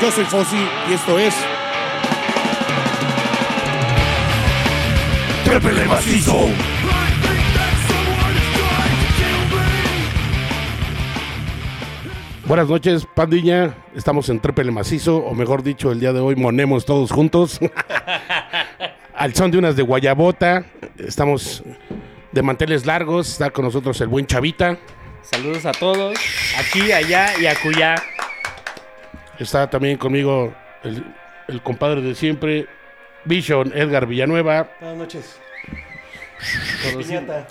Yo soy Fossi y esto es. Trépele macizo. Buenas noches, pandilla. Estamos en Trépele Macizo, o mejor dicho, el día de hoy monemos todos juntos. Al son de unas de Guayabota. Estamos de manteles largos. Está con nosotros el buen Chavita. Saludos a todos, aquí, allá y acullá. Está también conmigo el, el compadre de siempre, Vision Edgar Villanueva. Buenas noches. Piñata.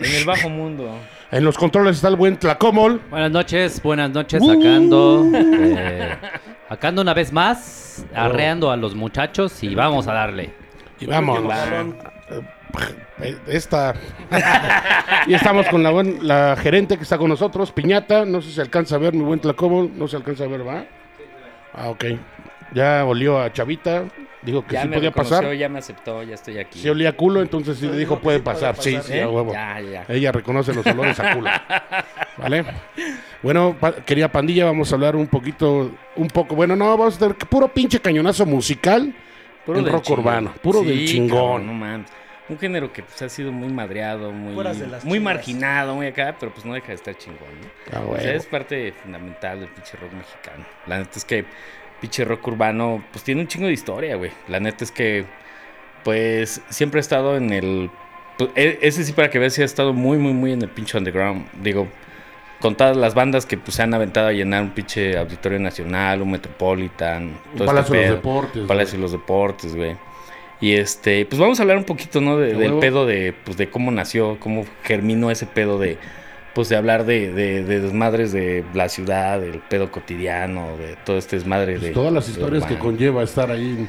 En el bajo mundo. En los controles está el buen Tlacomol. Buenas noches, buenas noches, sacando. eh, sacando una vez más, arreando a los muchachos y vamos a darle. Y vamos. Esta. y estamos con la, buen- la gerente que está con nosotros, Piñata. No sé si se alcanza a ver, mi buen Tlacomol. No se alcanza a ver, ¿va? Ah, ok. Ya olió a Chavita. Dijo que Ya sí me podía pasar. ya me aceptó, ya estoy aquí. Sí olía a culo, entonces sí le dijo puede pasar. Sí, pasar, sí, ¿Eh? a huevo. Ya, ya. Ella reconoce los olores a culo. ¿Vale? Bueno, pa- querida pandilla, vamos a hablar un poquito, un poco, bueno, no, vamos a tener puro pinche cañonazo musical Puro en del rock chingón. urbano, puro Sí, del chingón. cabrón, no mames. Un género que pues, ha sido muy madreado, muy, muy marginado, muy acá, pero pues no deja de estar chingón, ¿no? Ah, O sea, es parte fundamental del pinche rock mexicano. La neta es que pinche rock urbano, pues tiene un chingo de historia, güey. La neta es que, pues, siempre ha estado en el... pues, e- ese sí, para que veas, sí ha estado muy, muy, muy en el pinche underground. Digo, con todas las bandas que pues, se han aventado a llenar un pinche Auditorio Nacional, un Metropolitan, todo Palacio este de los. Deportes. Palacio de los Deportes, güey. Y este, pues vamos a hablar un poquito, ¿no? De- del pedo de, pues, de cómo nació, cómo germinó ese pedo de, pues, de hablar de, de, de desmadres de la ciudad, del pedo cotidiano, de todo este desmadre Pues de... todas las historias que conlleva estar ahí.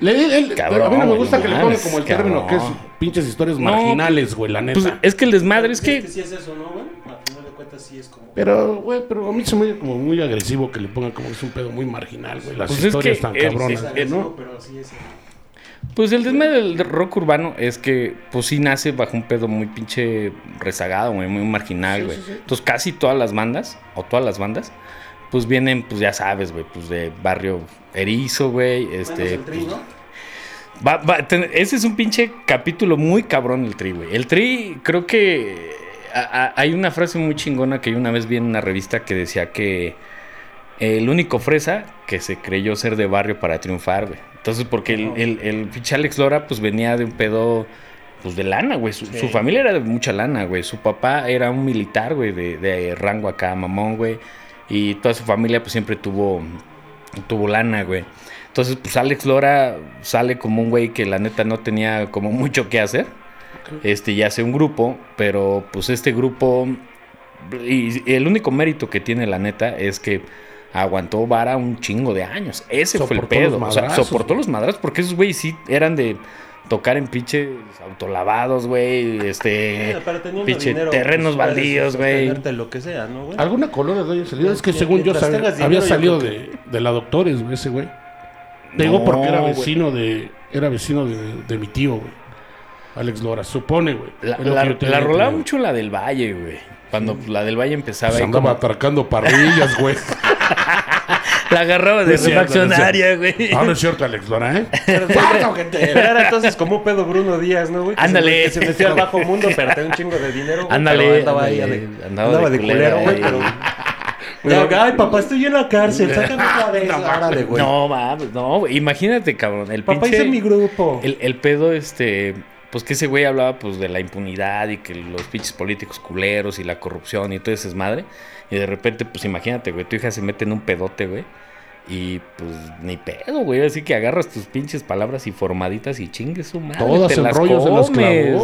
Le- el- Cabrón, a mí no me gusta que le pongan como el término que es pinches historias No, marginales, güey, la neta. Pues es que el desmadre es que... sí es eso, ¿no, güey? Al final de cuentas sí es como... Pero, güey, pero a mí se me oye como muy agresivo que le pongan como que es un pedo muy marginal, güey. Las Pues es historias que tan el- cabronas, es- es, ¿no? pero sí es... Pues el desmadre del rock urbano es que, pues sí nace bajo un pedo muy pinche rezagado, güey, muy marginal, güey. sí, sí. Entonces casi todas las bandas, o todas las bandas, pues vienen, pues ya sabes, güey, pues de barrio erizo, güey, este... el tri, pues, ¿no? Va- va- ten- ese es un pinche capítulo muy cabrón el tri, güey. El tri, creo que a- a- hay una frase muy chingona que yo una vez vi en una revista que decía que el único fresa que se creyó ser de barrio para triunfar, güey. Entonces, porque el, el, el pinche Alex Lora, pues venía de un pedo, pues de lana, güey. Su, su familia era de mucha lana, güey. Su papá era un militar, güey, de, de rango acá, mamón, güey. Y toda su familia, pues siempre tuvo, tuvo lana, güey. Entonces, pues Alex Lora sale como un güey que la neta no tenía como mucho que hacer. Este, y hace un grupo, pero pues este grupo, y el único mérito que tiene la neta es que aguantó vara un chingo de años. Ese fue el Soportó pedo. los o sea, madrazos, soportó güey. los madrazos porque esos güeyes sí eran de tocar en pinches autolavados, güey. Este, pinche dinero, terrenos pues, puedes baldíos, güey. lo que sea, ¿no, güey? ¿Alguna colonia de salido? Es que según yo tengas dinero, había salido de, de la doctores, güey, ese güey. Te digo No, porque era güey. vecino de era vecino de, de mi tío, güey. Alex Lora, supone, güey. La, la- rolaba mucho la del Valle, güey. Cuando la del Valle empezaba Se ahí andaba como- atracando parrillas, güey. La agarraba No de es cierto, refaccionaria, güey. No, no es cierto, Alex Lora, ¿eh? Era entonces como un pedo Bruno Díaz, ¿no, güey? Ándale. Que se metió al bajo mundo, pero tenía un chingo de dinero, güey. Ándale, pero andaba ahí de, andaba andaba de de culero güey, pero... Ay, papá, estoy en la cárcel, sácame otra vez. Árale, güey. No, mames, no, güey. Imagínate, cabrón. El Papá, pinche. hice mi grupo. el, el pedo, este. Pues que ese güey hablaba pues de la impunidad y que los pinches políticos culeros y la corrupción y todo ese desmadre. Y de repente, pues imagínate, güey, tu hija se mete en un pedote, güey. Y pues ni pedo, güey. Así que agarras tus pinches palabras y formaditas y chingues su madre. Todas las rollos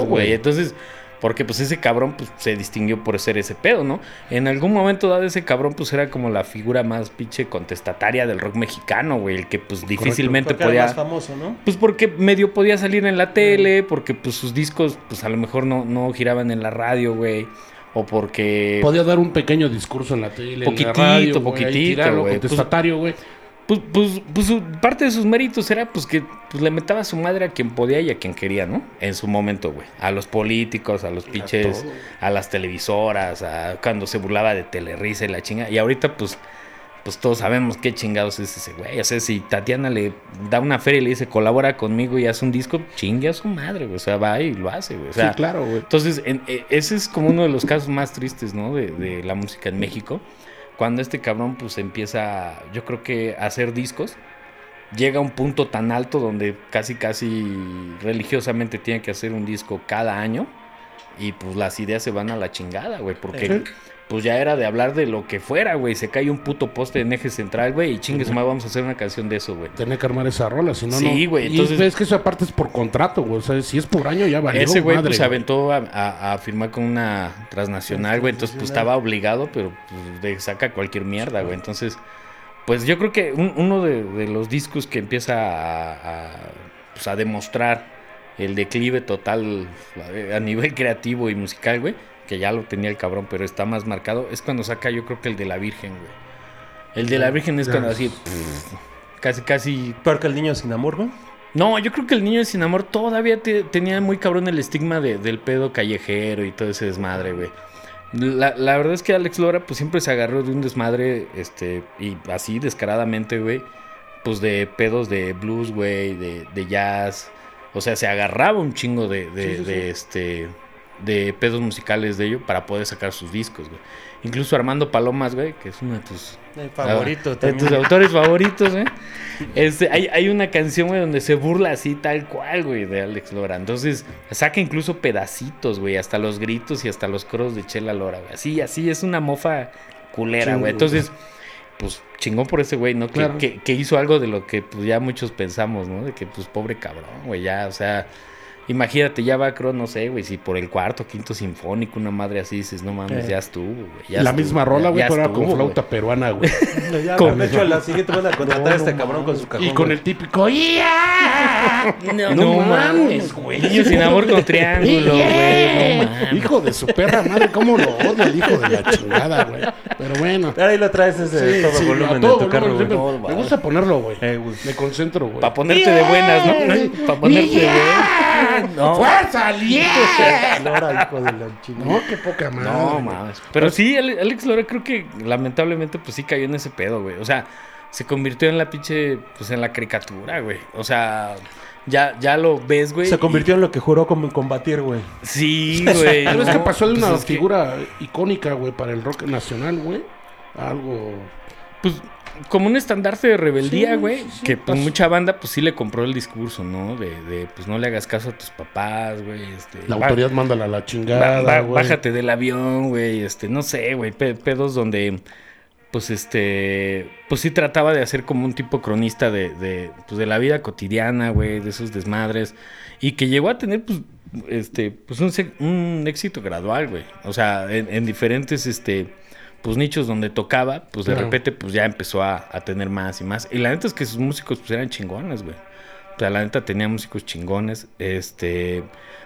güey. Entonces, porque pues ese cabrón pues se distinguió por ser ese pedo, ¿no? En algún momento dado ese cabrón pues era como la figura más pinche contestataria del rock mexicano, güey. El que pues difícilmente Porque era podía... más famoso, ¿no? Pues porque medio podía salir en la tele, porque pues sus discos pues a lo mejor no, no giraban en la radio, güey. O porque... Podía dar un pequeño discurso en la tele, Poquitito, en la radio, güey, ahí poquitito, güey. contestatario, güey. Pues, pues, pues su- parte de sus méritos era pues que pues, le metaba a su madre a quien podía y a quien quería, ¿no? En su momento, güey. A los políticos, a los pinches, a las televisoras, a cuando se burlaba de Telerisa y la chinga. Y ahorita, pues, pues todos sabemos qué chingados es ese güey. O sea, si Tatiana le da una feria y le dice colabora conmigo y hace un disco, chingue a su madre, güey. O sea, va y lo hace, güey. O sea, sí, claro, güey. entonces, en- e- ese es como uno de los casos más tristes, ¿no? De, de la música en México. Cuando este cabrón, pues, empieza, yo creo que a hacer discos, llega a un punto tan alto donde casi, casi religiosamente tiene que hacer un disco cada año. Y pues las ideas se van a la chingada, güey. Porque. Pues ya era de hablar de lo que fuera, güey. Se cae un puto poste en eje central, güey. Y chingue su madre, vamos a hacer una canción de eso, güey. Tenía que armar esa rola, si no, no. Sí, güey, Y entonces- ves que eso aparte es por contrato, güey. O sea, si es por año ya valió Ese güey madre, pues se aventó a, a- a firmar con una transnacional, güey. Entonces pues estaba obligado, pero pues, de- saca cualquier mierda, güey. Entonces, pues yo creo que un- uno de, de los discos que empieza a, a, pues, a demostrar el declive total a nivel creativo y musical, güey, que ya lo tenía el cabrón, pero está más marcado, es cuando saca yo creo que el de la Virgen, güey. El de la Virgen es cuando así, pff, casi, casi Peor que el niño sin amor, ¿no? no, yo creo que el niño Sin Amor todavía te- tenía muy cabrón el estigma de- del pedo callejero y todo ese desmadre, güey. La, la verdad es que Alex Lora pues siempre se agarró de un desmadre, este, y así descaradamente, güey, pues de pedos de blues, güey, de, de jazz. O sea, se agarraba un chingo de, de, Sí, sí, de, sí. este, de pedos musicales de ello para poder sacar sus discos, güey. Incluso Armando Palomas, güey, que es uno de tus El favorito Ah, de tus autores favoritos, ¿eh? Este, hay, hay una canción, güey, donde se burla así tal cual, güey, de Alex Lora. Entonces, saca incluso pedacitos, güey, hasta los gritos y hasta los coros de Chela Lora, güey. Así, así, es una mofa culera, güey. Entonces, pues, chingón por ese güey, ¿no? Que, que, que hizo algo de lo que, pues, ya muchos pensamos, ¿no? De que, pues, pobre cabrón, güey, ya, o sea... Imagínate, ya va, creo, no sé, güey, si por el cuarto, quinto sinfónico, una madre así dices, no mames, Eh. ya estuvo, güey. La estuvo, misma rola, güey, pero era con flauta peruana, güey. No, ya, Con- de hecho, la siguiente van a contratar a este no cabrón con su cajón. Y con el típico ¡Ya! No, No mames, güey. Niño sin amor con triángulo, güey. No mames. Hijo de su perra madre, cómo lo odio el hijo de la chingada, güey. Pero bueno. Ahora ahí lo traes ese Sí, todo sí, volumen de todo tu carro, volumen, güey. Me gusta ponerlo, güey. Eh, güey. Me concentro, güey. Para ponerte de buenas, ¿no? Para ponerte de buenas. No. ¡Fuerza, yeah! Lora, hijo de la chingada. No, qué poca madre. No, mames. Pero sí, Ale- Alex Lora creo que lamentablemente pues sí cayó en ese pedo, güey. O sea, se convirtió en la pinche, pues en la caricatura, güey. O sea, ya, ya lo ves, güey. Se convirtió en lo que juró como combatir, güey. Sí, güey. Pero es no, que pasó de pues una es que, figura icónica, güey, para el rock nacional, güey. Algo. pues, como un estandarte de rebeldía, güey. sí, sí, que pues mucha banda, pues sí le compró el discurso, ¿no? De, de pues no le hagas caso a tus papás, güey. Este, La va- autoridad mándala a la chingada, ba- güey. bájate del avión, güey, este, no sé, güey, pe- pedos donde, pues, este, pues sí trataba de hacer como un tipo cronista de, de, pues, de la vida cotidiana, güey, de esos desmadres, y que llegó a tener, pues, este, pues un, un éxito gradual, güey, o sea, en, en diferentes, este, pues nichos donde tocaba, pues de Claro. repente, pues ya empezó a, a tener más y más, y la neta es que sus músicos, pues, eran chingones, güey. O sea, la neta tenía músicos chingones. Este,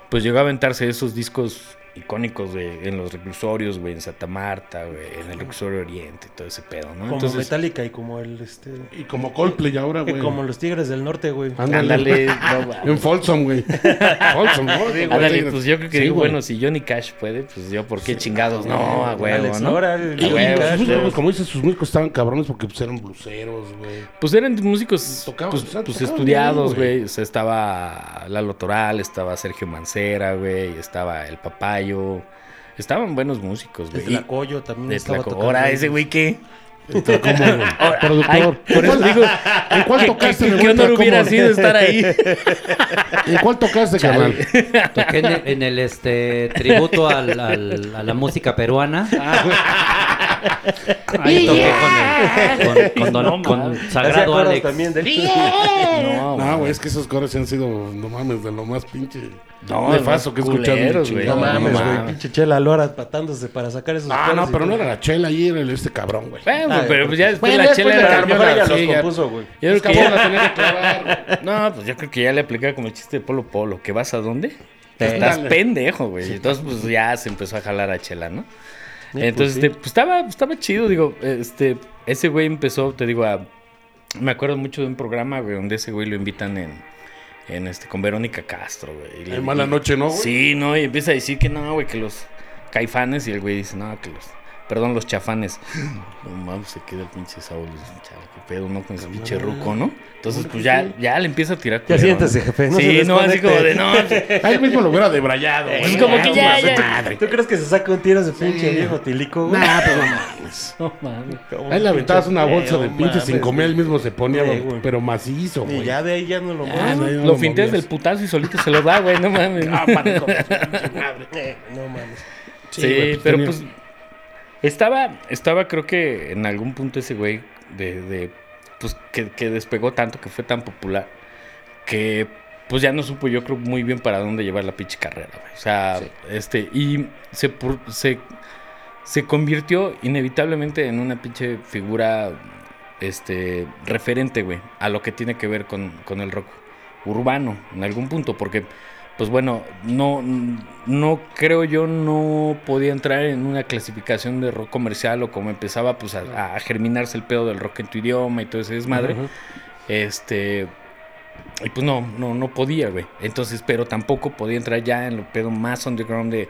pues llegó a aventarse esos discos icónicos de, en los reclusorios, güey, en Santa Marta, güey, en el reclusorio Oriente, todo ese pedo, ¿no? Como Entonces, Metallica y como el, este... Y como Coldplay ahora, y güey. como los Tigres del Norte, güey. ándale, no. En Folsom, güey. Folsom, ¿no? ándale, pues yo creo que Sí, digo, güey. bueno, si Johnny Cash puede, pues yo, ¿por qué chingados? No, a huevo, Alex ¿no? El- Y, y sí. músicos, como dices, sus músicos estaban cabrones porque pues, eran bluseros, güey. Pues eran músicos Tocaban, pues, o sea, pues, tocaban estudiados, bien, güey. güey. O sea, estaba Lalo Toral, estaba Sergio Mancera, güey, estaba El Estaban buenos músicos, güey. El Tlacoyo también De. Ahora, ese güey, ¿qué? Entra como productor. Ay, por eso digo, ¿En cuál ¿qué, tocaste, qué- qué vuelta? honor hubiera sido estar ahí? ¿En cuál tocaste, carnal? Toqué en el, en el, este tributo al- al- a la música peruana. Ahí toqué con, el, con, con don- No, con Sagrado Alex. también del... No, No, güey, es que esos coros han sido, no mames, de lo más pinche No, nefasto que güey. No mames, güey. Pinche chela Lora patándose para sacar esos Ah, no, pero no era la chela ahí, era el- este cabrón, güey. Bueno, Ah, pero pues ya después Bueno, la chela a era... lo mejor ella Sí, los compuso, güey. Yo creo Es que cabrón, ya- la tenía que clavar. No, pues yo creo que ya le aplicaba como el chiste de Polo Polo, que vas a dónde? Estás pendejo, güey. Entonces, pues ya se empezó a jalar a Chela, ¿no? Pues, Entonces, sí. este, pues estaba, estaba chido, digo, este, ese güey empezó, te digo, a, Me acuerdo mucho de un programa, güey, donde ese güey lo invitan en, en este, con Verónica Castro, güey. Y En Mala Noche, ¿no, güey? Sí, no, y empieza a decir que no, güey, que los caifanes, y el güey dice, no, que los, perdón, los chafanes. No mames, se queda el pinche Saúl, chale, qué pedo, ¿no? Con ese pinche ruco, ¿no? Entonces, pues ya, ya le empieza a tirar. Ya siéntese, ¿no? jefe, no sí, no, así como de, no, desconecte. A él mismo lo hubiera debrayado. Es como que ya, ya. madre. ¿Tú crees que se saca un tiro de pinche viejo tilico, güey? Nah, pues no mames. no mames. Ahí le aventabas una bolsa de mames, sin comer, él mismo se ponía, pero macizo, Y güey. ya de ahí ya no lo ya lo finteas del putazo y solito se lo da, güey, no mames. Ah, pinche no mames. Sí, güey, pues pero pues estaba, estaba creo que en algún punto ese güey de, de pues que, que despegó tanto, que fue tan popular, que pues ya no supo yo creo muy bien para dónde llevar la pinche carrera, güey. O sea, este, y se, se, se convirtió inevitablemente en una pinche figura este referente, güey, a lo que tiene que ver con, con el rock urbano en algún punto, porque pues bueno, no, no creo yo no podía entrar en una clasificación de rock comercial o como empezaba pues a, a germinarse el pedo del rock en tu idioma y todo ese desmadre. Este y pues no, no, no podía, güey. Entonces, pero tampoco podía entrar ya en lo pedo más underground de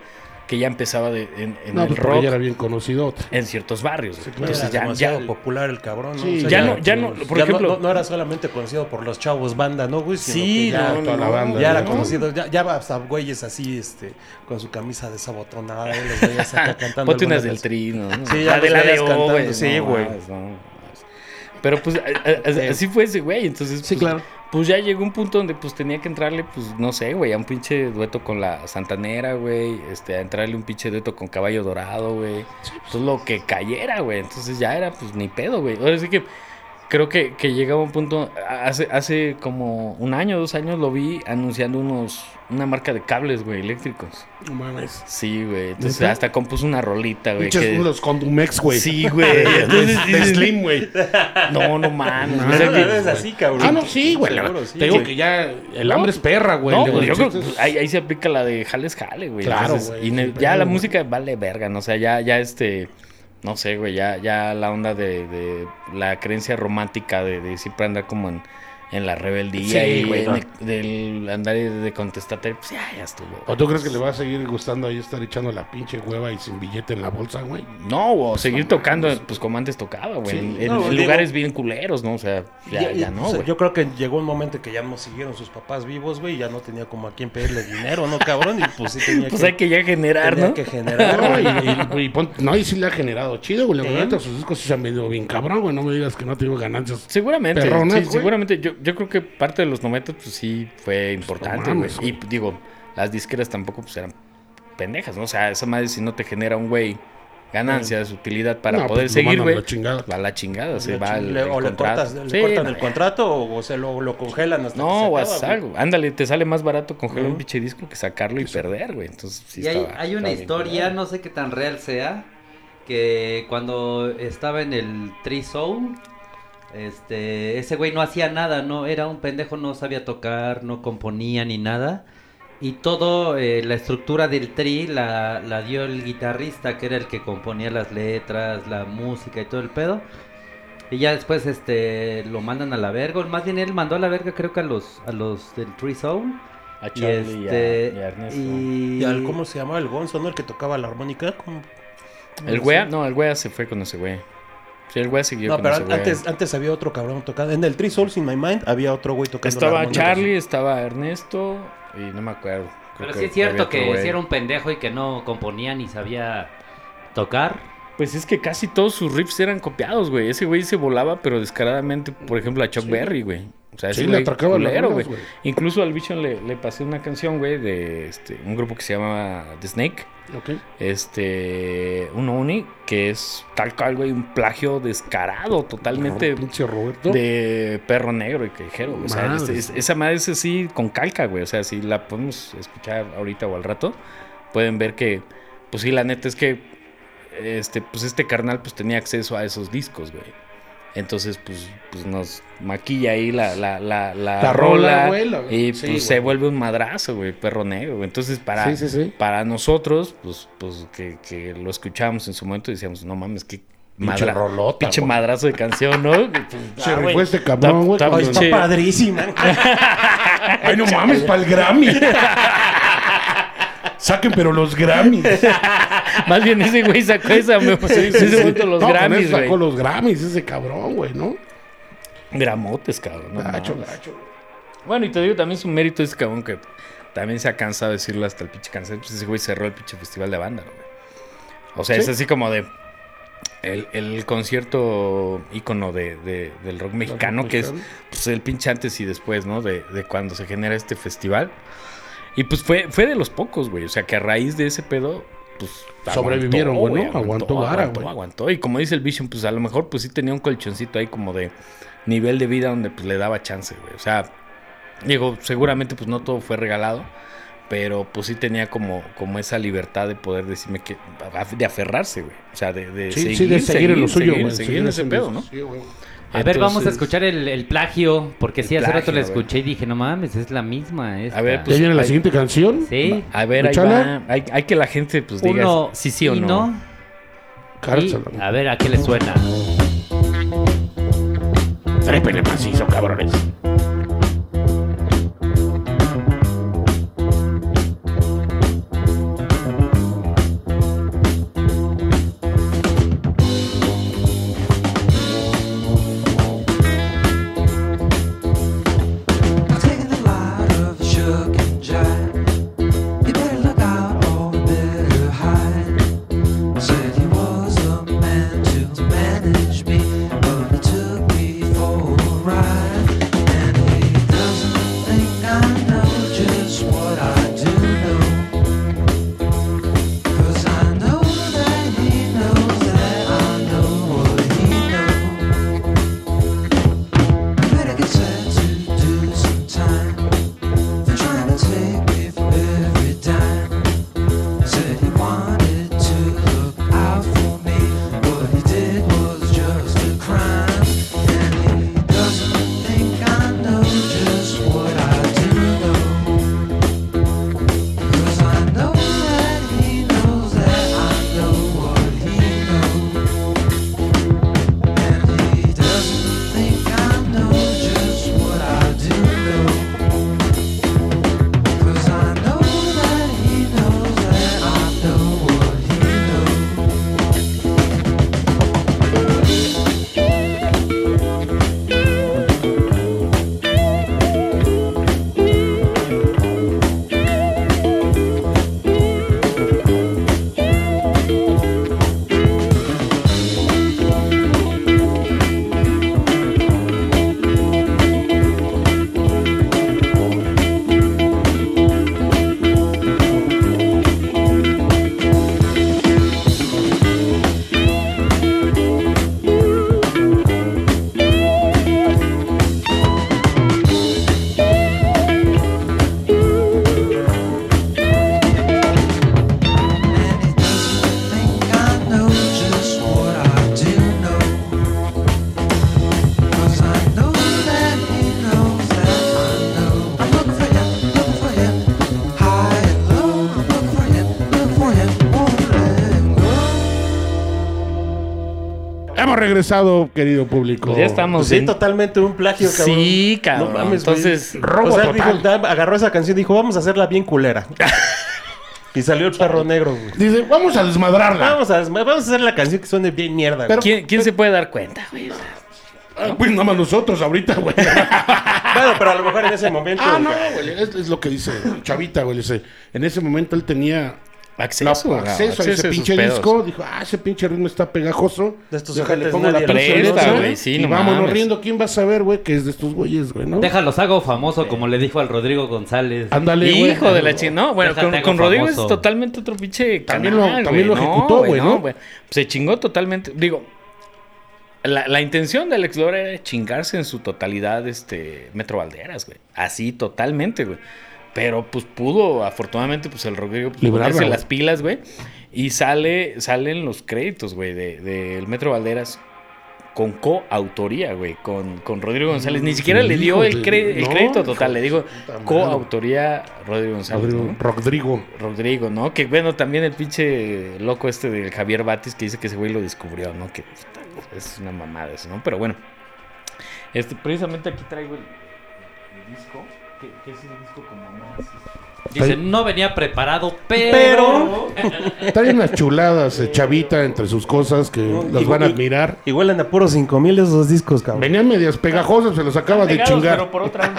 que ya empezaba de, en, en No, el pues rock ya era bien conocido. en ciertos barrios. claro. Entonces Era ya, demasiado ya popular el cabrón, ¿no? Sí, ya no- ya no, por ya ejemplo- no, no era solamente conocido por los chavos banda, ¿no, güey? Sino Sí, que ya, no, toda la banda, ya era ¿no? conocido, ya, ya hasta güeyes así, este, con su camisa desabotonada, y los veías acá cantando. Ponte unas del trino. ¿no? Sí, ya la de la de cantando, sí, no güey. Pero pues así fue ese güey. Entonces, Sí, pues, claro. Pues ya llegó un punto donde pues tenía que entrarle, pues no sé, güey, a un pinche dueto con la Santanera, güey. Este, a entrarle un pinche dueto con Caballo Dorado, güey. Pues lo que cayera, güey. Entonces ya era pues ni pedo, güey. Ahora sí que creo que, que llegaba un punto, hace, hace como un año, dos años lo vi anunciando unos, una marca de cables, güey, eléctricos. No mames. Sí, güey. Entonces ¿Neta? hasta compuso una rolita, güey. Que- unos Condumex, güey. Sí, güey. Entonces De Slim, güey. No, no mames. No, No, que- es así, cabrón. Ah, no, sí, güey. sí, Te digo güey. que ya el hambre es perra, güey. no, yo creo que ahí, ahí se aplica la de jales jale, güey. Claro, Entonces, güey, Y ya la güey. música vale verga, ¿no? O sea, ya, ya este. No sé, güey, ya, ya la onda de, de la creencia romántica de, de siempre andar como en, en la rebeldía Sí, y güey, en no. el- del andar de, de contestatario, pues ya, ya estuvo. ¿O tú crees que le va a seguir gustando ahí estar echando la pinche hueva y sin billete en la bolsa, güey? No, o seguir no tocando, mames. pues como antes tocaba, güey. Sí, en en no, digo- lugares bien culeros, ¿no? O sea, ya, ya no, o sea, güey. yo creo que llegó un momento que ya no siguieron sus papás vivos, güey, y ya no tenía como a quién pedirle dinero, ¿no, cabrón? Y pues sí tenía Pues que, hay que ya generar, tenía ¿no? que generar. Güey. y, y- y pon- no, y sí le ha generado chido, güey. La ¿Eh? verdad, sus discos sí se han vendido bien cabrón, güey. No me digas que no tengo ganancias. Seguramente, Perronas, sí, güey. seguramente. Yo, yo creo que parte de los 90 pues sí fue importante, güey. y digo, las disqueras tampoco pues eran pendejas, ¿no? O sea, esa madre si no te genera un güey ganancias, utilidad para No, poder pues, seguir, güey. la chingada. Va a la chingada, se va el, le- el o le contrato. cortas, le Sí, cortan no, el contrato o, o se lo, lo congelan hasta No, que se acaba, algo. Ándale, te sale más barato congelar un pinche disco que sacarlo y perder, güey. Entonces, sí y hay, estaba- hay una estaba bien historia, no sé qué tan real sea, que cuando estaba en el Tree Soul, este, ese güey no hacía nada, no era un pendejo, no sabía tocar, no componía ni nada. Y todo, eh, la estructura del tri la, la dio el guitarrista, que era el que componía las letras, la música y todo el pedo. Y ya después este lo mandan a la verga, más bien él mandó a la verga creo que a los a los del Tree Soul. A Y Charlie y a- este y a Ernesto. y- Y al- ¿Cómo se llamaba el Gonzo, no? El que tocaba la armónica. ¿Cómo? El güey, no, el güey se fue con ese güey. Sí, el güey siguió No, con pero ese güey. antes, antes había otro cabrón tocando. En el Three Souls in My Mind había otro güey tocando. la Estaba armónica. Charlie, estaba Ernesto y no me acuerdo. Creo Pero sí es cierto otro que güey. sí era un pendejo y que no componía ni sabía tocar. Pues es que casi todos sus riffs eran copiados, güey. Ese güey se volaba, pero descaradamente, por ejemplo, a Chuck Berry, güey. O sea, ese Sí, le atracaba culero, güey. Incluso al bicho le, le pasé una canción, güey, de este, un grupo que se llama The Snake. Ok. Este, un Oni, que es tal cual, güey, un plagio descarado totalmente Pinche Roberto. de perro negro y callejero. güey. O sea, este- es- esa madre es así con calca, güey. O sea, si la podemos escuchar ahorita o al rato, pueden ver que, pues sí, la neta es que, este, pues este carnal, pues tenía acceso a esos discos, güey. Entonces, pues, pues nos maquilla ahí la, la, la, la, La rola, la- y sí, pues se vuelve un madrazo, güey, perro negro. güey. Entonces, para, Sí, sí, sí. para nosotros, pues, pues que, que lo escuchábamos en su momento, decíamos, no mames, qué madra- rolota, pinche güey. madrazo de canción, ¿no? Se Ah, rifó este cabrón, güey. está- padrísima. Ay, no mames, para el Grammy. Saquen, pero los Grammys. Más bien ese güey sacó esa, me ese momento los No, Grammys, eso sacó güey. los Grammys, ese cabrón, güey, ¿no? Gramotes, cabrón. no Gacho, mames. gacho. Bueno, y te digo también su mérito es cabrón que también se ha cansado de decirlo hasta el pinche cansado. Pues ese güey cerró el pinche festival de banda, güey. O sea, Sí. es así como de el, el concierto ícono de, de- del rock mexicano, que es pues, el pinche antes y después, ¿no? De, de cuando se genera este festival. Y pues fue, fue de los pocos, güey. O sea, que a raíz de ese pedo, pues... Sobrevivieron, aguantó, güey, ¿no? Aguantó vara, aguantó, güey. aguantó. Y como dice el Vision, pues a lo mejor pues sí tenía un colchoncito ahí como de nivel de vida donde pues le daba chance, güey. O sea, digo, seguramente pues no todo fue regalado, pero pues sí tenía como, como esa libertad de poder decirme que, de aferrarse, güey. O sea, de, de Sí, seguir, sí, de seguir, en lo suyo, seguir, güey. seguir en ese pedo. ¿no? Sí, güey. A ver, vamos a escuchar el, el plagio, porque El sí, hace rato plagio, la a ver. escuché y dije, no mames, es la misma esta. A ver, ¿Ya pues, viene la siguiente canción? Sí. A ver, ahí va. Hay, hay que la gente pues diga Uno, sí, sí o y no. Y, Cárcel. a ver, ¿a qué le suena? Trépele macizo, cabrones. Regresado, querido público. Pues ya estamos. Pues sí, en- totalmente un plagio, cabrón. Sí, cabrón. No mames, güey. Entonces, robo o sea, total. dijo, da- agarró esa canción y dijo, vamos a hacerla bien culera. y salió el perro negro, güey. Dice, vamos a desmadrarla. Vamos a, vamos a hacer la canción que suene bien mierda, güey. ¿quién, quién se puede dar cuenta, güey? O sea, Ah, pues nada más nosotros ahorita, güey. Bueno, pero a lo mejor en ese momento. ah, no, güey. güey. Es, es lo que dice Chavita, güey. Dice, en ese momento él tenía acceso, güey, acceso a ese pinche pedos. disco. Dijo, ah, ese pinche ritmo está pegajoso. De estos Déjale, pongo la presta, letra, güey, sí, y no vámonos mames. riendo. ¿Quién va a saber, güey, que es de estos güeyes, güey, no? Déjalos hago famoso, como le dijo al Rodrigo González. Ándale, güey. Hijo de la chingada. No, bueno, Déjate con, Rodrigo es totalmente otro pinche También canal, lo- también lo ejecutó, güey. Se chingó totalmente. Digo, la, la intención de Alex Lora era chingarse en su totalidad este Metro Valderas, güey. Así, totalmente, güey. Pero pues pudo, afortunadamente, pues el Rodrigo pues, ponerse las pilas, güey. Y sale, salen los créditos, güey, del de, del Metro Valderas con coautoría, güey, con, con Rodrigo González. Ni siquiera le dio el, cre- crédito total, de le digo coautoría Rodrigo González. Rodrigo, ¿no? Rodrigo. Rodrigo, ¿no? Que bueno, también el pinche loco este de Javier Batis que dice que ese güey lo descubrió, ¿no? Que es una mamada eso, ¿no? Pero bueno, este, precisamente aquí traigo el, el disco, que, que es el disco como más... Dice, no venía preparado, pero... Pero- Trae unas chuladas, eh, chavita, entre sus cosas que las van a admirar. Igual en a puro 5000 esos discos, cabrón. Venían medias pegajosas, se los acaba de Pegados, chingar. Pero por otra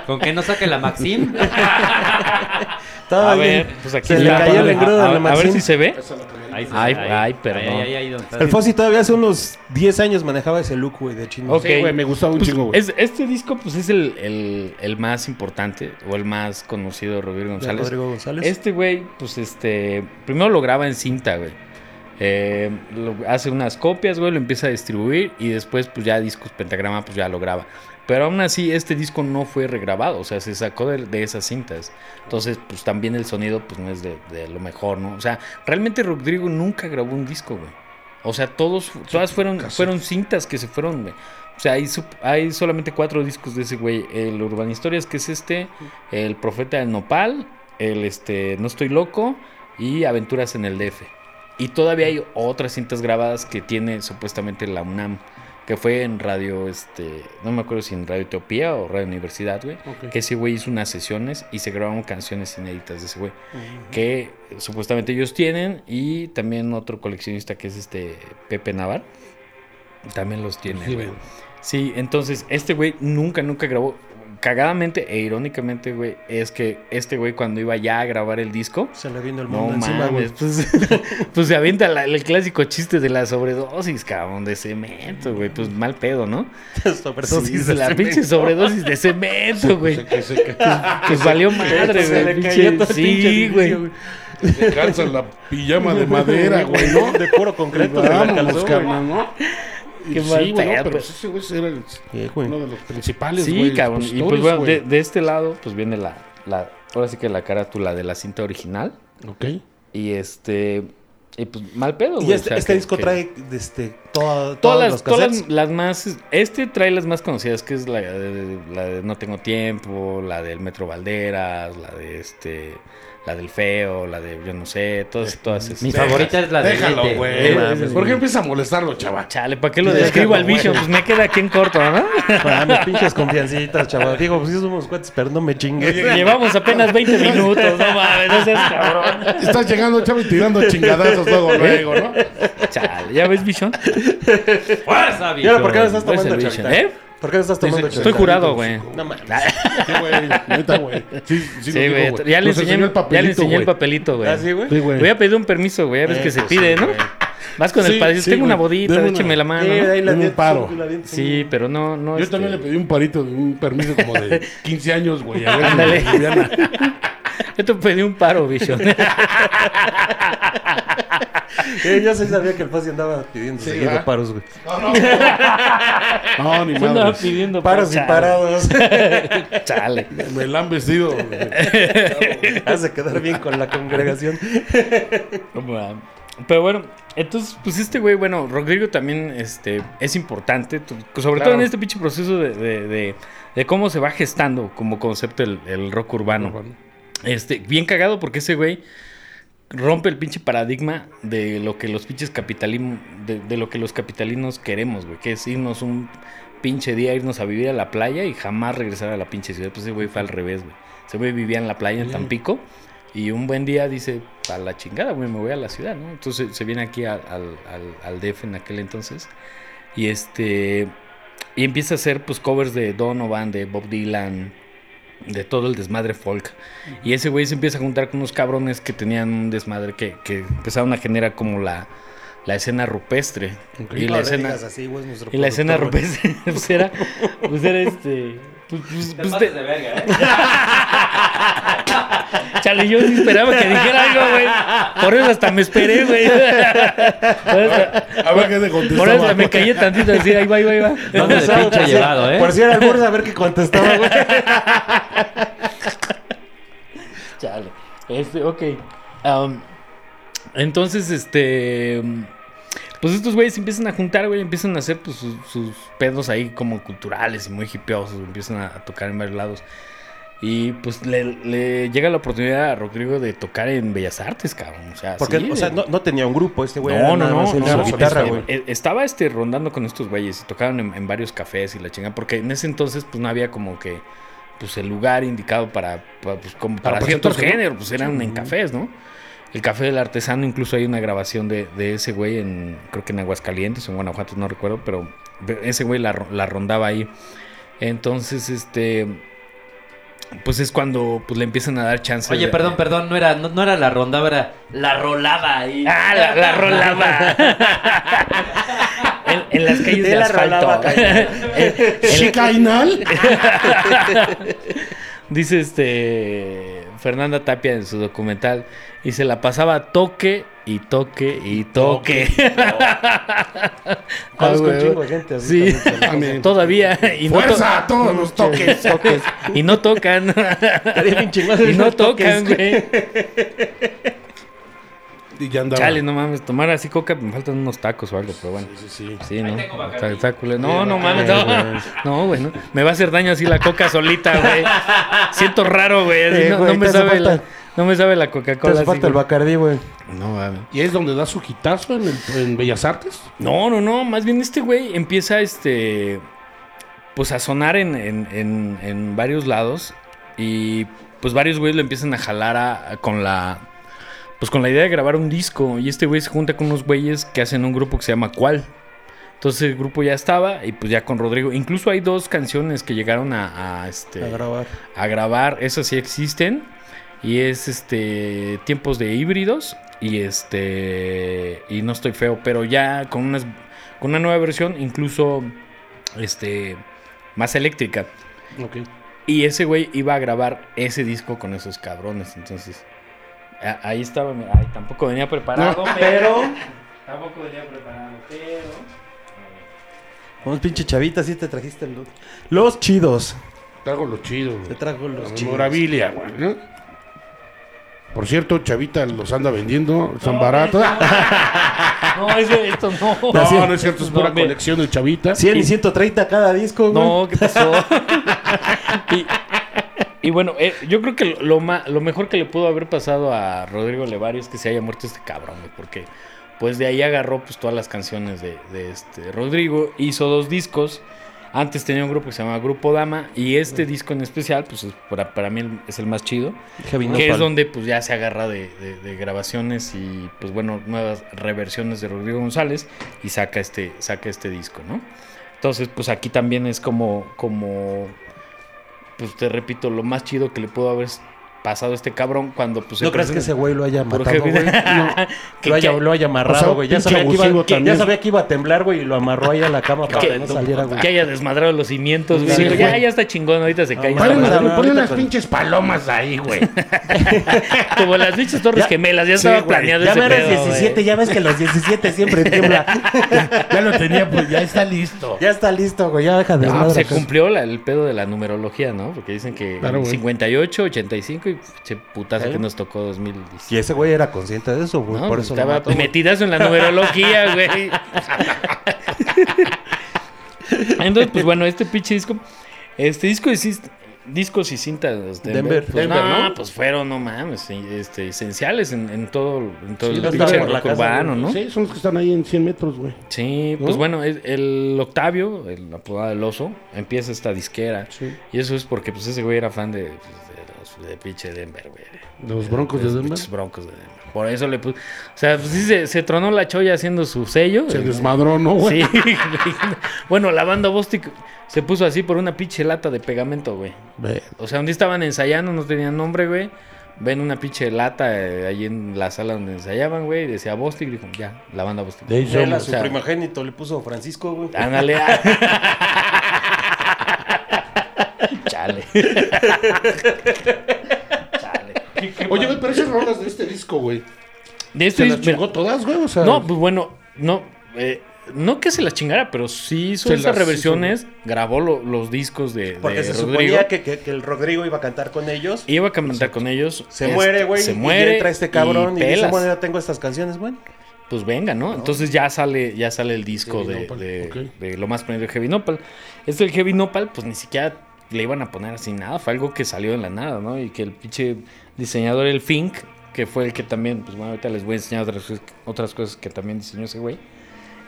Con que no saque la Maxim. Estaba A bien. ver, pues aquí Se le está. cayó el A- engrudo a, de la a ver si se ve. Ahí. ay, perdón. Ahí, ahí, ahí, donde está. El Fossi todavía hace unos 10 años manejaba ese look, güey, de chino. Ok. Sí, güey, me gustaba un Pues, chingo, güey. es- este disco pues es el, el- el más importante o el más conocido de Rodrigo De González. Rodrigo González. Este güey, pues este, primero lo graba en cinta, güey. Eh, lo- hace unas copias, güey, lo empieza a distribuir y después pues ya discos pentagrama pues ya lo graba. Pero aún así este disco no fue regrabado, o sea, se sacó de, de esas cintas. Entonces pues también el sonido pues no es de, de lo mejor, ¿no? O sea, realmente Rodrigo nunca grabó un disco, güey. O sea, todos, todas fueron, fueron cintas que se fueron, güey. O sea, hay, hay solamente cuatro discos de ese güey. El Urban Historias, que es este, El Profeta del Nopal, el este, No Estoy Loco y Aventuras en el DF. Y todavía hay otras cintas grabadas que tiene supuestamente la UNAM, que fue en radio, este, no me acuerdo si en Radio Etiopía o Radio Universidad, güey. Que ese güey hizo unas sesiones y se grabaron canciones inéditas de ese güey. Que supuestamente ellos tienen y también otro coleccionista que es este Pepe Navar. También los tiene, güey. Sí, entonces este güey nunca, nunca grabó. Cagadamente e irónicamente, güey, es que este güey cuando iba ya a grabar el disco, Se le vino el no mundo encima, güey. mames, pues, pues se avienta la- el clásico chiste de la sobredosis, cabrón, de cemento, güey, pues mal pedo, ¿no? Sobredosis Sí, de la cemento. pinche sobredosis de cemento, güey. Que se, que Pues valió madre, Se le güey. cayó pinche- todo el pinche Sí, edificio, güey. se calza la pijama de madera, güey, ¿no? De puro concreto. se la calzó, güey. carnal, ¿no? Qué sí, mal güey, no, pero ese güey era el- Sí, güey. uno de los principales, Sí, güey, cabrón. Y pues bueno, de, de este lado, pues viene la, la, ahora sí que la carátula de la cinta original. Ok. Y este, y pues mal pedo, Y güey, este, o sea, este que- disco que- trae este, toda- Todas, todos las, todas las más. Este trae las más conocidas, que es la de, la de No Tengo Tiempo, la del Metro Valderas, la de este. La del Feo, la de Yo no sé, todas, todas esas. Mi favorita es la de Déjalo, güey. Eh, ¿Por qué empieza a molestarlo, chaval? Chale, ¿para qué lo describo al. Vision? Pues me queda aquí en corto, ¿no? Ah, mis pinches confiancitas, chaval. Digo, pues sí somos cuates, pero no me chingues. Llevamos apenas 20 minutos, no mames, no seas cabrón. Estás llegando, chaval, y tirando chingadazos luego, luego, ¿no? Chale, ¿ya ves, Vision? ¡Fuerza, ¿Y ahora por qué no estás tomando? ¿eh? ¿Por qué no estás tomando, Dice- Estoy jurado, güey. No mames. Sí, güey. Neta, güey. Sí, sí, Sí, lo digo, güey. güey. Ya le Nos enseñé, enseñó el ya le papelito, enseñé el güey. papelito, güey. ¿Ah, sí, güey? Sí, güey. Voy a pedir un permiso, güey, a ver qué se pide, sí, ¿no? Vas con el Sí, padre, sí, tengo una bodita, Deme una. écheme la mano. Eh, ¿no? ahí la Dame un paro. Sí, pero no, no. Yo este, también le pedí un parito, un permiso como de 15 años, güey. A ver si Ándale. aliviana. Yo te pedí un paro, Vision. Eh, yo sí sabía que el Fossi andaba pidiendo Sí, seguido ¿verdad? paros, güey. No, ni Yo andaba madre. pidiendo Paros y chale, parados. Me, Chale. me la han vestido. güey. Hace quedar bien con la congregación. Pero bueno, entonces, pues este güey, bueno, Rodrigo también este, es importante, sobre todo en este pinche proceso de, de- de- de cómo se va gestando como concepto el, el rock urbano. Este, bien cagado porque ese güey rompe el pinche paradigma de lo que los pinches capitalismo, de, de lo que los capitalinos queremos, güey, que es irnos un pinche día, irnos a vivir a la playa y jamás regresar a la pinche ciudad. Pues ese güey fue al revés, güey. Ese güey vivía en la playa en Tampico y un buen día dice, a la chingada, güey, me voy a la ciudad, ¿no? Entonces se viene aquí al, al, al- al DF en aquel entonces y este... Y empieza a hacer pues covers de Donovan, de Bob Dylan, de todo el desmadre folk. Y ese güey se empieza a juntar con unos cabrones que tenían un desmadre que, que empezaron a generar como la, la escena rupestre. Y la escena, así, güey, y la escena rupestre pues era, pues era este... Pues, pues- Te pues, pases de- de verga, ¿eh? Chale, yo sí esperaba que dijera algo, güey. Por eso hasta me esperé, güey. Por eso, A ver qué te por eso contestaba. me callé tantito así, ahí va, ahí va, ahí va. ¿Dónde de Sabe, pinche por si- llevado, eh? Por si era el burda, a ver qué contestaba, güey. Chale. Este, ok. Entonces, este. pues estos güeyes empiezan a juntar, güey, empiezan a hacer pues, sus, sus pedos ahí como culturales y muy hipiosos, empiezan a, a tocar en varios lados. Y pues le, le llega la oportunidad a Rodrigo de tocar en Bellas Artes, cabrón. O sea, Porque, sí, o sea, no, no tenía un grupo este güey. no, no, no, guitarra, este, eh, Estaba este rondando con estos güeyes y tocaban en, en varios cafés y la chingada, porque en ese entonces pues no había como que pues el lugar indicado para, para, pues, como para, Para ciertos géneros, pues eran en cafés, ¿no? El café del artesano, incluso hay una grabación de, de ese güey en, creo que en Aguascalientes o en Guanajuato, no recuerdo, pero ese güey la, la rondaba ahí. Entonces, este, pues es cuando pues le empiezan a dar chance. Oye, de- perdón, perdón, no era, no, no era la ronda, era la rolaba ahí. Ah, la, la rolaba. en, en las calles de, De la asfalto. Chicainal. dice este Fernanda Tapia en su documental y se la pasaba toque y toque y toque. Conozco Ah, un güey. chingo de gente así Sí, también. Todavía y no, to- Fuerza a todos los toques. Toques. y no tocan. Y no tocan, güey. Y ya andaba. Chale, no mames, tomar así coca, me faltan unos tacos o algo, pero bueno. Sí, sí. Sí, ¿no? Está- está. No, no mames, no. No, güey, no. Me va a hacer daño así la coca solita, güey. Siento raro, güey. así Eh, no, güey, no me sabe la, falta- no me sabe la Te Coca-Cola. hace así, falta el. Bacardí, güey. No mames. ¿Y es donde da su quitazo en, el- en Bellas Artes? No, no, no. Más bien este güey empieza este. Pues a sonar en, en, en, en varios lados. Y pues varios güeyes lo empiezan a jalar a- a- con la. Pues con la idea de grabar un disco. Y este güey se junta con unos güeyes que hacen un grupo que se llama Cuál. Entonces el grupo ya estaba. Y pues ya con Rodrigo. Incluso hay dos canciones que llegaron a, a, este A grabar. a grabar, esas sí existen. Y es este tiempos de híbridos. Y este. Y no estoy feo. Pero ya con unas. Con una nueva versión. Incluso. Este. Más eléctrica. Ok. Y ese güey iba a grabar ese disco con esos cabrones. Entonces. a- Ahí estaba. Ay, tampoco venía preparado. pero. Tampoco venía preparado. Pero. Unos pinche chavitas, sí te trajiste el- los chidos. Traigo lo chido. güey. Te trajo los La chidos. memorabilia, güey. ¿no? Por cierto, Chavita los anda vendiendo. Son baratos. No, eso, esto no. No, no es cierto. Es pura No, colección de Chavita. 100 y 130 cada disco, güey. No, ¿qué pasó? y, y bueno, eh, yo creo que lo, ma- lo mejor que le pudo haber pasado a Rodrigo Levario es que se haya muerto este cabrón, güey, porque pues de ahí agarró pues todas las canciones de, de este Rodrigo, hizo dos discos. Antes tenía un grupo que se llamaba Grupo Dama y este disco en especial, pues es- para, para mí es el más chido. Heavy que Nopal. es donde pues ya se agarra de, de- de grabaciones y pues bueno, nuevas reversiones de Rodrigo González y saca este, saca este disco, ¿no? Entonces, pues aquí también es como, como, pues te repito, lo más chido que le pudo haber pasado este cabrón cuando pues ¿No crees que ese güey lo haya matado, güey? No. Lo, haya, lo haya O amarrado, sea, güey. ya, pinche sabía que iba, abusivo que- ya también. sabía que iba a temblar, güey, y lo amarró ahí a la cama para que, que, no saliera, güey. que haya desmadrado los cimientos, güey. Sí, Digo, ya, ya está chingón, ahorita se cae. Ponle, unas- pinches palomas ahí, güey. Como las dichas torres Ya- gemelas, ya Sí, estaba planeado Ya ese me eres pedo, güey. 17, ya ves que los 17 siempre tiembla. ya lo tenía, pues ya está listo. ya está listo, güey, ya deja de se cumplió la- el pedo de la numerología, ¿no? Porque dicen que Claro, güey. 58, 85 y che putazo ¿Eh? que nos tocó 2010. Y ese güey era consciente de eso, güey, No, por eso lo estaba mató, metidazo en la numerología, güey. Entonces, pues bueno, este pinche disco, este disco existe. Discos y cintas de Denver. pues, Denver, no, ¿no? pues fueron, no mames, este, esenciales en, en todo, en todo Sí, el pinche rock urbano. ¿no? Sí, son los que están ahí en 100 metros, güey. Sí, ¿No? pues bueno, el, el Octavio, el apodado del oso, empieza esta disquera. Sí. Y eso es porque pues ese güey era fan de, pues, de los pinche Denver, güey. De los Broncos de los Denver. pinches Broncos de Denver. Por eso le puso. O sea, pues sí se, se tronó la cholla haciendo su sello. Se desmadró, ¿no, güey? Sí. Bueno, la banda Bostic se puso así por una pinche lata de pegamento, güey. Ve, O sea, un día estaban ensayando, no tenían nombre, güey. Ven una pinche lata eh, ahí en la sala donde ensayaban, güey. y Decía Bostic, dijo, ya, la banda Bostic. De su o sea- primogénito le puso Francisco, güey. Ándale. Chale. Chale. Oye, güey, pero esas rolas de este disco, güey. De este ¿Se las mira, chingó todas, güey? O sea, No, pues bueno, no. eh, no que se las chingara, pero sí hizo Se esas las reversiones, grabó lo- los discos de, Porque de se Rodrigo. suponía que, que- que el Rodrigo iba a cantar con ellos. Iba a cantar con ellos. Se este, muere, güey. Se y muere. entra este cabrón y, dice, pelas. bueno, ya tengo estas canciones, güey. pues venga, ¿no? Entonces ya sale, ya sale el disco de lo más prendido de Heavy Nopal. Este el Heavy Nopal, pues ni siquiera le iban a poner así nada, fue algo que salió de la nada, ¿no? Y que el pinche diseñador, el Fink, que fue el que también, pues bueno, ahorita les voy a enseñar otras, cosas- otras cosas que también diseñó ese güey.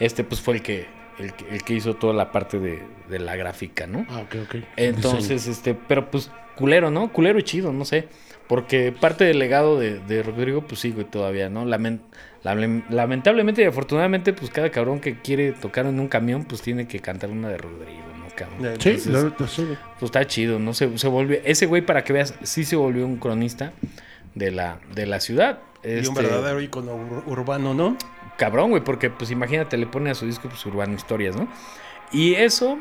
Este pues fue el que, el, que- el que hizo toda la parte de, de la gráfica, ¿no? Ah, ok, ok. Entonces, este, pero pues culero, ¿no? Culero y chido, no sé. Porque parte del legado de, de Rodrigo, pues sí, güey, todavía, ¿no? Lamen- lame- lamentablemente y afortunadamente, pues cada cabrón que quiere tocar en un camión, pues tiene que cantar una de Rodrigo, ¿no, cabrón? Sí, Entonces, sí, güey. pues está chido, ¿no? Se, se volvió, ese güey, para que veas, sí se volvió un cronista de la, de la ciudad. Y un Este, verdadero icono ur- urbano, ¿no? cabrón, güey, porque pues imagínate, le pone a su disco pues, Urbano Historias, ¿no? Y eso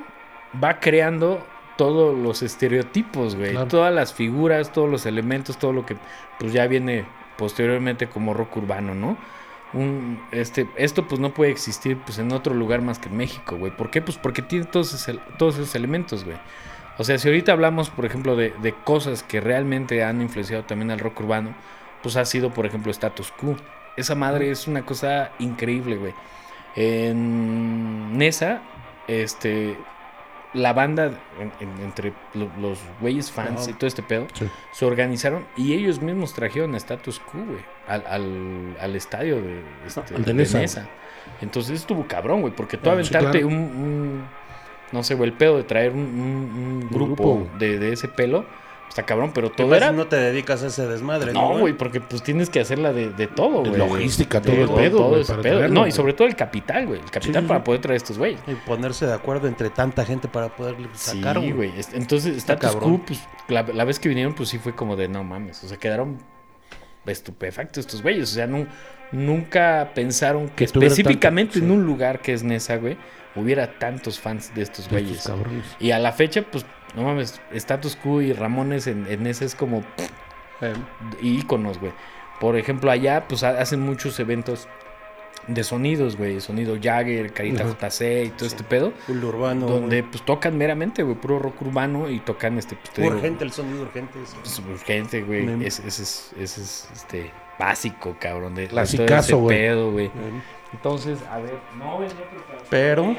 va creando todos los estereotipos, güey, Claro. todas las figuras, todos los elementos, todo lo que pues ya viene posteriormente como rock urbano, ¿no? Un, este, esto pues no puede existir pues en otro lugar más que en México, güey. ¿Por qué? Pues porque tiene todos esos, todos esos elementos, güey. O sea, si ahorita hablamos, por ejemplo, de, de cosas que realmente han influenciado también al rock urbano, pues ha sido, por ejemplo, Status Quo. Esa madre es una cosa increíble, güey. En Nesa, este, la banda, en- en- entre lo- los güeyes fans y todo este pedo, Sí. se organizaron y ellos mismos trajeron a Status Quo, güey, al, al, al estadio de, este, de de Nesa. Nesa. Entonces estuvo cabrón, güey, porque tú Ah, sí, aventarte claro. un, un- no sé, güey, el pedo de traer un, un- un grupo, grupo. De, de ese pelo, está cabrón, pero todo era... no te dedicas a ese desmadre, No, güey, porque pues tienes que hacerla de, de todo, De güey. logística, De todo el pedo, güey, ese para pedo. traerlo, No, y güey. sobre todo el capital, güey. El capital sí, para poder traer estos güeyes. Y ponerse de acuerdo entre tanta gente para poder sacar, Sí, güey. Es- Entonces, Está Status cabrón. Quo, pues, la, la vez que vinieron, pues sí fue como de no mames. O sea, quedaron estupefactos estos güeyes. O sea, nu- nunca pensaron que, específicamente tanto, en sí. un lugar que es Nesa, güey, hubiera tantos fans de estos De güeyes. estos cabrones. Y a la fecha, pues, no mames, Status Quo y Ramones en, en Nesa es como Eh, íconos, güey. Por ejemplo, allá, pues ha- hacen muchos eventos de sonidos, güey. Sonido Jagger, Carita Ajá. JC y todo este pedo. urbano. donde, güey. pues tocan meramente, güey, puro rock urbano y tocan este, pues, te digo, urgente, el sonido urgente. es- pues, urgente, güey. Mm. Ese ese es, ese es, este, básico, cabrón. De, de todo Clasicazo, ese güey. pedo, güey. Entonces, a ver, no venía preparado. Pero.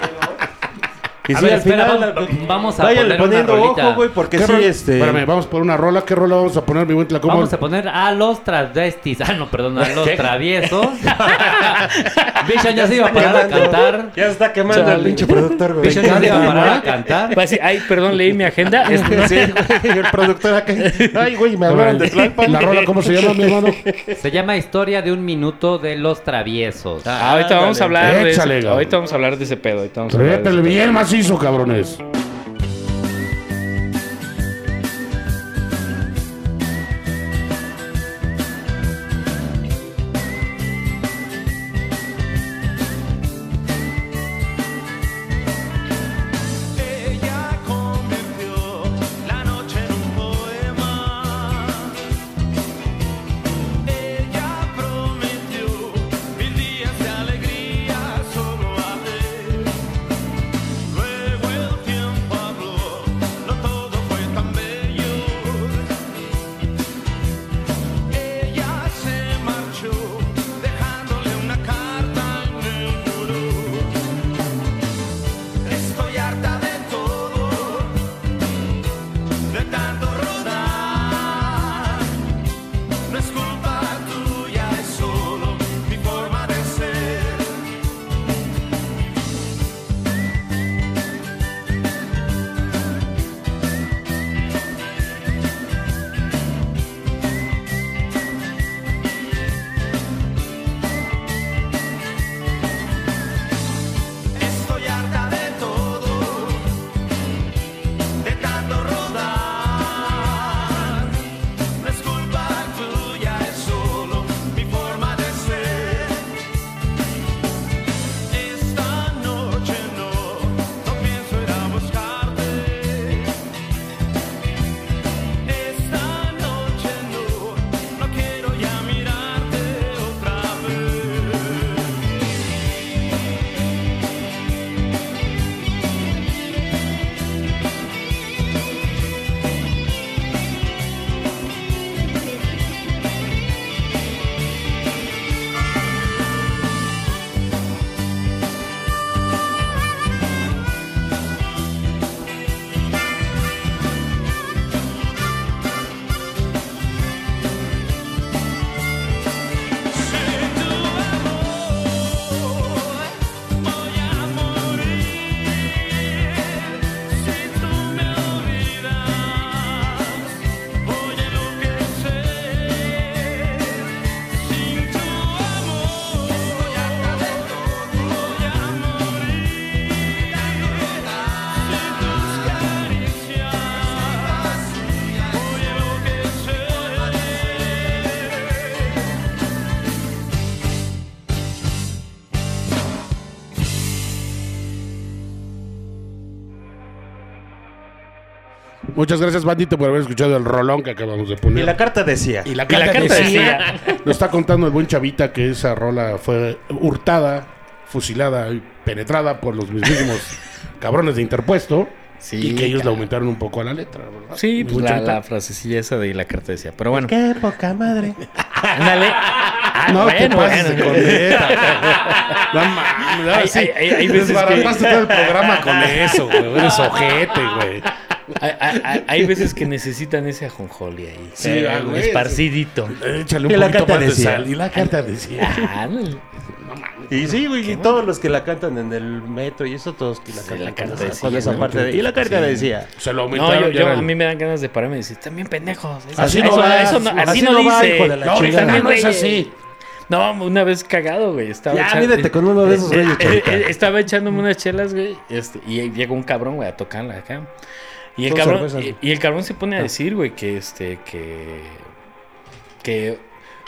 Y A sí, ver, al espera, final. vamos- vamos a váyanle poner una poniendo rolita. ojo, güey, porque ¿Qué sí, rol- este. Espérame, vamos por una rola. ¿Qué rola vamos a poner, mi buen Tlacomo? Vamos a poner a los travestis. Ah, no, perdón, a los traviesos. Vision ya se iba a parar a cantar. Ya se está quemando el pinche productor, güey. Vision ya se iba a parar a cantar. Va a decir, ay, perdón, leí mi agenda. Este, Sí, güey, el productor acá. Ay, güey, me hablaron de Tlalpan. ¿La rola cómo se llama, mi hermano? Se llama Historia de un minuto de los traviesos. Ah, ahorita vamos a hablar de ahorita vamos a hablar de ese pedo. Ahorita vamos a hablar de bien macizo, cabrones. Muchas gracias, bandito, por haber escuchado el rolón que acabamos de poner. Y la carta decía. Y la Y la carta carta decía, nos está contando el buen Chavita que esa rola fue hurtada, fusilada y penetrada por los mismísimos cabrones de interpuesto Sí, y que ellos le cabrón. aumentaron un poco a la letra, ¿verdad? Sí, pues la, la frasecilla esa de la carta decía. Pero bueno, Qué poca madre. ándale. Ah, No te bueno, pases bueno. con neta. No mames, Hay- sí. hay- hay- hay veces que- todo el programa con eso, güey. Eres ojete, güey. Hay, hay- hay veces que necesitan ese ajonjoli ahí. Sí, Eh, güey, esparcidito. Échale un Y poquito más de decía. sal. Y la carta decía. Ah, ándale. Y sí, güey, y todos los que la cantan en el metro y eso, todos que la Sí, cantan la con carta esa, decía, con esa ¿no? parte de... Y la carta Sí. decía. Se lo No, aumentaron. yo, ya yo- era a mí me dan ganas de pararme y decir, también pendejos. Eso, Así eso- no va, eso no- así, así no, no va, dice. hijo de la no, chingada. también, No es así. No, una vez cagado, güey. Estaba Ya, echando- mídete con uno de esos Eh, reyes, eh, eh, Estaba echándome unas chelas, güey. este, y llega un cabrón, güey, a tocarla acá. Y el, cabrón, y, y el cabrón se pone a decir, güey, que este, que. Que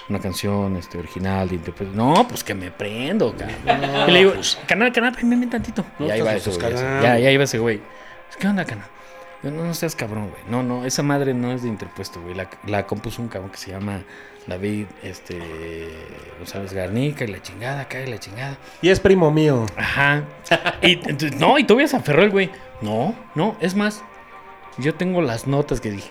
una canción este, original de. No, pues que me prendo, cabrón. y le digo, "Shh, canal, canal, préndeme tantito. No y ahí va ese güey. Ya, ya iba ese güey. ¿Qué onda, canal? No, no seas cabrón, güey. No, no, esa madre no es de interpuesto, güey. La, la compuso un cabrón que se llama David este, González Garnica y la chingada, acá y la chingada. Y es primo mío. Ajá. Y no, y todavía se aferró el güey. No, no, es más. Yo tengo las notas que dije.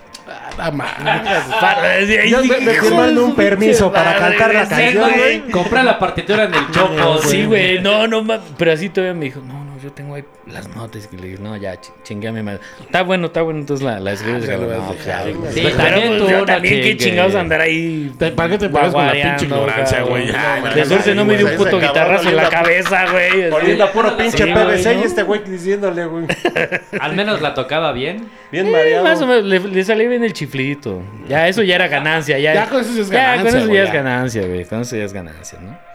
Ah, me, me "Hijo de firmando su un permiso para cantar la canción. Compra la partitura en el chopo. Sí, güey, no, no, pero así todavía me dijo, no, yo tengo ahí las notas. Y le dije, no, ya, ch- chingue a mi madre. Está bueno, está bueno, entonces la, la escribes. ya no, lo vas a dejar, ya, güey. Sí, pero también pues, tú yo no también, qué chingados andar ahí. ¿Para qué te paras con la pinche ignorancia, güey? Ya, De ya, suerte ya, no me dio un puto guitarrazo en la cabeza, güey. a puro pinche PVC y este güey diciéndole, güey. Al menos la tocaba bien. Bien Eh, mareado. Más o menos, le, salió bien el chiflito. Ya, eso ya era ganancia. Ya, Ya con eso ya es Ya, ganancia, con eso güey, ya ya. es ganancia, güey. Con eso ya es ganancia, ¿no?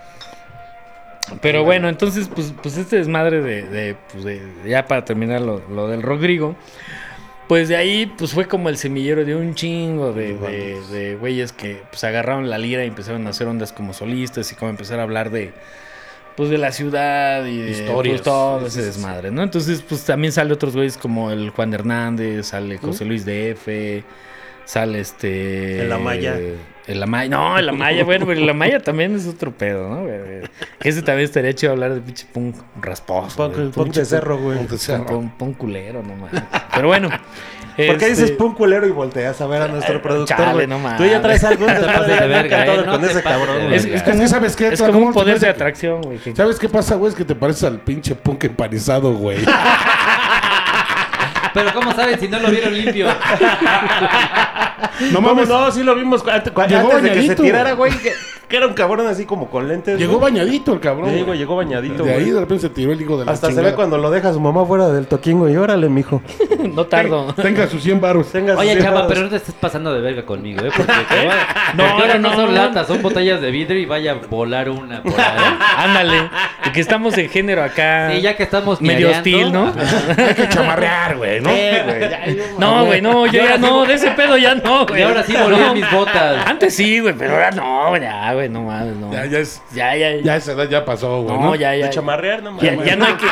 Pero bueno, entonces, pues, pues este desmadre de, de, pues, de- ya para terminar lo, lo del Rodrigo, pues de ahí, pues fue como el semillero de un chingo de, de, de güeyes que pues agarraron la lira y empezaron a hacer ondas como solistas y como empezar a hablar de, pues de la ciudad y de Historias. pues, todo ese desmadre, ¿no? Entonces, pues también sale otros güeyes como el Juan Hernández, sale José Luis DF, sale este... El Amaya. El Amaya, no, el Amaya, bueno, pero el Amaya también es otro pedo, ¿no? Ese también estaría chido hablar de pinche punk rasposo. Punk, güey. punk de cerro, güey. Punk, cerro. punk- punk culero, no mames. Pero bueno. ¿Por qué este, dices punk culero y volteas a ver a nuestro productor, chale, no mames. Tú ya traes algo de verga, eh, no con ese cabrón, güey. Es, es como, Es ¿sabes qué? es ¿Cómo como un poder de atracción, güey. ¿Sabes qué pasa, güey? Es que te pareces al pinche punk empanizado, güey. Pero ¿cómo saben si no lo vieron limpio? No ¿Cómo mames. no? Sí lo vimos antes, antes de que se tirara, güey. Que, era un cabrón así como con lentes. Llegó güey. bañadito el cabrón. Sí, güey. güey, llegó bañadito, De ahí güey. de repente se tiró el hijo de la Hasta se ve cuando lo deja su mamá fuera del toquín, güey. Órale, mijo. No tardo. Tenga sus 100 baros. Oye, sus chava, dedos. pero no te estés pasando de verga conmigo, ¿eh? Porque No, no, no, son latas, son botellas de vidrio y vaya a volar una por ahí. Ándale. Y que estamos en género acá. Sí, ya que estamos Medio hostil, ¿no? Hay que chamarrear, güey, ¿no? Eh, güey. ya, yo- No, güey, no, yo ya no, de ese pedo ya no, güey. Y ahora sí volví No. mis botas. Antes sí, güey, pero ahora no, ya, güey, no mames, no. Ya, ya, es, ya, ya. ya esa edad ya pasó, güey. no, ¿no? ya, ya. De chamarrear, no mames. ya no hay que.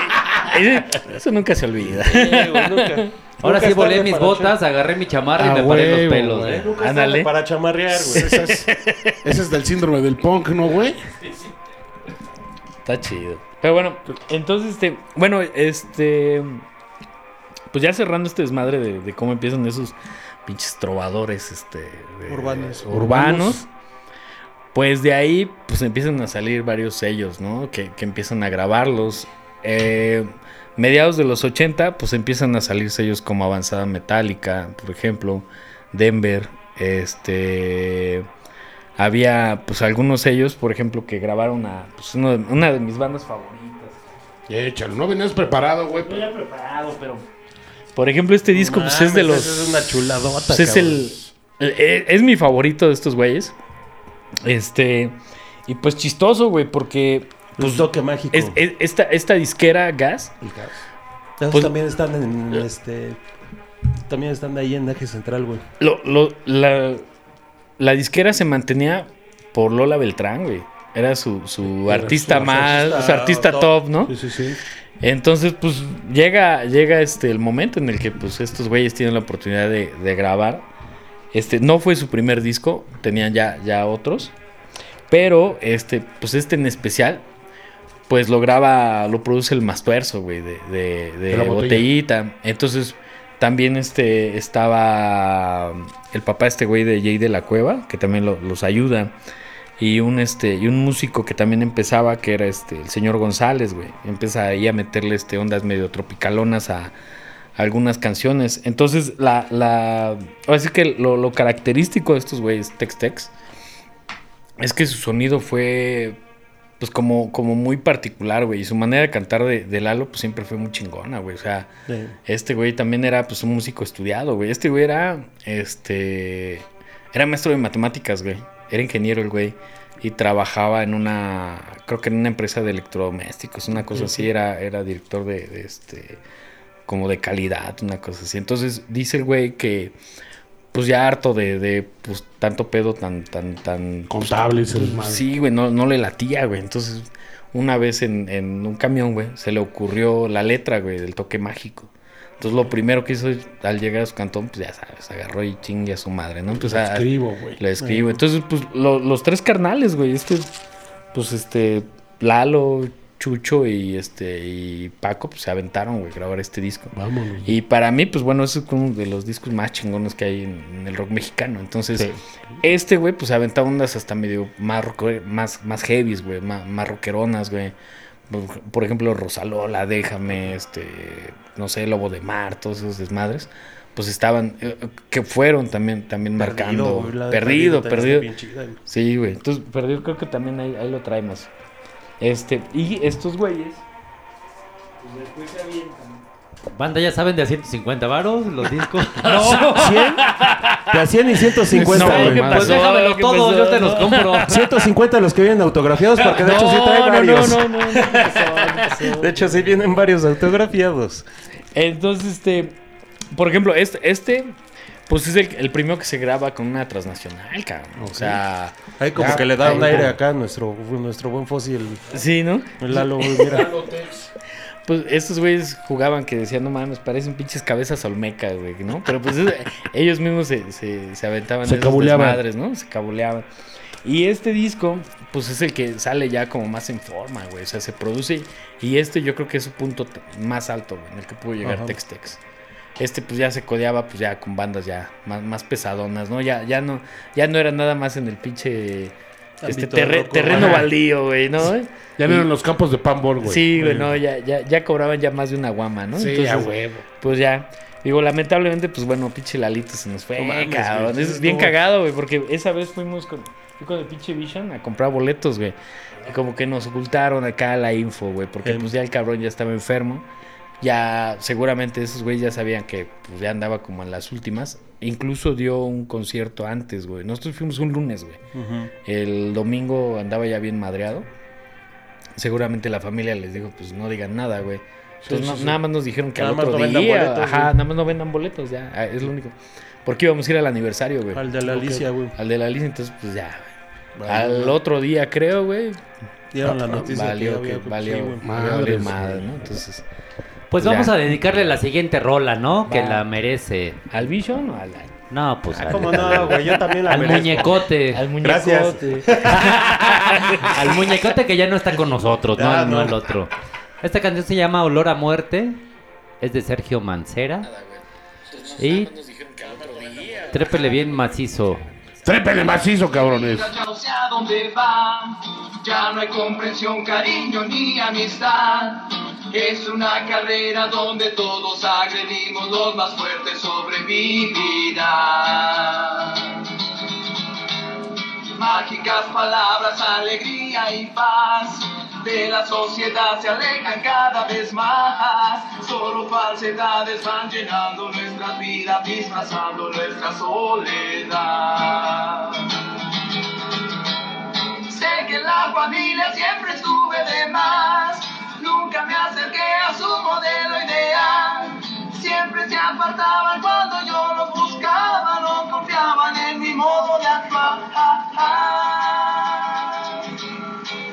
Eso nunca se olvida. Sí, güey, nunca. Ahora Nunca sí volé mis botas, agarré mi chamarra Ah, y me paré los pelos, güey. ¿eh? Nunca Ándale. para chamarrear, güey. Ese es, ese es del síndrome del punk, ¿no, güey? Está chido. Pero bueno, entonces, este. Bueno, este. Pues ya cerrando este desmadre de, de cómo empiezan esos pinches trovadores, este. de- Urbanos. Urbanos. Pues de ahí, pues empiezan a salir varios sellos, ¿no? Que, que empiezan a grabarlos. Eh, mediados de los 80, pues empiezan a salir sellos como Avanzada Metálica, por ejemplo, Denver, este... Había, pues, algunos sellos, por ejemplo, que grabaron a pues, uno de- una de mis bandas favoritas. Échalo, no venías preparado, güey. Estoy ya preparado, pero... Por ejemplo, este disco, pues, es de los... Es una chuladota, Pues es el, el- Es mi favorito de estos güeyes. Este. Y pues chistoso, güey, porque. Un Pues, toque mágico. es- es- esta, esta disquera Gas. Esos pues- también están en este... También están ahí en Eje Central, güey. Lo, lo- la, la disquera se mantenía por Lola Beltrán, güey. Era su, su Era artista su más. su artista top. top, ¿no? Sí, sí, sí. Entonces, pues llega, llega este el momento en el que pues estos güeyes tienen la oportunidad de, de grabar. Este, no fue su primer disco, tenían ya, ya otros. Pero este, pues este en especial, pues lo graba, lo produce el Mastuerzo, güey, de, de, de De la botella. botellita. Entonces, también este estaba el papá este güey de Jay de la Cueva, que también lo- los ayuda. Y un este, y un músico que también empezaba, que era este, el señor González, güey. Empieza ahí a meterle este ondas medio tropicalonas a algunas canciones. Entonces, la, la. Ahora sí que lo, lo característico de estos güeyes, Tex Tex, es que su sonido fue pues como, como muy particular, güey. Y su manera de cantar de, de Lalo, pues siempre fue muy chingona, güey. O sea, Sí. este güey también era pues un músico estudiado, güey. Este güey era, este, era maestro de matemáticas, güey. Era ingeniero el güey. Y trabajaba en una, creo que en una empresa de electrodomésticos, una cosa así. Era, era director de, de este, como de calidad, una cosa así. Entonces dice el güey que, pues ya harto de, de pues tanto pedo tan, tan, tan... Contable ese desmadre. Sí, güey, no, no le latía, güey. Entonces, una vez en, en un camión, güey, se le ocurrió la letra, güey, del toque mágico. Entonces, lo primero que hizo al llegar a su cantón, pues ya sabes, agarró y chingue a su madre, ¿no? Pues a- Escribo, güey. le escribo. Entonces, pues lo- los tres carnales, güey, este, pues este, Lalo, Chucho y este, y Paco, pues se aventaron, güey, grabar este disco. Vámonos. Y para mí, pues bueno, ese es uno de los discos más chingones que hay en, en el rock mexicano. Entonces, Sí. este, güey, pues aventaba ondas hasta medio más, rock- más, más heavies, güey, más, más rockeronas, güey. Por- ejemplo, Rosalola, Déjame, este, no sé, Lobo de Mar, todos esos desmadres. Pues estaban, eh, que fueron también, también marcando. güey, perdido, perdido. güey. Sí, güey. Entonces, perdido creo que también ahí, ahí lo traemos. Este, y estos güeyes, pues después se avientan. Banda, ya saben de a 150 varos los discos. ¿100? De a 100 y 150, No, güey. ¿qué pues déjamelo ¿Qué todo, yo te los compro. 150 los que vienen autografiados, porque de hecho sí trae no, varios. no, no, no, no no. De hecho sí vienen varios autografiados. Entonces, este, por ejemplo, este, este pues es el, el primero que se graba con una transnacional, cabrón. O sea, Ahí como Ya, que le da un aire acá a nuestro, nuestro buen fósil, sí, ¿no? el Lalo, güey, mira. Pues estos güeyes jugaban que decían, no mames, parecen pinches cabezas olmecas, güey, ¿no? Pero pues es- ellos mismos se, se, se aventaban Se esos cabuleaban. desmadres, ¿no? Se cabuleaban. Y este disco, pues es el que sale ya como más en forma, güey. O sea, se produce. Y este yo creo que es su punto más alto, güey, en el que pudo llegar Ajá. Este pues ya se codeaba pues ya con bandas ya más, más pesadonas, ¿no? Ya, ya no, ya no era nada más en el pinche este terre- terreno ajá. baldío, güey, ¿no? Ya no eran los campos de Pambol, güey. Sí, güey, no, ya, ya, ya cobraban ya más de una guama, ¿no? Sí, Entonces, a huevo. Pues ya. Digo, lamentablemente, pues bueno, pinche Lalito se nos fue, No mames, cabrón. güey, Es bien cagado, güey, porque esa vez fuimos con, fui con el pinche Vision a comprar boletos, güey. Y como que nos ocultaron acá la info, güey, porque pues ya el cabrón ya estaba enfermo. Ya seguramente esos güeyes ya sabían que pues, ya andaba como en las últimas. Incluso dio un concierto antes, güey. Nosotros fuimos un lunes, güey. El domingo andaba ya bien madreado. Seguramente la familia les dijo, pues no digan nada, güey. Entonces sí, no- sí. nada más nos dijeron que Nada al más otro no vendan día, boletos, ajá, güey. nada más no vendan boletos, ya, ah, es lo único. Porque íbamos a ir al aniversario, güey. Al de la Alicia, güey. Al de la Alicia, entonces pues ya, güey. Vale. Al otro día, creo, güey, Dieron la noticia valió, que había- valió, Madres, madre, güey. ¿no? Entonces, Pues Ya. vamos a dedicarle la siguiente rola, ¿no? Que la merece. ¿al Vision o al, No, pues Ah, al, cómo no, güey, yo también la al merezco. muñecote. al Gracias. muñecote? al muñecote que ya no está con nosotros, no, Ah, no no. el otro. Esta canción se llama Olor a Muerte. Es de Sergio Mancera. Y trépele bien macizo. Trépele macizo, cabrones. Ya no sé a dónde va, ya no hay comprensión, cariño ni amistad. Es una carrera donde todos agredimos, los más fuertes sobrevivirán. Mágicas palabras, alegría y paz. De la sociedad se alejan cada vez más. Solo falsedades van llenando nuestras vidas, disfrazando nuestra soledad. Sé que la familia siempre estuve de más. Nunca me acerqué a su modelo ideal. Siempre se apartaban cuando yo los buscaba. No confiaban en mi modo de actuar.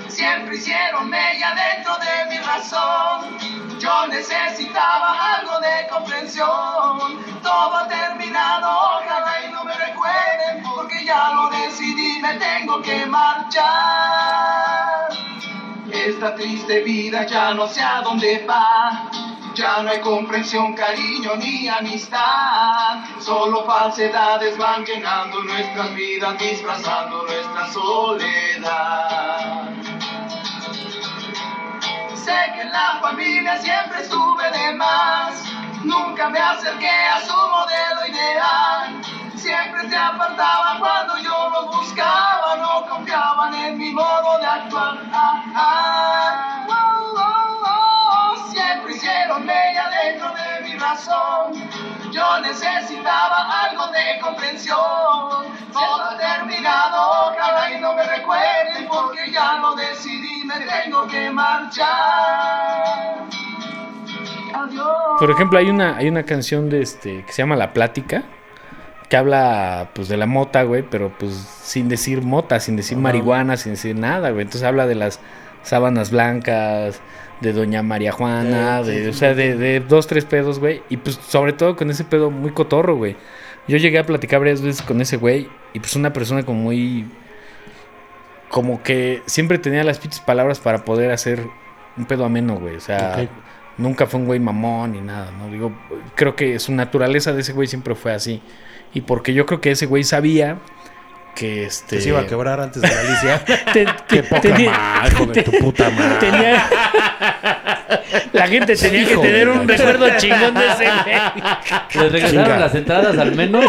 Siempre hicieron mella dentro de mi razón. Yo necesitaba algo de comprensión. Todo ha terminado, ojalá y no me recuerden, porque ya lo decidí, me tengo que marchar. Esta triste vida ya no sé a dónde va. Ya no hay comprensión, cariño ni amistad. Solo falsedades van llenando nuestras vidas, disfrazando nuestra soledad. Sé que la familia siempre estuve de más. Nunca me acerqué a su modelo ideal. Siempre se apartaban cuando yo los buscaba. No confiaban en mi modo de actuar. Ah. Oh. Siempre hicieron mella dentro de mi razón. Yo necesitaba algo de comprensión. Todo terminado, ojalá y no me recuerden porque ya lo decidí, me tengo que marchar. Por ejemplo, hay una, hay una canción de este que se llama La Plática. Que habla pues de la mota, güey, pero pues sin decir mota, sin decir marihuana, sin decir nada, güey. Entonces habla de las sábanas blancas, de Doña María Juana, sí, de, sí, o sea, de, de dos, tres pedos, güey. Y pues sobre todo con ese pedo muy cotorro, güey. Yo llegué a platicar varias veces con ese güey y pues una persona como muy... Como que siempre tenía las pinches palabras para poder hacer un pedo ameno, güey. O sea. Nunca fue un güey mamón ni nada, ¿no? Digo, creo que su naturaleza de ese güey siempre fue así. Y porque yo creo que ese güey sabía que este... Que se iba a quebrar antes de Alicia. Te- Poca hijo de tu puta madre. tenía- La gente tenía que tener un recuerdo chingón de ese güey. ¿Les regresaron Chinga. las entradas al menos?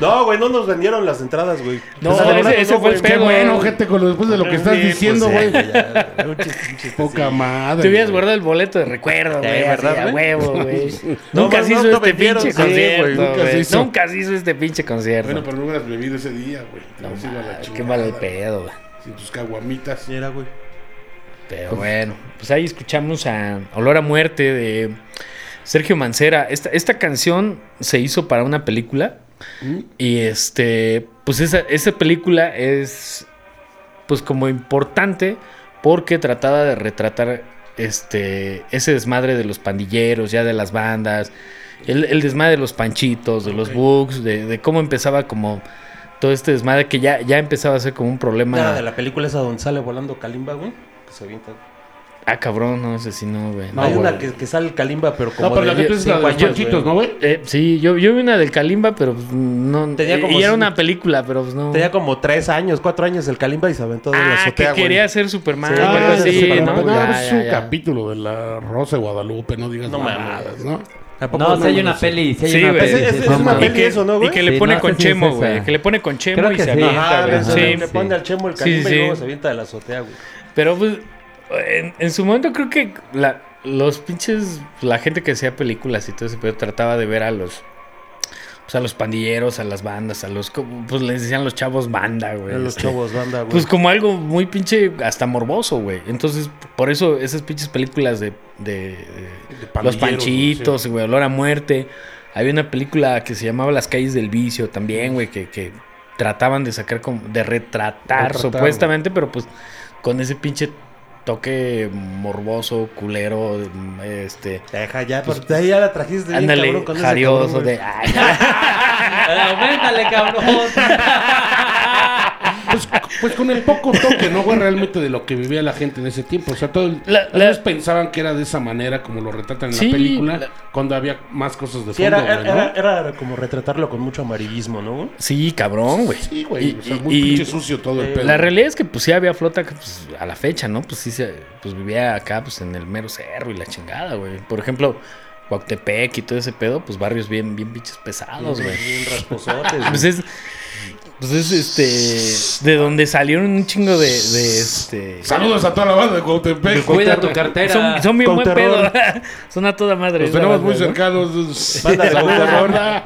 No, güey, no nos vendieron las entradas, güey. No, Pues, ese- verdad, ese no, fue el pedo. Qué bueno, gente, con lo, después de lo que estás Sí, diciendo, pues, güey. ya, ya, un chiste, un chiste, Poca sí. madre. Te hubieras güey. guardado el boleto de recuerdo, güey. Eh, así, ¿verdad, a huevo, güey. No, Nunca se hizo no este pinche sí, güey, concierto, nunca se güey. hizo. Nunca se hizo este pinche concierto. Bueno, pero no hubieras bebido ese día, güey. Qué mal pedo, güey. Sin tus caguamitas. Mira, güey. Pero bueno, pues ahí escuchamos a Olor a Muerte de Sergio Mancera. Esta, esta canción se hizo para una película. Y este, pues esa, esa película es pues como importante porque trataba de retratar este ese desmadre de los pandilleros, ya de las bandas, el, el desmadre de los panchitos, de los bugs, de, de cómo empezaba como todo este desmadre que ya, ya empezaba a ser como un problema. Nada de la película esa donde sale volando Kalimba, güey. Que se avienta. Ah, cabrón, no sé si no, güey. No, Hay güey. una que, que sale el Kalimba, pero como. No, pero la que tú es la de. ¿no, güey? Eh, sí, yo, yo vi una del Kalimba, pero pues, no. Tenía y- como y era una película, pero pues no. Tenía como tres años, cuatro años el Kalimba y se aventó de la ah, azotea, que güey. quería ser Superman. Sí, algo así, Superman, ¿no? No, Ya, es ya, un ya. capítulo de la Rosa de Guadalupe, no digas No mamadas, mames. ¿no? ¿A poco No, si hay una peli, si hay Sí, una güey. peli. Es- sí, es- sí, es no una peli eso, ¿no, Y güey? que le Sí, pone no con Chemo, güey. Que le pone con Chemo Creo y que se sí. avienta, Ajá, güey. le, Sí. le pone al chemo el Sí, Kalimba sí. y luego se avienta de la azotea, güey. Pero pues, en, en su momento creo que la, los pinches, la gente que hacía películas y todo ese pedo trataba de ver a los, pues a los pandilleros, a las bandas, a los, pues les decían los chavos banda, güey. A los este, chavos banda, güey. Pues como algo muy pinche, hasta morboso, güey. Entonces, por eso esas pinches películas de, de- de Los Panchitos, güey, Olor a Muerte. Había una película que se llamaba Las Calles del Vicio también, güey, que, que trataban de sacar como, de retratar, Retratar, supuestamente, pero pues con ese pinche toque morboso, culero, este... Deja ya, pero de ahí ya la trajiste bien, Ándale, cabrón, con ese jarioso cabrón, güey. de... ay, Aumentale, cabrón. Pues, pues con el poco toque, ¿no, güey? Realmente de lo que vivía la gente en ese tiempo. O sea, todo el- La- tal la- vez pensaban que era de esa manera como lo retratan en Sí, la película, la- cuando había más cosas de Sí, fondo, era, güey, era, ¿no? era, era como retratarlo con mucho amarillismo, ¿no? Sí, cabrón, güey. Sí, güey. Y- o sea, muy y- pinche sucio todo el pedo. La realidad es que pues sí había flota que, pues, a la fecha, ¿no? Pues sí se, pues vivía acá pues en el mero cerro y la chingada, güey. Por ejemplo, Cuauhtémoc y todo ese pedo, pues barrios bien, bien pinches pesados, güey. Bien rasposotes. Pues es, pues es este, de donde salieron un chingo de, de este. Saludos a toda la banda de Cuautepec. Cuida tu cartera. Son, son bien buen pedo, son a toda madre. Los tenemos banda, muy ¿no? cercanos. Banda de Cuauhtémoc.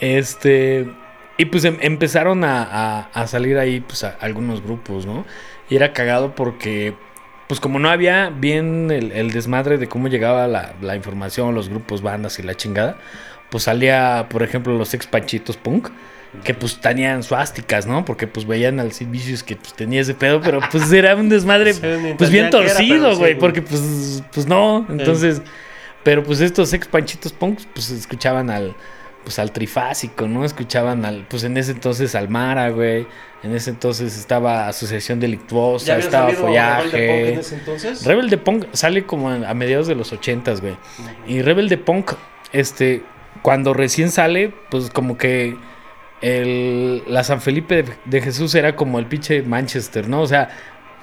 Este. Y pues em- empezaron a, a- a salir ahí, pues, a- algunos grupos, ¿no? Y era cagado porque, pues, como no había bien el, el desmadre de cómo llegaba la, la información, los grupos, bandas y la chingada, pues salía, por ejemplo, los ex panchitos punk. Que pues tenían suásticas, ¿no? Porque pues veían al Sid Vicious que pues tenía ese pedo, pero pues era un desmadre Sí, pues bien torcido, sí, güey, porque pues pues no, entonces pero pues estos ex panchitos punks pues escuchaban al pues al trifásico, ¿no? Escuchaban al pues en ese entonces al Mara, güey. En ese entonces estaba Asociación Delictuosa, ¿Ya había estaba salido Rebelde Punk Follaje. en ese entonces? Rebelde Punk sale como a mediados de los ochentas, güey. Y Rebelde Punk, este, cuando recién sale, pues como que el, la San Felipe de, de Jesús era como el pinche Manchester, ¿no? O sea,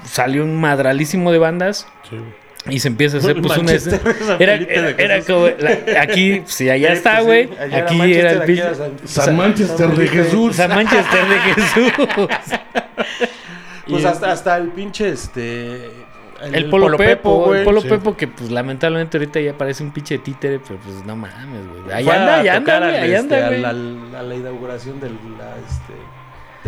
salió un madralísimo de bandas y se empieza a hacer pues una... Era, era, era como... la- aquí, sí, allá está, pues, güey. sí, allá era aquí era el aquí pinche... era San- San Manchester de. Jesús. San Manchester de Jesús. Pues Y- hasta, hasta el pinche este. El, Polo, Pepo, güey. el Polo sí. Pepo que pues lamentablemente ahorita ya parece un pinche títere, pero pues no mames, güey. Ahí Fue anda, a ahí anda, tocar güey, al, ahí este, anda, a güey. la, a la inauguración del, la, este,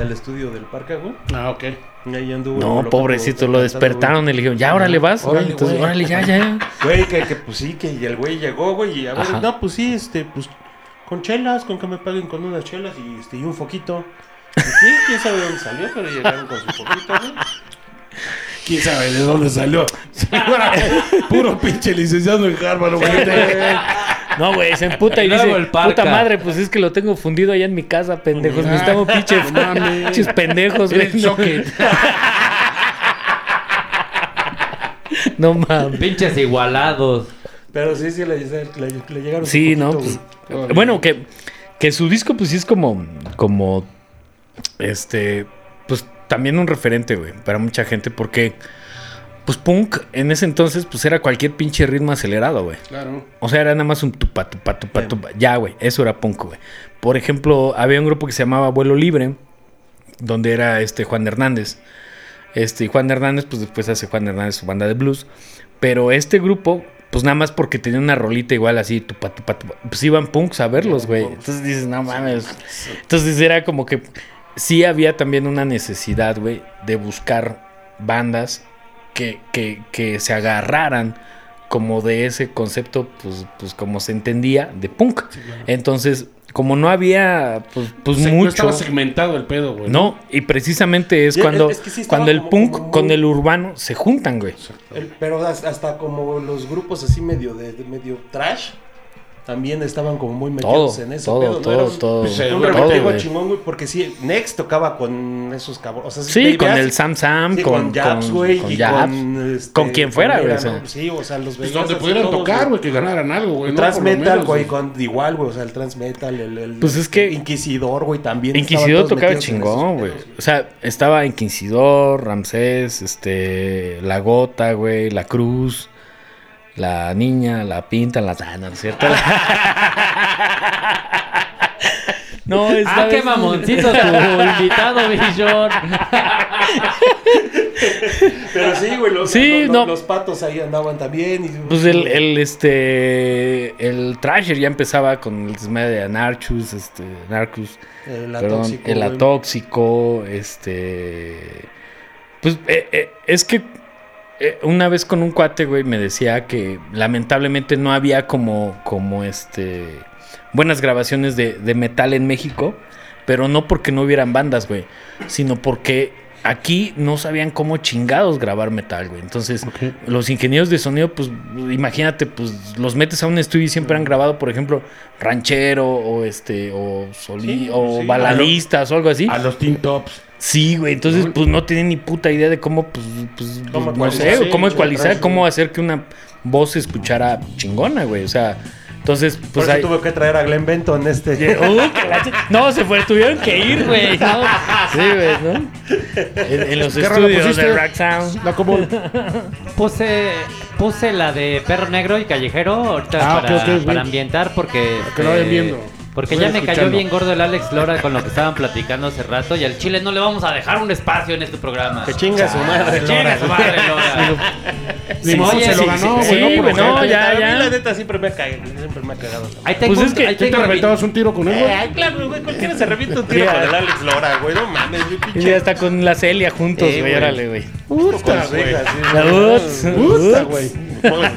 del estudio del parque, güey. Ah, ok. Y ahí anduvo el No, Polo pobrecito, Pepo lo despertaron y le dijeron, ya, órale, vas. Órale, güey. Entonces, güey. órale, ya, ya. Güey, que, que pues sí, que y el güey llegó, güey, y a ver, Ajá. no, pues sí, este, pues con chelas, con que me paguen con unas chelas y, este, y un foquito. Y quién sabe de dónde salió, pero llegaron con su foquito, güey. ¿Quién sabe de dónde salió? Puro pinche licenciado en Harvard, güey. No, güey, se emputa y Luego dice, el puta madre, pues es que lo tengo fundido allá en mi casa, pendejos. Necesitamos pinches, pinches pendejos, güey. No mames. Pinches igualados. Pero sí, sí, le, le, le llegaron Sí, no, pues, bueno, que, que su disco pues sí es como, como, este, pues también un referente, güey, para mucha gente, porque, pues punk en ese entonces pues era cualquier pinche ritmo acelerado, güey. Claro. O sea, era nada más un tupa, tupa, tupa, tupa. Ya, güey, eso era punk, güey. Por ejemplo, había un grupo que se llamaba Vuelo Libre, donde era este Juan Hernández. Este, y Juan Hernández, pues después hace Juan Hernández su banda de blues. Pero este grupo, pues nada más porque tenía una rolita igual así, tupa, tupa, tupa, pues iban punks a verlos, güey. Entonces dices, no mames. Entonces era como que sí había también una necesidad, güey, de buscar bandas que, que, que se agarraran como de ese concepto, pues, pues como se entendía, de punk. Entonces, como no había, pues, pues Se- No mucho. estaba segmentado el pedo, güey. No, y precisamente es cuando, es que sí estaba cuando el como- punk como muy- con el urbano se juntan, güey. El- pero hasta, hasta como los grupos así medio de, de medio trash también estaban como muy metidos Todo, en eso. todo, pedo, ¿no? todo, Era un- todo. pues, Un todo, güey. chingón, güey, porque sí, Next tocaba con esos cabrones. O sea, Sí, con el Sam Sam, sí, con, con Jabs, con- güey, con y Jabs. con, este, Con quien fuera, Era, güey. ¿no? Sí, o sea, los Pues donde pudieran todos, tocar, güey, que ganaran algo, güey. El ¿no? trans Por lo metal, menos, güey, con igual, güey, o sea, el trans metal, el, el Pues es que- Inquisidor, güey, también. Inquisidor tocaba chingón, güey. O sea, estaba Inquisidor, Ramsés, este, La Gota, güey, La Cruz, La Niña, La Pinta, La Tana, ¿no es cierto? no, Ah, esta qué vez- mamoncito tu invitado, Billón. Pero sí, güey, los, Sí, los, no. los patos ahí andaban también. Y, Pues el, el, este, el Thrasher ya empezaba con el desmadre de Anarchus, este, Narcus, el perdón, atóxico, el atóxico, este, pues eh, eh, es que eh, una vez con un cuate, güey, me decía que lamentablemente no había como, como este, buenas grabaciones de, de metal en México, pero no porque no hubieran bandas, güey, sino porque aquí no sabían cómo chingados grabar metal, güey. Entonces, los ingenieros de sonido, pues, imagínate, pues, los metes a un estudio y siempre han grabado, por ejemplo, ranchero o este, o solí, Sí, o sí. baladistas o algo así. A los Teen Tops. Sí, güey. Entonces, pues no tienen ni puta idea de cómo, pues, pues, Cómo no sé, cómo ecualizar, cómo hacer que una voz se escuchara chingona, güey. O sea, entonces, Por pues eso hay. tuve que traer a Glenn Benton este. Uy, que la No, se fue, tuvieron que ir, güey. ¿no? Sí, güey, ¿no? En, en los ¿Qué rola estudios de Rack Sound. La común. Puse, puse la de Perro Negro y Callejero ahorita Ah, para, ok, ok, bien. para ambientar porque... que lo vayan viendo. Porque Vayan ya me cayó bien gordo el Alex Lora con lo que estaban platicando hace rato y al Chile no le vamos a dejar un espacio en este programa. Que chinga su madre, Que chinga su madre, Lora. Ni Sí, modo, se lo ganó, sí, güey. sí, no ojete. ya, a mí ya. la neta siempre me ha cagado, siempre me ha cagado. Ahí tengo, Pues es que ahí ¿Tú te reventabas un tiro con él, Eh, güey? ay, claro, güey, cualquiera se revienta un tiro con el Alex Lora, güey, no mames, güey, Y pinche. ya está con la Celia juntos, Eh, güey. Órale, güey. Puta, güey. Uts. güey.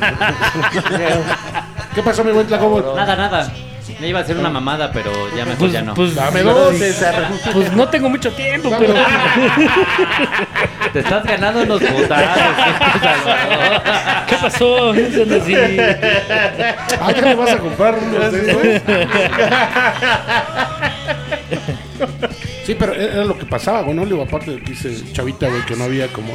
¿Qué pasó, mi buen Tlacobo? Nada, nada. Me iba a hacer una mamada, pero ya mejor Pues, ya no. pues, Dame dos. pues no tengo mucho tiempo, Dame pero. Te estás ganando unos putazos. Salvador. ¿Qué pasó? Ah, ya me vas a comprar unos de esos. Sí, pero era lo que pasaba, güey, ¿no? Aparte de que dice Chavita, güey, que no había como...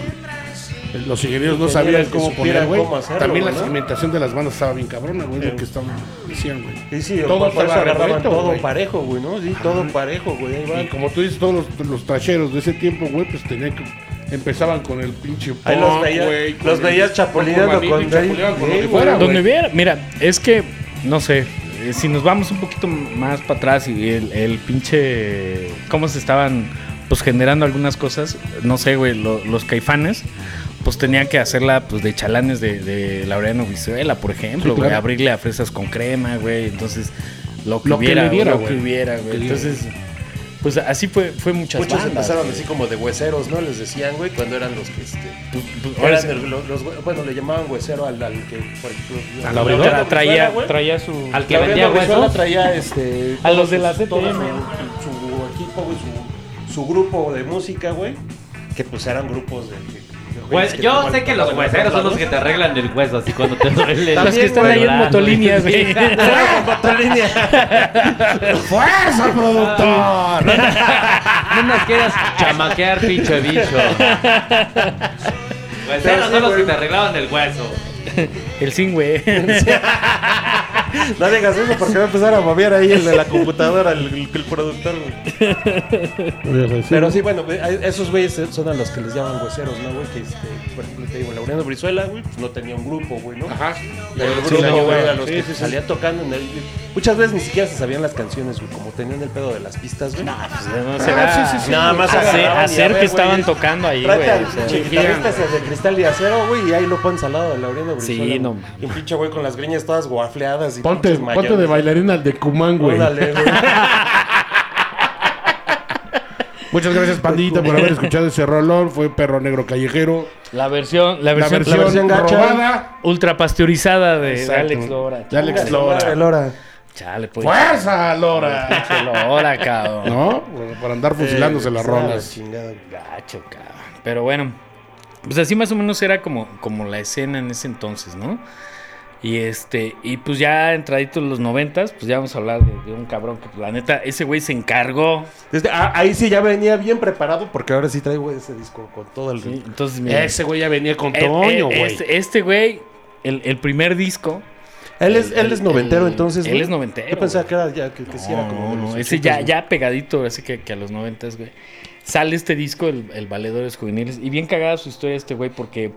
Los ingenieros no sabían que cómo poner, güey. También la segmentación de las bandas estaba bien cabrona, güey, lo que estaban decían, güey. Sí, sí, Todo todo parejo, güey, ¿no? Sí, todo parejo, güey. Y como tú dices, todos los, los tracheros de ese tiempo, güey, pues tenían que... Empezaban con el pinche Ahí los punk, veías- los el- veías chapulineando con con- con lo Sí, que güey. fuera, Donde hubiera, mira, es que, no sé, eh, si nos vamos un poquito más para atrás y el, el pinche, cómo se estaban, pues generando algunas cosas, no sé, güey, lo- los caifanes, pues tenían que hacerla, pues, de chalanes de, de Laureano Brizuela, por ejemplo, Sí, güey, claro. abrirle a fresas con crema, güey, entonces, lo que Lo hubiera, le diera, lo que güey. hubiera, Que güey, diera. entonces, pues, así fue, fue muchas Muchos bandas, empezaron güey. así como de hueseros, ¿no? Les decían, güey, cuando eran los que, este... Pues, pues, Eran sí, los, bueno, le llamaban huesero al, al que, por ejemplo... ¿Al abridor? tra- traía, güey. traía su... Al que vendía huesos. traía este A los de la CTM. su, su equipo güey su, su grupo de música güey que pues eran grupos de Pues, yo sé que los hueseros son los que te arreglan el hueso así cuando te duele. Los que están ahí en motolíneas, güey. ¡Fuerza, productor! No nos quieras chamaquear, pinche bicho. Hueseros son los que te arreglaban el hueso. El zinc, güey. No digas eso porque va a empezar a mover ahí el de la computadora el, el- el productor güey. pero sí bueno hay- esos güeyes son a los que les llaman hueseros no güey que este por ejemplo te digo Laureano Brizuela güey pues no tenía un grupo güey no Ajá. Pero el Sí, grupo güey, era los Sí, que sí, sí. salían tocando en el muchas veces ni siquiera se sabían las canciones güey como tenían el pedo de las pistas güey No Ah, sí, sí, sí. Nada más hacer, a ver, que estaban es- tocando ahí, güey. ese de cristal y acero, güey, y ahí lo pones al lado de Laureano Sí, Brizuela. no güey. mames. Y un pinche güey con las greñas todas guafleadas y Ponte, de bailarina al de Cumán, güey. Órale, güey. Muchas gracias, Pandita, por haber escuchado ese rolón. Fue Perro Negro Callejero. La versión, la La versión, la versión gacha. robada. ultra pasteurizada de. Alex Lora. De Alex Lora. Lora. Chale, pues. ¡Fuerza, Lora! Lora, cabrón. ¿No? Para andar fusilándose Eh, las la rolas. chingada. Gacho, cabrón. Pero bueno, pues así más o menos era como, como la escena en ese entonces, ¿no? Y este, y pues ya entraditos los noventas, pues ya vamos a hablar de, de un cabrón que, pues, la neta, ese güey se encargó. Desde- ah, ahí sí ya venía bien preparado porque ahora sí traigo ese disco con todo el... ¿sí? Entonces, mira, Ese güey ya venía con eh, Toño, güey. este, este güey, el, el primer disco. Él es, el- él es noventero el- entonces, él güey. es noventero, Yo pensaba que era ya, que, que sí era como... No, de no, los ese 80s, ya, güey. ya pegadito, así que, que a los noventas, güey. Sale este disco, el, el Valedores Juveniles, y bien cagada su historia este güey, porque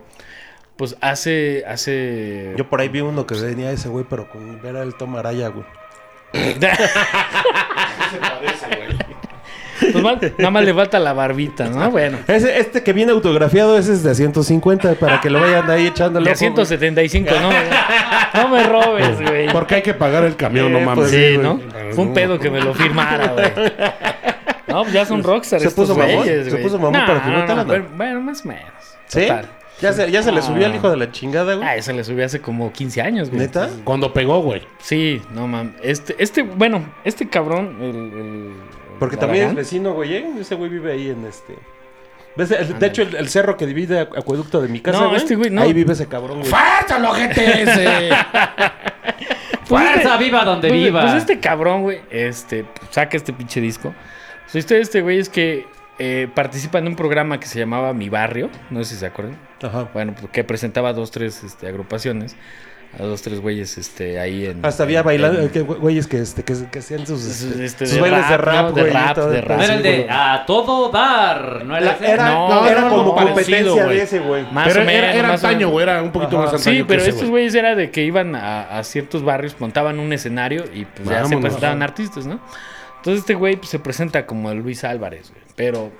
pues hace, hace... Yo por ahí vi uno que venía ese güey, pero con era el Tom Araya, güey. pues nada más le falta la barbita, ¿no? Bueno. Ese, este que viene autografiado, ese es de 150 para que lo vayan ahí echándole. De ojo, güey. 175, no, no me robes, güey. Porque hay que pagar el camión, no Eh, mames. pues Sí. ¿no? Fue un pedo que me lo firmara, güey. No, pues ya son rockstars ¿Se estos puso mamón? ¿Se güey. puso mamón No, para firmártela, no, no? pero- Bueno, más o menos. ¿Sí? Total. Ya se, ya se le subió al Ah. hijo de la chingada, güey. Ah, ese le subió hace como 15 años, güey. ¿Neta? Cuando pegó, güey. Sí, no mames. Este, este, bueno, este cabrón, el. el- Porque el también es vecino, güey. ¿eh? Ese güey vive ahí en este. ¿Ves? El- de hecho, el, el cerro que divide Acu- acueducto de mi casa, No, güey. este güey, no. Ahí vive ese cabrón, güey. ¡Fuerza, el ojete ese! ¡Fuerza, viva donde Pues, viva! pues este cabrón, güey, este, pues, saca este pinche disco. Su historia de este güey es que eh, participa en un programa que se llamaba Mi Barrio, no sé si se acuerdan. Ajá. Bueno, pues, que presentaba dos, tres este, agrupaciones, a dos, tres güeyes este, ahí en... Hasta había en- bailando, en- que, güeyes que, este, que, que hacían sus, este, Este, sus de bailes de rap, rap, ¿no? De güey. rap, todo de rap. No era el de a todo dar, ¿no era era, No, no, era como competencia güey. de ese, güey. Más Pero o menos. era, era más antaño, güey. Era un poquito Ajá. más antaño Sí, que pero ese, estos güey. güeyes era de que iban a, a ciertos barrios, montaban un escenario y pues ya se presentaban artistas, ¿no? Entonces este güey pues, se presenta como el Luis Álvarez, güey. Pero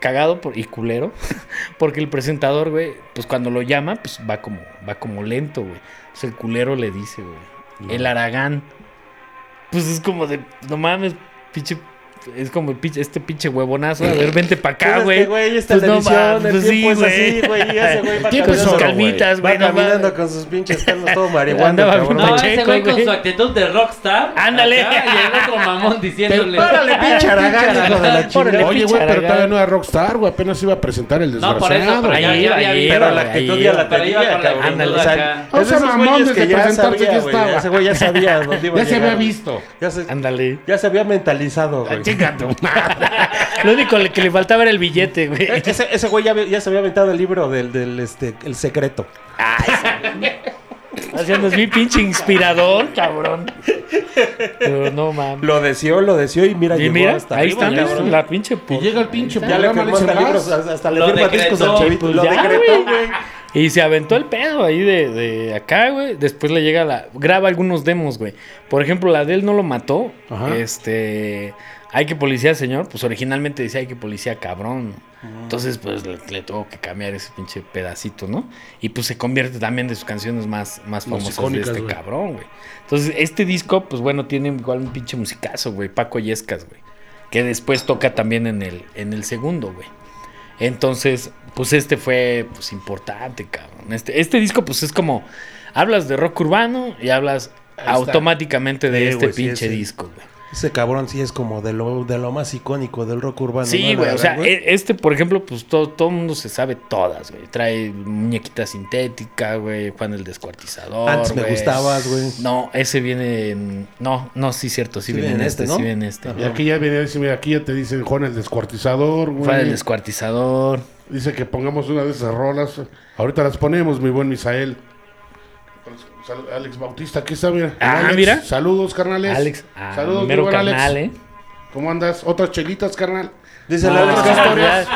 cagado por, y culero, porque el presentador, güey, pues cuando lo llama, pues va como, va como lento, güey. Entonces el culero le dice, güey, el Aragán. Pues es como de, no mames, pinche es como el pinche- este pinche huevonazo. A ver, vente para acá, güey. güey, esta Pues no televisión, el pues tiempo sí, es así, güey, y ese güey va tiempo calmitas, Va güey, caminando con sus pinches pelos todo marihuana, cabrón. No, Pacheco, ese güey con güey. su actitud de rockstar. Ándale. acá, Y el otro mamón diciéndole. Párale, pinche aragán, hijo de la chingada. Oye, güey, pero todavía no era Rockstar, güey. Apenas iba a presentar el No, por eso, desgraciado. pero ya, iba. Pero la actitud ya la tenía, cabrón. Ándale, O sea, acá. O es sea, esos mamón, güeyes desde que ya presentarse estaba. Ese güey ya sabía dónde iba a Ya se había visto. Ándale. ya se había mentalizado, güey. Chinga tu madre. Lo único que le faltaba era el billete, güey. E- Ese, ese güey ya, se había aventado el libro del, del este, El Secreto. Haciendo es mi pinche inspirador, cabrón. Pero no mames. Lo deseó, lo deseó y mira, Y llegó mira, hasta ahí arriba, está cabrón. la pinche Y por- llega el pinche Ya le firmó hasta libros, hasta le firma discos al chavito. pues lo ya, decretó, güey. güey. Y se aventó el pedo ahí de, de acá, güey. Después le llega la. Graba algunos demos, güey. Por ejemplo, la de él no lo mató. Ajá. Este. Hay que policía, señor. Pues originalmente decía hay que policía, cabrón. Entonces, pues le, le tuvo que cambiar ese pinche pedacito, ¿no? Y pues se convierte también de sus canciones más, más famosas icónicas, de este cabrón, güey. Entonces, este disco, pues bueno, tiene igual un pinche musicazo, güey. Paco Yescas, güey. Que después toca también en el, en el segundo, güey. Entonces, pues este fue pues importante, cabrón. Este, este disco, pues es como. Hablas de rock urbano y hablas automáticamente de Sí, este sí, pinche sí. disco, güey. Ese cabrón sí es como de lo, de lo más icónico del rock urbano. Sí, güey. O sea, e- este, por ejemplo, pues todo, todo el mundo se sabe todas, güey. Trae muñequita sintética, güey. Juan el descuartizador. Antes me gustabas, güey. No, ese viene en. No, no, sí, cierto. Sí, Sí viene en este, este, ¿no? sí viene en este. Y aquí ya viene, dice, mira, aquí ya te dicen Juan el descuartizador, güey. Juan el descuartizador. Dice que pongamos una de esas rolas. Ahorita las ponemos, mi buen Misael. Sal- Alex Bautista, aquí está, mira. Ah, Alex, mira. Saludos, carnales. Alex. Ah, Saludos, carnal. ¿eh? ¿Cómo andas? Otras chelitas, carnal. Dice el Alex, ya- Castorias.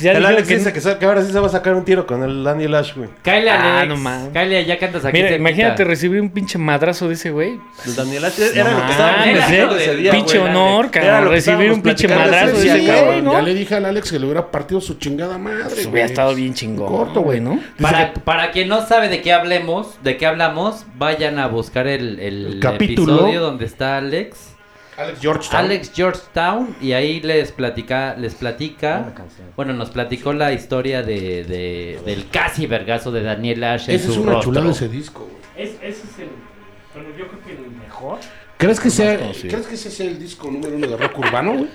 ya el Alex que- dice que, que ahora sí se va a sacar un tiro con el Daniel Ash, güey. Kyle Ah, Alex. no. Kyle, ya cantas aquí. Mira, imagínate recibir un pinche madrazo de ese güey. El Daniel Ash era No lo que estaba ¿eh? ese día, Pinche güey. honor, Era cabrón. que Recibir un pinche madrazo de ese cabrón. Ya le dije al Alex que le hubiera partido su chingada madre. Pues güey. hubiera estado bien chingón. Corto, güey, ¿no? Para, para quien no sabe de qué hablemos, de qué hablamos, vayan a buscar el, el El capítulo. episodio donde está Alex. Alex Georgetown. Alex Georgetown y ahí les platica, les platica, bueno, nos platicó la historia de, de- del casi vergazo de Daniel Ash en Ese es su una rostro. chulada ese disco, güey. ese es el. Bueno, yo creo que el mejor. ¿Crees que, sea. ¿Crees que ese sea el disco número uno de rock urbano, güey?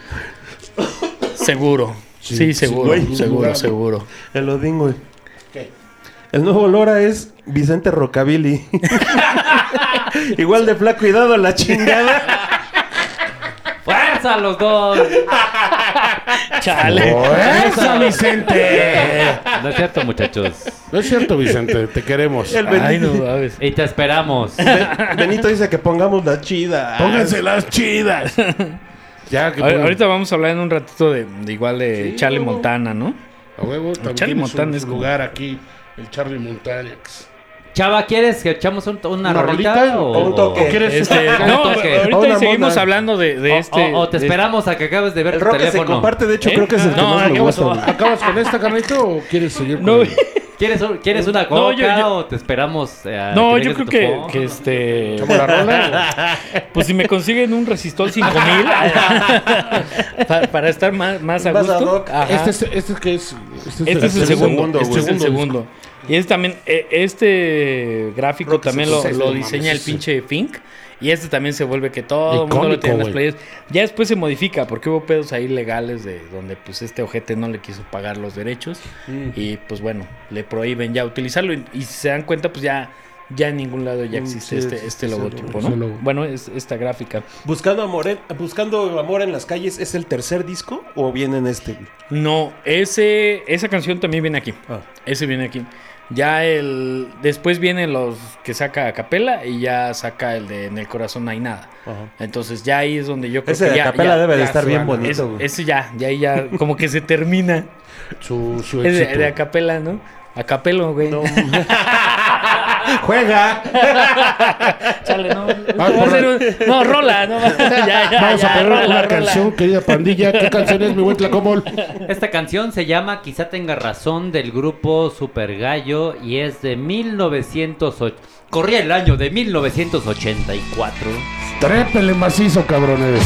Seguro. Sí, Sí, sí, seguro, güey. seguro, seguro. El Odín, güey. ¿Qué? El nuevo Lora es Vicente Rockabilly. Igual de flaco y dado la chingada. ¡Fuerza los dos! Chale. ¡Esa, Vicente! No es cierto, muchachos. No es cierto, Vicente, te queremos. El Ay, Benito, no mames. Y te esperamos. Benito dice que pongamos la chida. Pónganse las chidas. ya que A ver, pongan- ahorita vamos a hablar en un ratito de, de igual de Sí, Charlie huevo. Montana, ¿no? A huevo, también Charlie Montana es como- lugar aquí, el Charlie Montana. Chava, ¿quieres que echamos un- una, ¿Una rolita? rolita? o, ¿O un toque? ¿O quieres Este, no, toque. ahorita Una seguimos mona. hablamos de, de o- este. o- o te de- esperamos a que acabes de ver El tu rock que se comparte, de hecho, ¿Eh? creo que es el que No, más me acabas- gusta. ¿Acabas con esta, carnito, o quieres seguir con No, el- ¿Quieres, ¿Quieres una coca No, yo- yo- o te esperamos? eh, a No, que yo creo que, que este. ¿Echamos la rola? Pues si me consiguen un resistol 5000 para, para estar más, más a a gusto. Ajá. Este es, este es que es. Este Este es el segundo. Este es el segundo. Y es también, eh, este gráfico Rock también lo, diseña mames, el pinche Fink. Y este también se vuelve que todo el mundo lo tiene en las playas. Ya después se modifica porque hubo pedos ahí legales de donde pues este ojete no le quiso pagar los derechos. Mm. Y pues bueno, le prohíben ya utilizarlo. Y, y si se dan cuenta, pues ya, ya en ningún lado ya Mm, existe sí, este, es- este logotipo, logo, ¿no? logo. Bueno, es esta gráfica. Buscando amor, en, buscando amor en las calles, ¿es el tercer disco o viene en este? No, ese, esa canción también viene aquí. Ah. Ese viene aquí. Ya el. Después vienen los que saca a capela y ya saca el de En el corazón no hay nada. Ajá. Entonces ya ahí es donde yo creo Ese que de ya. capela ya- debe de ya estar bien bonito, es- güey. ese ya, ya ahí ya como que se termina. Su, su Es de, éxito. de acapela, ¿no? Acapelo, güey. No. ¡Juega! Chale, no. A un- no, rola, no. ya, ya, Vamos ya, a poner rola, una rola. canción, querida pandilla. ¿Qué canción es, mi buen Tlacomol? Esta canción se llama Quizá tenga razón del grupo Super Gallo y es de 1908. Corría el año de 1984. Trépele macizo, cabrones.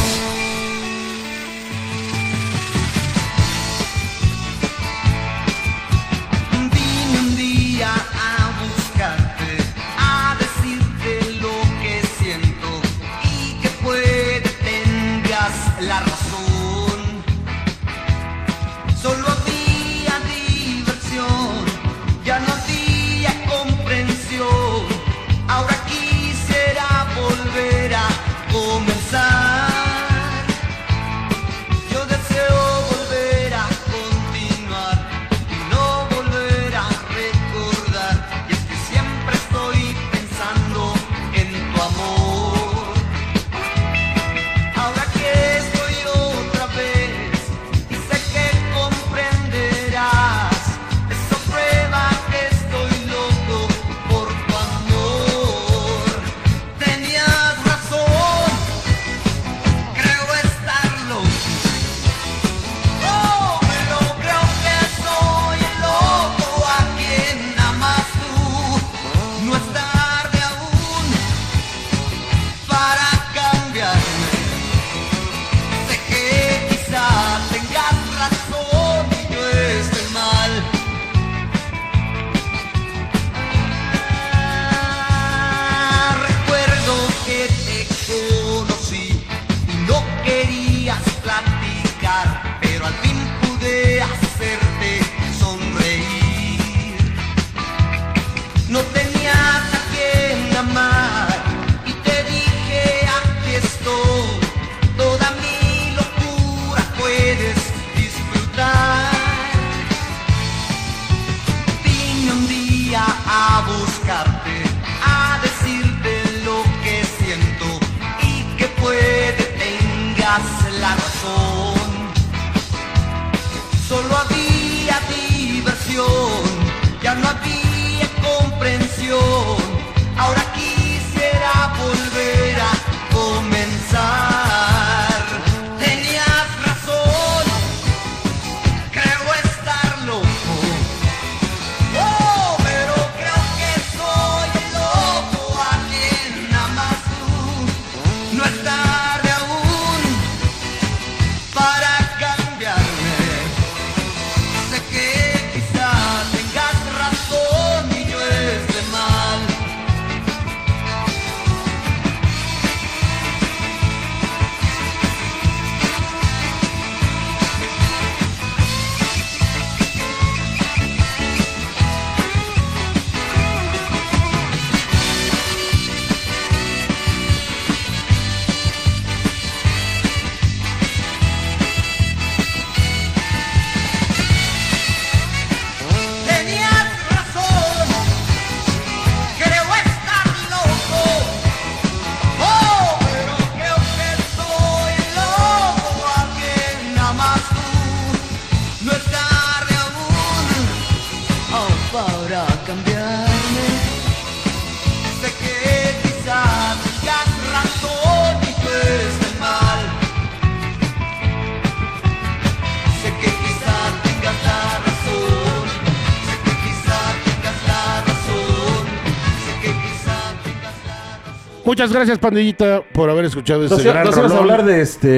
Muchas gracias, pandillita, por haber escuchado este gran nos ibas a rolón. hablar de este.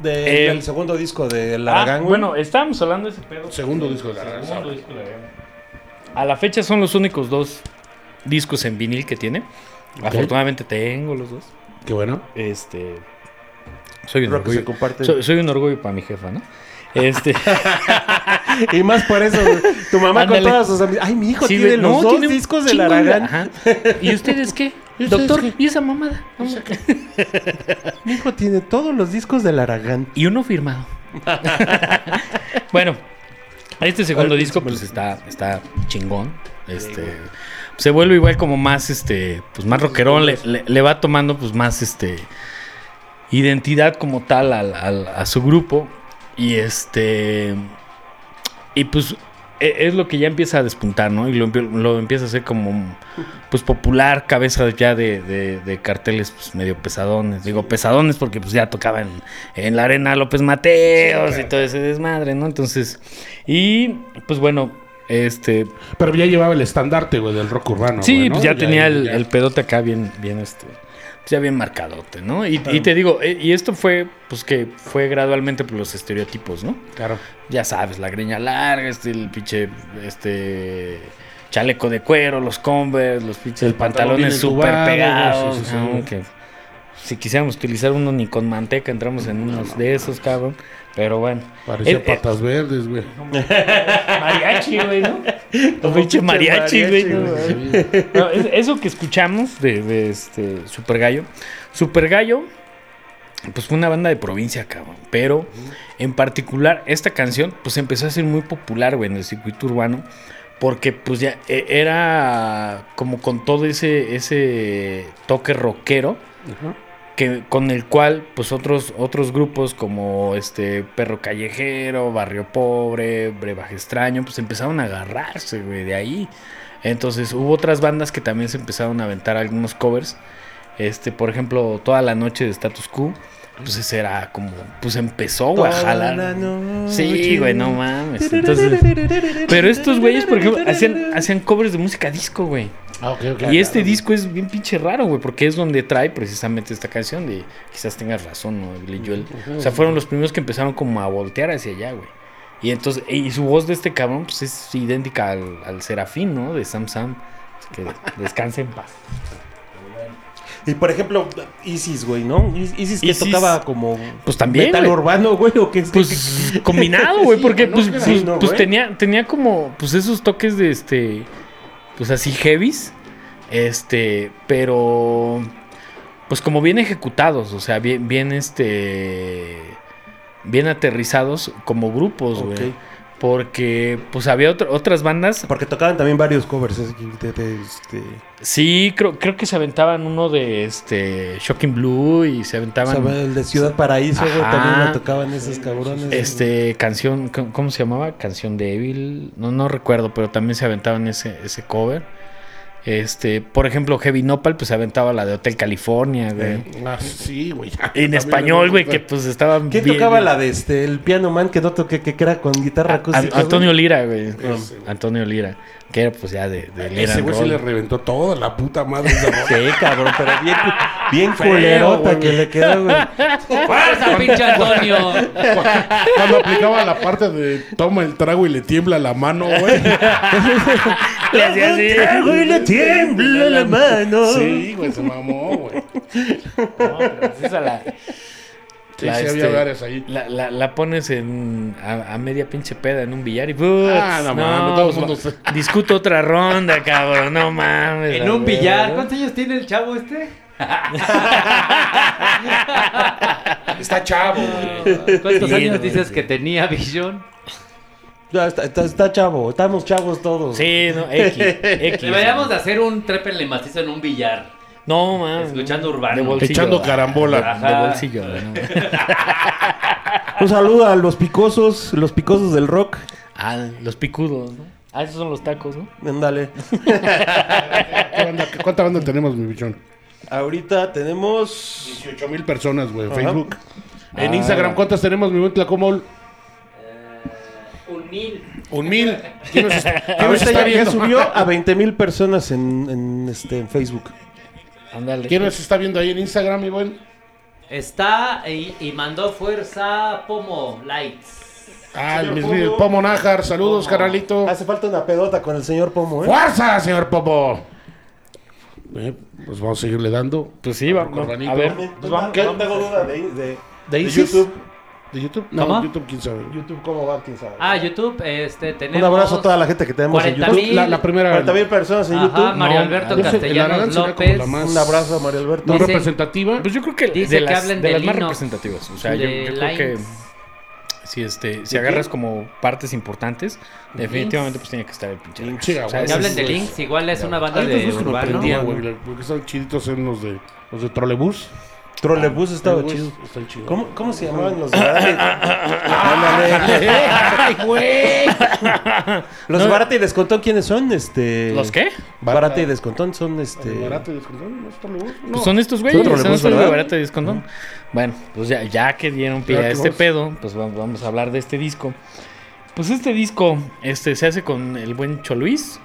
de- Eh, del segundo disco de Ah, Laragán, güey. bueno, estábamos hablando de ese pedo. Segundo disco de la raza. Segundo disco de Aragán. A la fecha son los únicos dos discos en vinil que tiene. Afortunadamente tengo los dos. Qué bueno. Este. Soy un Creo orgullo. comparte. Soy, soy un orgullo para mi jefa, ¿no? Este. Y más por eso, tu mamá Ándale. con todas sus amigas. Ay, mi hijo Sí, tiene güey, los no, dos tiene discos de Laragán. ¿Y ustedes qué? ¿Y ustedes Doctor? ¿y esa mamada? Mi hijo tiene todos los discos de Laragán. Y uno firmado. bueno, este segundo disco pues está, está chingón. Este se vuelve igual como más este pues más rockerón, le, le- le va tomando pues más este identidad como tal al- al- a su grupo y este y pues es lo que ya empieza a despuntar, ¿no? Y lo, empie- lo empieza a hacer como pues popular, cabeza ya de, de- de carteles pues, medio pesadones. Digo pesadones porque pues ya tocaban en la arena López Mateos y todo ese desmadre, ¿no? Entonces, y pues bueno, este Pero ya llevaba el estandarte, güey, del rock urbano. Sí, güey, ¿no? pues ya, tenía el, ya. el pedote acá bien, bien este, ya bien marcadote, ¿no? Y, y te digo, eh, y esto fue, pues que fue gradualmente por los estereotipos, ¿no? Claro. Ya sabes, la greña larga, este, el pinche, este, chaleco de cuero, los Converse, los pinches El pantalón pantalones súper pegados, sí, sí, sí. ¿no? Que si quisiéramos utilizar uno ni con manteca entramos en unos de esos, cabrón. Pero bueno. Parecía Eh, eh, patas verdes, güey. mariachi, güey, ¿no? Como pinche pinche mariachi, güey. no, es- eso que escuchamos de, de este Super Gallo. Super Gallo, pues fue una banda de provincia, cabrón. Pero en particular, esta canción, pues empezó a ser muy popular, güey, en el circuito urbano. Porque pues ya eh, era como con todo ese, ese toque rockero que con el cual pues otros otros grupos como este Perro Callejero, Barrio Pobre, Brebaje Extraño, pues empezaron a agarrarse, güey, de ahí. Entonces hubo otras bandas que también se empezaron a aventar algunos covers. Este, por ejemplo, Toda la noche de Status Quo, pues ese era como pues empezó güey, a jalar. Sí, güey, no mames. Entonces, pero estos güeyes, por ejemplo, hacían hacían covers de música disco, güey. Ah. Y este disco es bien pinche raro, güey, porque es donde trae precisamente esta canción de quizás tengas razón, ¿no? Billy Joel. O sea, fueron los primeros que empezaron como a voltear hacia allá, güey. Y entonces, y su voz de este cabrón, pues es idéntica al, al Serafín, ¿no? De Sam Sam. Que descanse en paz. Y por ejemplo, Isis, güey, ¿no? Is- Isis que Isis, tocaba como. pues, también, Metal güey. urbano, güey, o qué Pues combinado, güey, porque pues, pues, ¿no, pues tenía, tenía como pues esos toques de este pues así heavies. Este, pero pues como bien ejecutados, o sea, bien, bien este, bien aterrizados como grupos, güey. Porque pues había otro- otras bandas Porque tocaban también varios covers. de- de- este, Sí, creo, creo que se aventaban uno de este Shocking Blue y se o aventaban sea, el de Ciudad Paraíso, Ajá. también lo tocaban esos cabrones. este canción, ¿cómo cómo se llamaba? Canción débil. No, no recuerdo, pero también se aventaban ese, ese cover. Este, por ejemplo, Heavy Nopal, pues se aventaba la de Hotel California, güey. Ah, sí, güey. En español, güey, que pues estaban ¿Quién bien- tocaba la de este, el piano man que no toqué, que, que era con guitarra acústica? An- Antonio? Lira, güey. Antonio Lira. Que era pues ya de, de Ese güey se le reventó toda la puta madre. Sí, cabrón, pero bien, bien Feo, culerota güey. que le quedó, güey. ¡Fuerza, pinche Antonio! Cuando aplicaba la parte de toma el trago y le tiembla la mano, güey. Le hacía así. Güey, le tiembla la mano. Sí, güey, se mamó, güey. No, pero pues esa la, Sí, la, sí, este, había varias ahí. La, la, la pones en, a, a media pinche peda en un billar y ¡putz! Ah, no mames, Discuto otra ronda, cabrón, no mames. En un billar. ¿Cuántos años tiene el chavo este? Está chavo, güey. ¿Cuántos años no, dices que tenía Vision? Ya, está, está, está chavo, estamos chavos todos. Sí, no, X, X. Deberíamos de hacer un trépele macizo en un billar. No, mames. Escuchando urbano. De bolsillo. Echando carambola. Ajá. De bolsillo, ¿no? Un saludo a los picosos, los picosos del rock. Ah, los picudos, ¿no? Ah, esos son los tacos, ¿no? Ándale. ¿Qué banda- ¿Cuánta banda tenemos, mi bichón? Ahorita tenemos 18 mil personas, güey. Facebook. En Ah. Instagram, ¿cuántas tenemos, mi buen Tlacomol? Un mil. Un mil. ¿Quién nos está, quién nos Ahorita está ya, subió a 20 mil personas en, en, este, en Facebook. ¿Quién nos está viendo ahí en Instagram, mi buen? Está y, y mandó fuerza Pomo Lights. Ah, el, Señor mis- Pomo. Pomo Nájar. Saludos, carnalito. Hace falta una pedota con el señor Pomo, ¿eh? ¡Fuerza, señor Pomo! Eh, pues vamos a seguirle dando. Pues sí, vamos. A ver, Pues pues vamos. No tengo duda de, de, ¿De? YouTube. ¿De YouTube? No, ¿Cómo? YouTube, quién sabe. YouTube, ¿cómo va? ¿Quién sabe? Ah, YouTube, este, tenemos... Un abrazo a toda la gente que tenemos en 40 YouTube. mil. La, la primera. 40 mil personas en Ajá, YouTube. Mario No, Alberto el Castellanos López. la más- Un abrazo a Mario Alberto. Muy Dice- representativa. Pues yo creo que Dice de que las, hablen de de las más representativas. O sea, yo, De yo creo que si, este, si ¿De agarras como partes importantes, definitivamente pues tiene que estar el pinche. Sí, O sea. Que hablen de Links, igual es una banda de que urbano. porque están chiditos en los de, los de trolebús. Trolebús estaba Trolebús chido. Están chidos. ¿Cómo, ¿Cómo se llamaban los Barata? Ándale. ¡Ay, güey! Los No. Barata y Descontón, ¿quiénes son? Este... ¿Los qué? Barata y Descontón son este... Barato y descontón, ¿no es trolebús? No. Pues son estos güeyes, Son estos de ¿verdad? barata y descontón. Bueno, pues ya, ya que dieron pie a este pedo, pues vamos, vamos a hablar de este disco. Pues este disco este, se hace con el buen Choluis,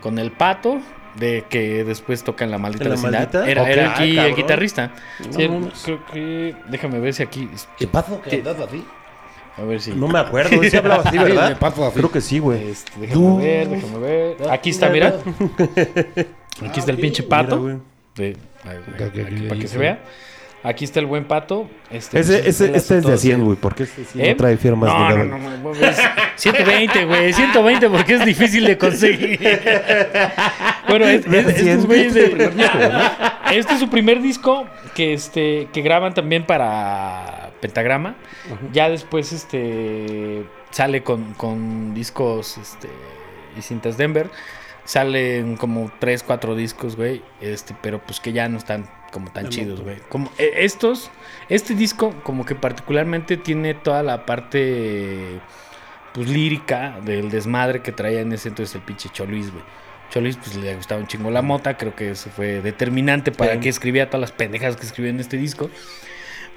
con el Pato, de que después toca en La Maldita ¿En La Vecindad. Maldita? Era, Ok, era ah, aquí el guitarrista. Sí, No, no, creo que... Déjame ver si aquí... ¿Qué pasa? ¿Qué? A ver si... No me acuerdo, él sí hablaba así, ¿verdad? paso así. Creo que sí, güey. Este, déjame ver, déjame ver. Aquí está, mira. Aquí está el pinche Mira, pato. de- aquí, ok, para que se vea. Aquí está el buen pato. Este, Ese, pues, ese, este es de así. 100, güey, porque este sí ¿Eh? no trae firmas no, no, no, no, güey, es 120, güey, 120 porque es difícil de conseguir. bueno, es, es- estos güeyes de- este es su primer disco que este que graban también para Pentagrama. Ya después este sale con, con discos este y cintas Denver. Salen como 3, 4 discos, güey, este, pero pues que ya no están como tan chidos, güey. Como eh, estos este disco como que particularmente tiene toda la parte pues lírica del desmadre que traía en ese entonces el pinche Choluis, güey. Choluis pues le gustaba un chingo la mota, creo que eso fue determinante para que escribía todas las pendejas que escribió en este disco.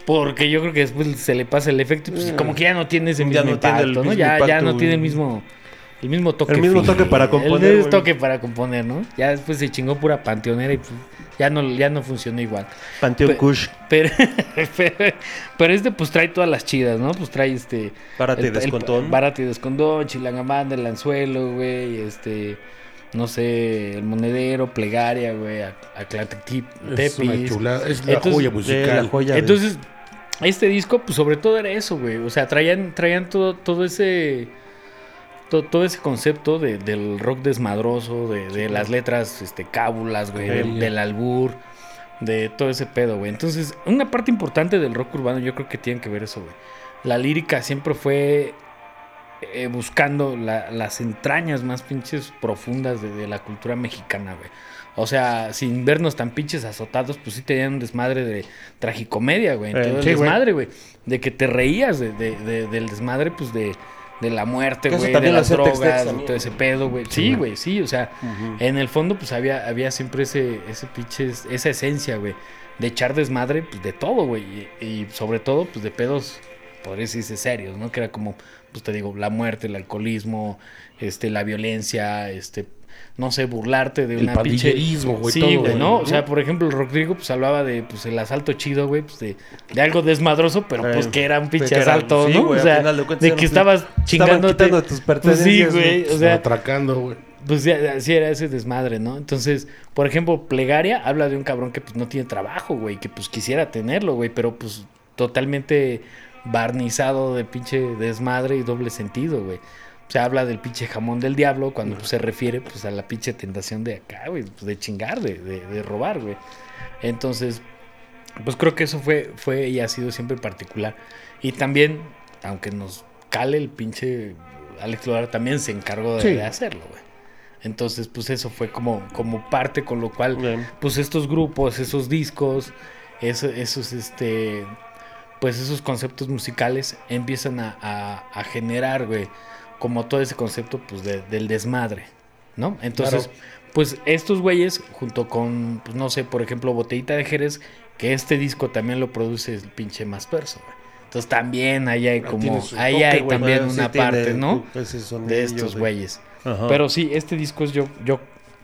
Porque yo creo que después se le pasa el efecto y pues como que ya no tiene ese. Ya mismo no tiene ¿no? mismo Ya, no tiene el mismo el mismo toque. El mismo toque para componer, El mismo toque para componer, ¿no? Ya después se chingó pura panteonera y pues, ya no ya no funcionó igual. Panteón Kush. Pero, pero, pero este pues trae todas las chidas, ¿no? Pues trae este... Párate y Descontón. Bárate y Descontón, Chilangamán, El Anzuelo, güey, este... No sé, El Monedero, Plegaria, güey, a, a Tepis. Es una chulada. Es la Entonces, joya de musical. la joya de- Entonces, este disco, pues sobre todo era eso, güey. O sea, traían, traían todo, todo ese... to- todo ese concepto de- del rock desmadroso, de, de las letras este, cábulas, güey, del, del albur, de todo ese pedo, güey. Entonces, una parte importante del rock urbano yo creo que tiene que ver eso, güey. La lírica siempre fue eh, buscando la- las entrañas más pinches profundas de, de la cultura mexicana, güey. O sea, sin vernos tan pinches azotados, pues sí tenían un desmadre de tragicomedia, güey. Eh, sí, desmadre, güey. De que te reías de- del desmadre, pues de, de la muerte, güey, de las drogas, de todo ese pedo, güey. Sí, güey, sí, o sea, en el fondo, pues había, había siempre ese, ese pinches, esa esencia, güey, de echar desmadre, pues de todo, güey. Y, y sobre todo, pues de pedos, podría decirse serios, ¿no? Que era como, pues te digo, la muerte, el alcoholismo, este, la violencia, este, no sé, burlarte de El una pinche. güey, Sí, todo, güey, güey, ¿no? ¿no? O sea, por ejemplo, Rodrigo, pues hablaba de, pues, el asalto chido, güey, pues de, de algo desmadroso, pero pues que era un pinche era- asalto, sí, ¿no? güey, o sea, final de de que estabas chingándote. quitando tus Pues sí, pertenencias, güey, güey. o sea, atracando, güey. pues ya, así era ese desmadre, ¿no? Entonces, por ejemplo, Plegaria habla de un cabrón que pues no tiene trabajo, güey, que pues quisiera tenerlo, güey, pero pues totalmente barnizado de pinche desmadre y doble sentido, güey. O sea, habla del pinche jamón del diablo cuando pues, se refiere pues a la pinche tentación de acá, güey, pues, de chingar, de, de, de robar, güey. Entonces, pues creo que eso fue, fue y ha sido siempre particular. Y también, aunque nos cale el pinche Alex Lora, también se encargó de, Sí. de hacerlo, güey. Entonces, pues eso fue como, como parte con lo cual, Bien. pues estos grupos, esos discos, eso- esos, este, pues esos conceptos musicales empiezan a, a- a generar, güey, como todo ese concepto, pues, de- del desmadre, ¿no? Entonces, pues estos güeyes, junto con, pues no sé, por ejemplo, Botellita de Jerez, que este disco también lo produce el pinche más perso. Entonces también ahí hay como, tiene su ahí toque, hay güey. también Bueno, sí una tiene parte, ¿no? sonidillo, De estos güey. güeyes. Pero sí, este disco es yo, yo,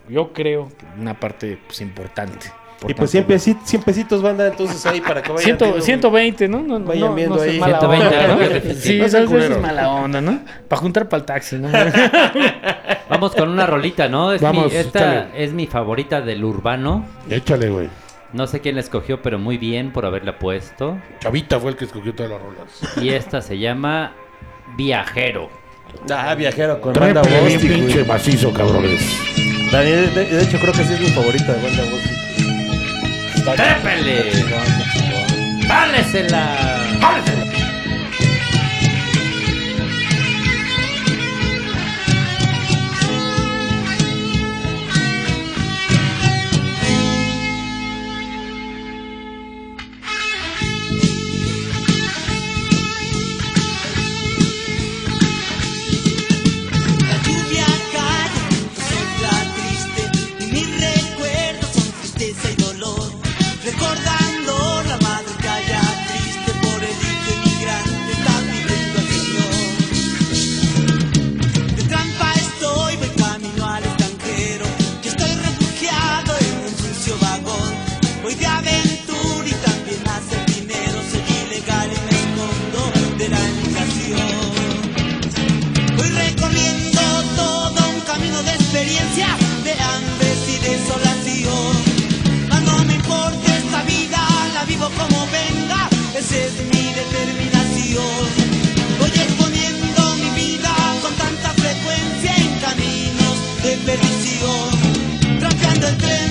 yo creo una parte pues, importante. Y pues 100 pesitos, 100 pesitos banda, entonces ahí para que vayan. Ciento- viendo, 120, ¿no? No, no, Vayan no, viendo no ahí. mala 120, onda, ¿no? sí. Eso, es mala onda, ¿no? Para juntar para el taxi, ¿no? Vamos con una rolita, ¿no? Es Vamos, mi, esta échale. es mi favorita del urbano. Échale, güey. No sé quién la escogió, pero muy bien por haberla puesto. Chavita fue el que escogió todas las rolas. Y esta se llama Viajero. Ah, viajero con banda bien Bostic, güey. pinche macizo, cabrones. Daniel, de, de hecho creo que sí es mi favorita de banda Bostic. ¡Trépele! ¡Dálesela! La de hambre y desolación. Mas no me importa esta vida, la vivo como venga, esa es mi determinación. Voy exponiendo mi vida con tanta frecuencia en caminos de perdición. Trapeando el tren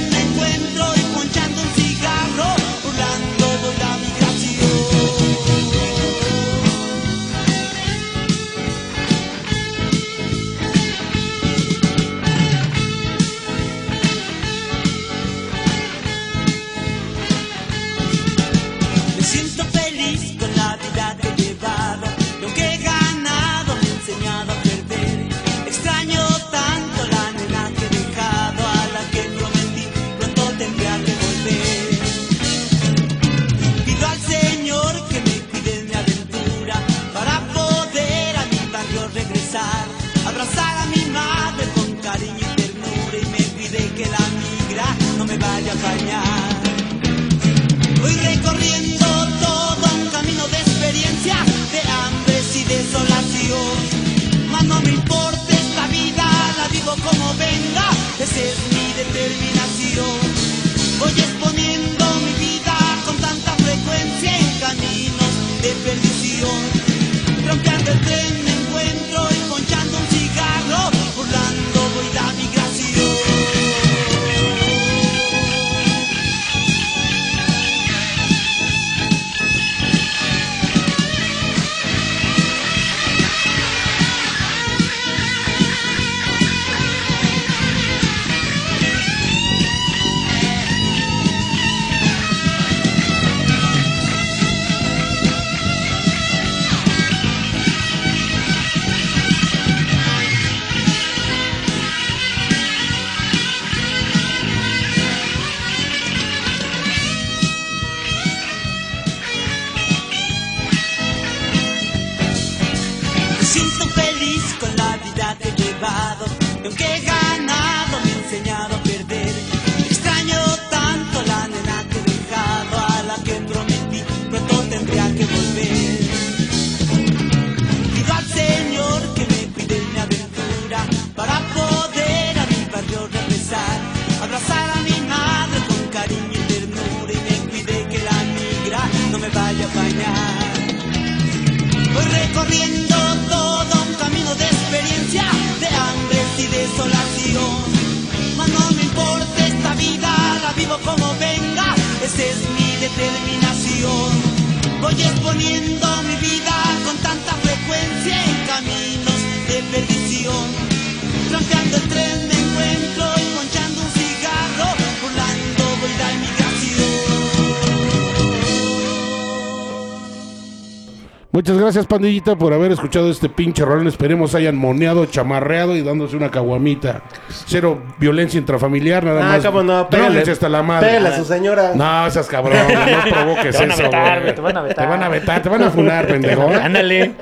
gracias, pandillita, por haber escuchado este pinche rolón. Esperemos hayan moneado, chamarreado y dándose una caguamita. Cero violencia intrafamiliar, nada Ah, más. cómo no, pégale. Dróguense hasta la madre. Pégale a su señora. No, seas cabrón, no provoques Te van a eso, vetar, güey. güey, te van a vetar. Te van a vetar, te van a funar, pendejo. Ándale.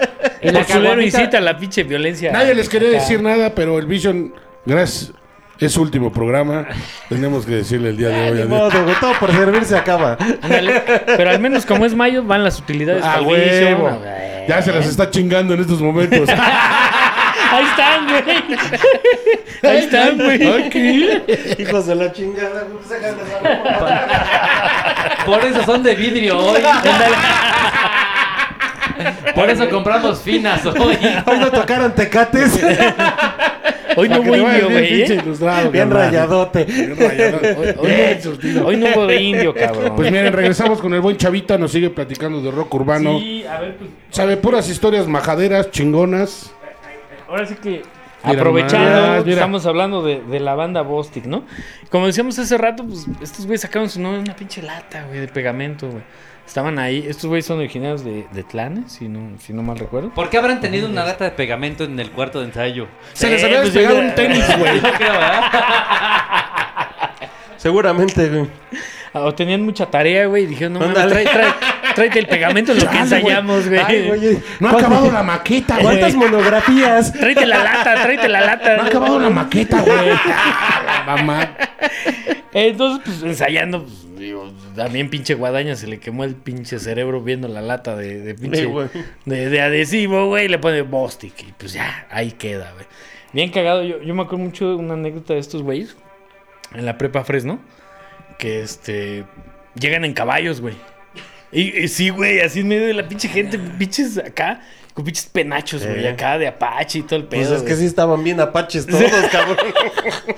Y la Por culero caguamita- incita la pinche violencia. Nadie les quería Acá. decir nada, pero el Vision, gracias, es su último programa. Tenemos que decirle el día de hoy. Güey, todo por servir se acaba. Ándale. Pero al menos como es mayo, van las utilidades. Ah, huevo. güey. Ya se las está chingando en estos momentos. Ahí están, güey. Ahí están, güey. Hijos de la chingada, güey, sacan de Por eso son de vidrio hoy. Por eso compramos finas hoy. Hoy no tocaron tecates. Hoy no hubo indio, güey. ¿eh? Bien rayadote. Bien rayadote. Hoy, hoy no, surtido. hoy no hubo de indio, cabrón. Pues miren, regresamos con el buen Chavita, nos sigue platicando de rock urbano. Sí, a ver, pues Sabe puras historias majaderas, chingonas. ahora sí que Mira aprovechando, mira. estamos hablando de, de la banda Bostic, ¿no? Como decíamos hace rato, pues estos güeyes sacaron su nombre una pinche lata, güey, de pegamento, güey. Estaban ahí, estos güeyes son originarios de, de Tlanes, si no, si no mal recuerdo. ¿Por qué habrán tenido una lata de pegamento en el cuarto de ensayo? Se les había pues, despegado yo- un tenis, güey. Yo creo, ¿verdad? Seguramente, güey. Ah, O tenían mucha tarea, güey, y dijeron, no mames, trae, trae, tráete el pegamento en lo que ensayamos, güey. Ay, güey. No ha acabado la maqueta, güey. ¿Cuántas monografías? Tráete la lata, tráete la lata. No ha acabado la maqueta, güey. Ah, mamá. Entonces, pues ensayando, pues, digo, también pinche guadaña se le quemó el pinche cerebro viendo la lata de, de pinche Sí, güey. de, de adhesivo, güey, y le pone Bostic y pues ya, ahí queda, güey. Bien cagado, yo, yo me acuerdo mucho de una anécdota de estos güeyes en la prepa Fresno, que este llegan en caballos, güey. Y, sí, güey, así en medio de la pinche gente, pinches acá, con pinches penachos, güey, Eh. acá de Apache y todo el pedo. Pues es que sí estaban bien apaches todos, cabrón.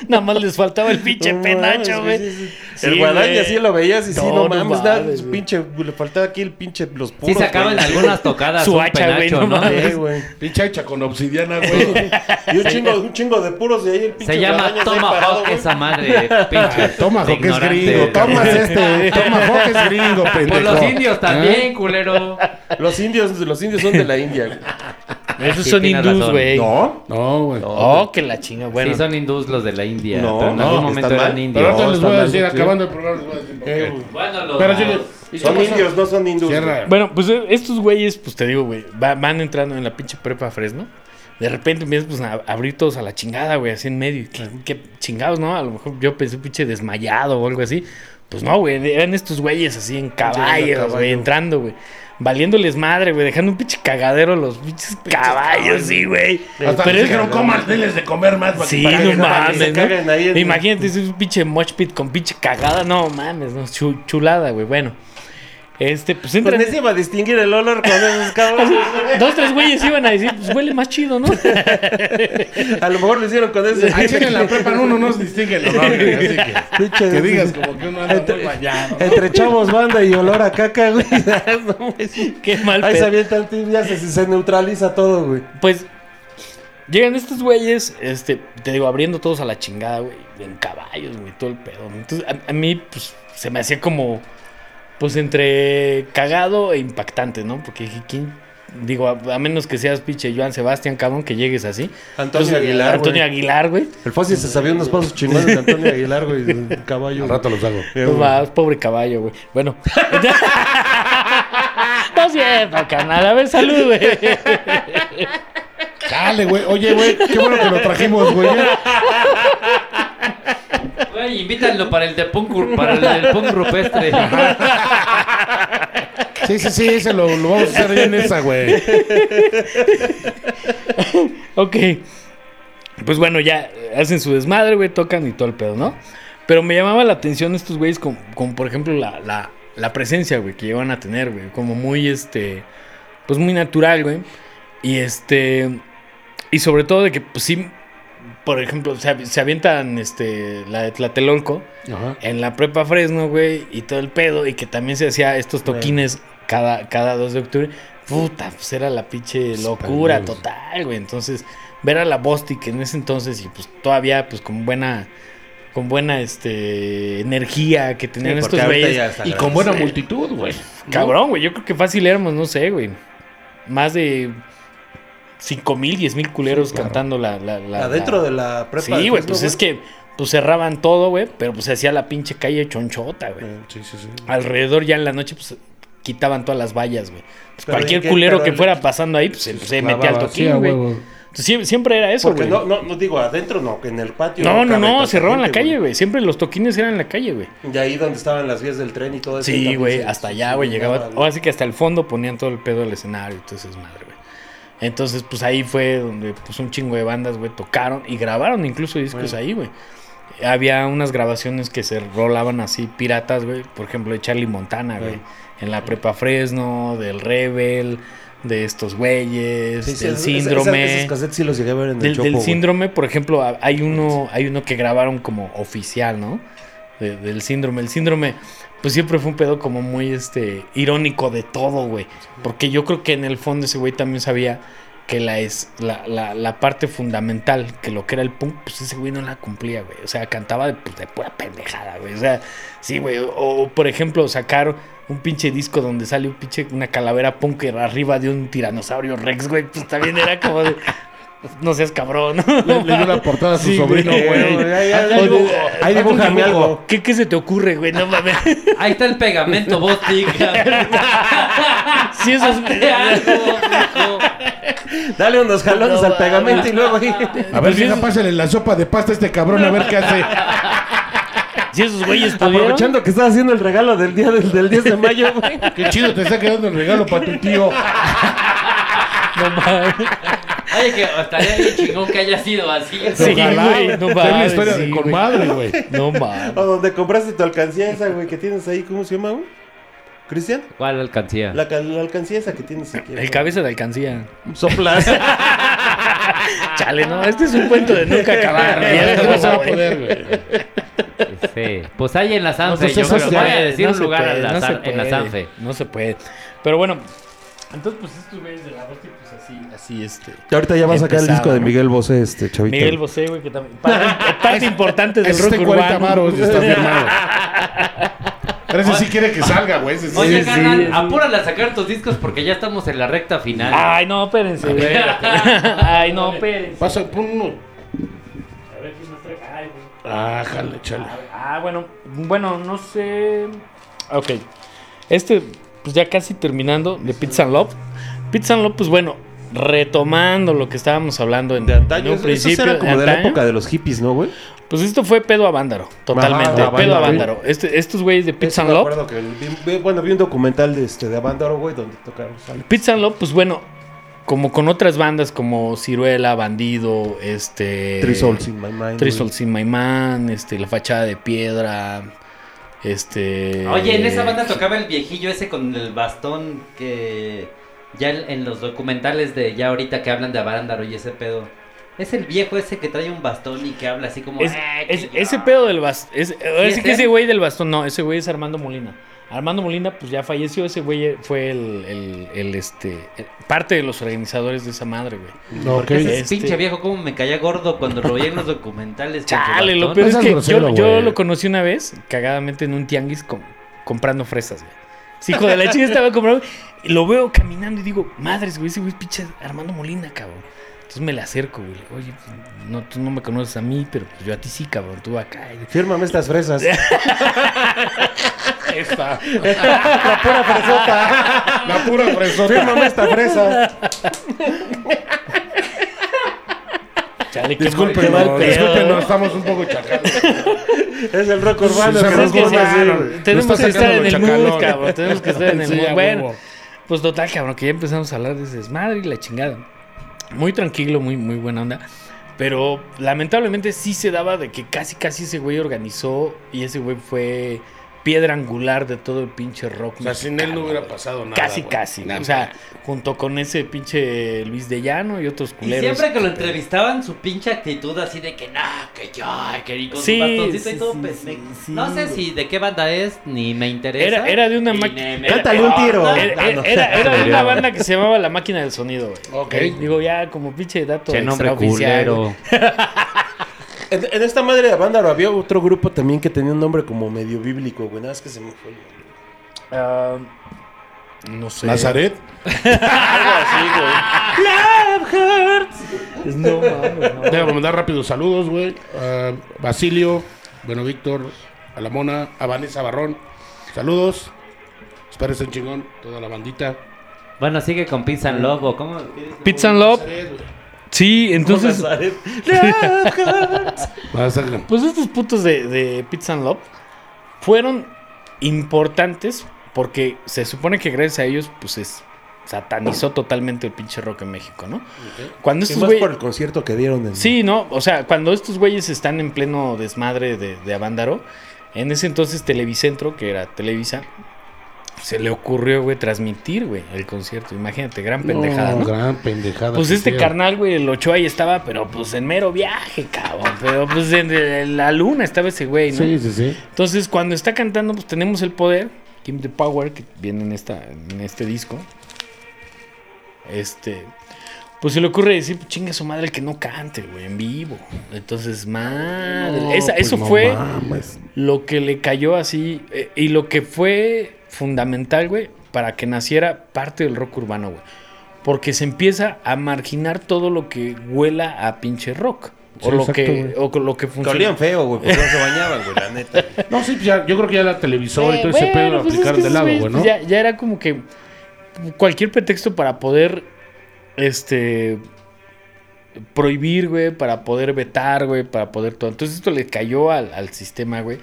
Nada más les faltaba el pinche No penacho, mames, güey. sí, sí. Sí, el guadaña sí lo veías y sí, No, no, no mames, nada, mames, pinche, le faltaba aquí el pinche, los puros. Sí se acaban güey. algunas tocadas. Su un hacha, güey, penacho, no ¿no? mames. Sí, güey. Pinche hecha con obsidiana, güey. Y un chingo, un chingo de puros de ahí el pinche Se llama Tomahawk esa madre, pinche. Toma, de que es gringo. Tomas este. Toma, es gringo, pendejo. Por los indios ¿Eh? también, culero. Los indios, los indios son de la India. Güey. Esos Sí, son hindús, güey. ¿No? No, güey. Oh, que la chinga, bueno. Sí, son hindús los de la India. No, pero en no, algún están momento mal. eran Pero indios. ahorita No, les voy a decir, acabando el programa, les voy a decir por Eh, qué. güey. Bueno, los... Pero sí, ¿y Son indios, no son hindús. Bueno, pues eh, estos güeyes, pues te digo, güey, va- van entrando en la pinche prepa Fresno. De repente empiezan pues, a abrir todos a la chingada, güey, así en medio. ¿Qué, qué chingados, no? A lo mejor yo pensé pinche desmayado o algo así. Pues no, güey, eran estos güeyes así en caballos, caballo. güey, entrando, güey. Valiéndoles madre, güey, dejando un pinche cagadero a los pinches caballos, sí, güey. Hasta Pero les es dijeron, coman, denles de comer más. para Sí, que- para no que- que mames, ¿no? Imagínate, es un pinche mosh pit con pinche cagada. No mames, no, chu- chulada, güey. Bueno, este, pues Con entran. ese iba a distinguir el olor con esos cabrones. Dos, tres güeyes iban a decir, pues huele más chido, ¿no? A lo mejor lo hicieron con ese. Ahí en la prepa uno no se distingue el olor, güey, así que... Que digas como que uno anda muy bañado. Entre chavos banda y olor a caca, güey. No, güey. Qué mal Ahí se pedo. avienta el tiro, ya se, se neutraliza todo, güey. Pues llegan estos güeyes, este, te digo, abriendo todos a la chingada, güey, en caballos, güey, todo el pedo. ¿no? Entonces, a, a mí, pues, se me hacía como, pues, entre cagado e impactante, ¿no? Porque dije, ¿quién? Digo, a, a menos que seas pinche Joan Sebastián, cabrón, que llegues así. Antonio Entonces, Aguilar, Antonio. Aguilar, güey. El Fósil se sabía unos pasos chingones de Antonio Aguilar, güey, caballo. Al rato los hago. Pues vas, pobre caballo, güey. Bueno. no siempre, carnal. A ver, salud, güey. Chale, güey. Oye, güey, qué bueno que lo trajimos, güey. Invítanlo para el de punk, para el del punk rupestre. Sí, sí, sí, ese lo, lo vamos a hacer bien esa, güey. Ok. Pues bueno, ya hacen su desmadre, güey, tocan y todo el pedo, ¿no? Pero me llamaba la atención estos güeyes como, como, por ejemplo la, la, la presencia, güey, que llevan a tener, güey. Como muy, este, pues muy natural, güey. Y este, y sobre todo de que, pues sí, por ejemplo, se, av- se avientan, este, la de Tlatelolco Ajá. en la prepa Fresno, güey, y todo el pedo, y que también se hacía estos toquines cada, cada 2 de octubre. Puta, pues era la pinche locura Españoles. total, güey. Entonces, ver a la Bostic en ese entonces, y pues todavía, pues con buena, con buena, este, energía que tenían estos güeyes. Y con buena multitud, güey. Cabrón, güey, yo creo que fácil éramos, no sé, güey. Más de 5 mil, 10 mil culeros cantando la, la, la- Adentro la- de la prepa. Sí, güey, pues es que pues cerraban todo, güey, pero pues se hacía la pinche calle chonchota, güey. Eh, Sí, sí, sí. Alrededor ya en la noche, pues quitaban todas las vallas, güey. Pues, cualquier culero que el- fuera pasando ahí, pues se, se metía al toquín, güey. Entonces, sie- siempre era eso, Porque güey. no, no, no digo adentro, no, que en el patio. No, no, no, cerraban la calle, güey. Siempre los toquines eran en la calle, güey. Y ahí donde estaban las vías del tren y todo eso. Sí, güey, hasta allá, güey, llegaba. Ahora sí que hasta el fondo ponían todo el pedo del escenario, entonces madre, güey. Entonces, pues ahí fue donde pues un chingo de bandas, güey, tocaron y grabaron incluso discos ahí, güey. Había unas grabaciones que se rolaban así piratas, güey, por ejemplo, de Charlie Montana, güey, en la Prepa Fresno, del Rebel, de estos güeyes, Sí, sí, del síndrome. Esas, esos cassettes sí los llegué a ver en el Del, Chopo, del güey. síndrome, por ejemplo, hay uno, hay uno que grabaron como oficial, ¿no? De- del síndrome. El síndrome, pues siempre fue un pedo como muy este irónico de todo, güey. Porque yo creo que en el fondo ese güey también sabía que la es la, la, la parte fundamental, que lo que era el punk, pues ese güey no la cumplía, güey. O sea, cantaba de, pues, de pura pendejada, güey. O sea, sí, güey. O, o, por ejemplo, sacar un pinche disco donde sale un pinche una calavera punk arriba de un tiranosaurio Rex, güey. Pues también era como de. No seas cabrón. Le, le dio la portada a su Sí, sobrino, güey. güey. Ahí, ahí, dibujo- dibújame algo. ¿Qué, ¿Qué se te ocurre, güey? No mames. Ahí está el pegamento, Bostic. Sí, eso es. Algo. Dale unos jalones No, al pegamento y luego ahí. A ver, vieja, pásale la sopa de pasta a este cabrón a ver qué hace. Si esos güeyes pudieron. Aprovechando que estás haciendo el regalo del día del, del 10 de mayo, güey. Qué chido te está quedando el regalo para tu tío. No mames. Oye, que estaría bien chingón que haya sido así. Sí, Ojalá, güey, no Fue una mames, historia sí, de güey. con madre, güey. No mames. O donde compraste tu alcancía esa, güey, que tienes ahí, ¿cómo se llama, güey? ¿Cristian? ¿Cuál alcancía? La, ca- la alcancía esa que tienes aquí. El cabeza de alcancía. Soplas. Chale, no, este es un cuento de nunca acabar. Ya no se va a poder, güey. Sí. Pues hay en la Sanfe. No, pues yo creo voy a decir No un se lugar puede, en, la, no San- en la puede, Sanfe. No se puede. Pero bueno, entonces, pues estos güeyes de la pues así, este. Y ahorita ya va a sacar el disco de. Miguel Bosé, este chavito. Miguel Bosé, güey, que también. Parte, parte importante del rock está en 40 urbano. está firmado. Pero ese sí quiere que salga, güey. Ese sí. Oye, sí, carnal, sí. apúrale a sacar tus discos porque ya estamos en la recta final. Ay, no, espérense, güey. Ay, no, espérense. Pasa, pon uno. A ver quién nos trae. Ay, güey. Ah, jale, chale. Ah, bueno, bueno, no sé. Ok. Este, pues ya casi terminando, de Pizza and Love. Pizza and Love, pues bueno, retomando lo que estábamos hablando en, De antaño. en un principio. Era como de la época de los hippies, ¿no, güey? Pues esto fue pedo a vándaro, totalmente. Ajá, pedo a vándaro. Este, estos güeyes de Pizza and Love. bueno, vi un documental de este de Avándaro, güey, donde tocaron. Pizza and Love, pues bueno, como con otras bandas como Ciruela, Bandido, este. Three Souls in My Mind. Three güey. Souls in My Man, este, La Fachada de Piedra, este... Oye, en esa banda tocaba el viejillo ese con el bastón que ya en en los documentales de ya ahorita que hablan de Avándaro y ese pedo. Es el viejo ese que trae un bastón y que habla así como... Es- "Ah, es- ese yo". pedo del bastón... Es, ahora sí es que él? ese güey del bastón, no, ese güey es Armando Molina. Armando Molina, pues ya falleció, ese güey fue el, el- el, este, el- parte de los organizadores de esa madre, güey. No, Porque ese Este- pinche viejo como me caía gordo cuando lo veía en los documentales. Chale, lo peor es que grosero, yo, lo conocí una vez, cagadamente en un tianguis com- comprando fresas, güey. Sí, hijo de la chica estaba comprando. Lo veo caminando y digo, madres, güey, ese güey es pinche Armando Molina, cabrón. Entonces me le acerco, güey. Oye, pues, no, tú no me conoces a mí, pero pues yo a ti sí, cabrón. Tú acá. Fírmame estas fresas. Esta. la pura fresota. La pura fresota. Fírmame esta fresa. Chale, qué Disculpen, mal no, pedo. disculpen, no, estamos un poco chacalos. Es el rock urbano. Sí, que sí, así, sí, güey. Tenemos que estar en el mood, cabrón. Tenemos que estar en el mood. Bueno, pues total, cabrón, que ya empezamos a hablar de ese desmadre y la chingada. Muy tranquilo, muy, muy buena onda. Pero lamentablemente sí se daba de que casi, casi ese güey organizó y ese güey fue piedra angular de todo el pinche rock. O sea, sin él no hubiera pasado nada. Casi, güey. casi. Nada. O sea, junto con ese pinche Luis de Llano y otros Y culeros. siempre que lo entrevistaban, su pinche actitud así de que no, que yo, que ni con Sí, su bastoncito sí, y todo. sí, pues, sí, me- sí, no sé si de qué banda es, ni me interesa. Era, era de una máquina. Cántale un tiro. Era, era- era- era de una banda que se llamaba La Máquina del Sonido, güey. Ok. Digo, ya como pinche dato Che, nombre extraoficial, culero. En, en esta madre de banda había otro grupo también que tenía un nombre como medio bíblico, güey. Nada más que se me fue. Ah, no sé. Nazaret. Algo así, güey. No mames, no. Déjame mandar rápidos saludos, güey. A Basilio, bueno, Víctor, a la Mona, a Vanessa Barrón. Saludos. Espérense en chingón, toda la bandita. Bueno, sigue con Pizza and Love, ¿o ¿cómo? Pizza and Love. Nazaret. Sí, entonces. Pues estos putos de, de Pizza and Love fueron importantes porque se supone que gracias a ellos, pues es satanizó totalmente el pinche rock en México, ¿no? Cuando Y estos más güey- por el concierto que dieron. En... Sí, ¿no? O sea, cuando estos güeyes están en pleno desmadre de, de Avándaro, en ese entonces Televicentro, que era Televisa, se le ocurrió, güey, transmitir, güey, el concierto. Imagínate, gran pendejada, ¿no? Gran pendejada. Pues este hicieron. carnal, güey, el Ochoa ahí estaba, pero pues en mero viaje, cabrón. Pero pues en, en la luna estaba ese güey, ¿no? Sí, sí, sí. Entonces, cuando está cantando, pues tenemos el poder, Kim the Power, que viene en, esta, en este disco. Este. Pues se le ocurre decir, pues chinga su madre el que no cante, güey, en vivo. Entonces, madre. No, esa- pues eso no fue mames. lo que le cayó así. eh, y lo que fue fundamental, güey, para que naciera parte del rock urbano, güey. Porque se empieza a marginar todo lo que huela a pinche rock. O, Sí, lo exacto, que, o lo que olían feo, güey, porque no se bañaban, güey, la neta. No, sí, pues ya, yo creo que ya la televisora y Eh, todo ese bueno, pedo lo pues es aplicaron que de lado, güey, ¿no? pues ya, ya era como que cualquier pretexto para poder este prohibir, güey, para poder vetar, güey, para poder todo. Entonces esto le cayó al, al sistema, güey.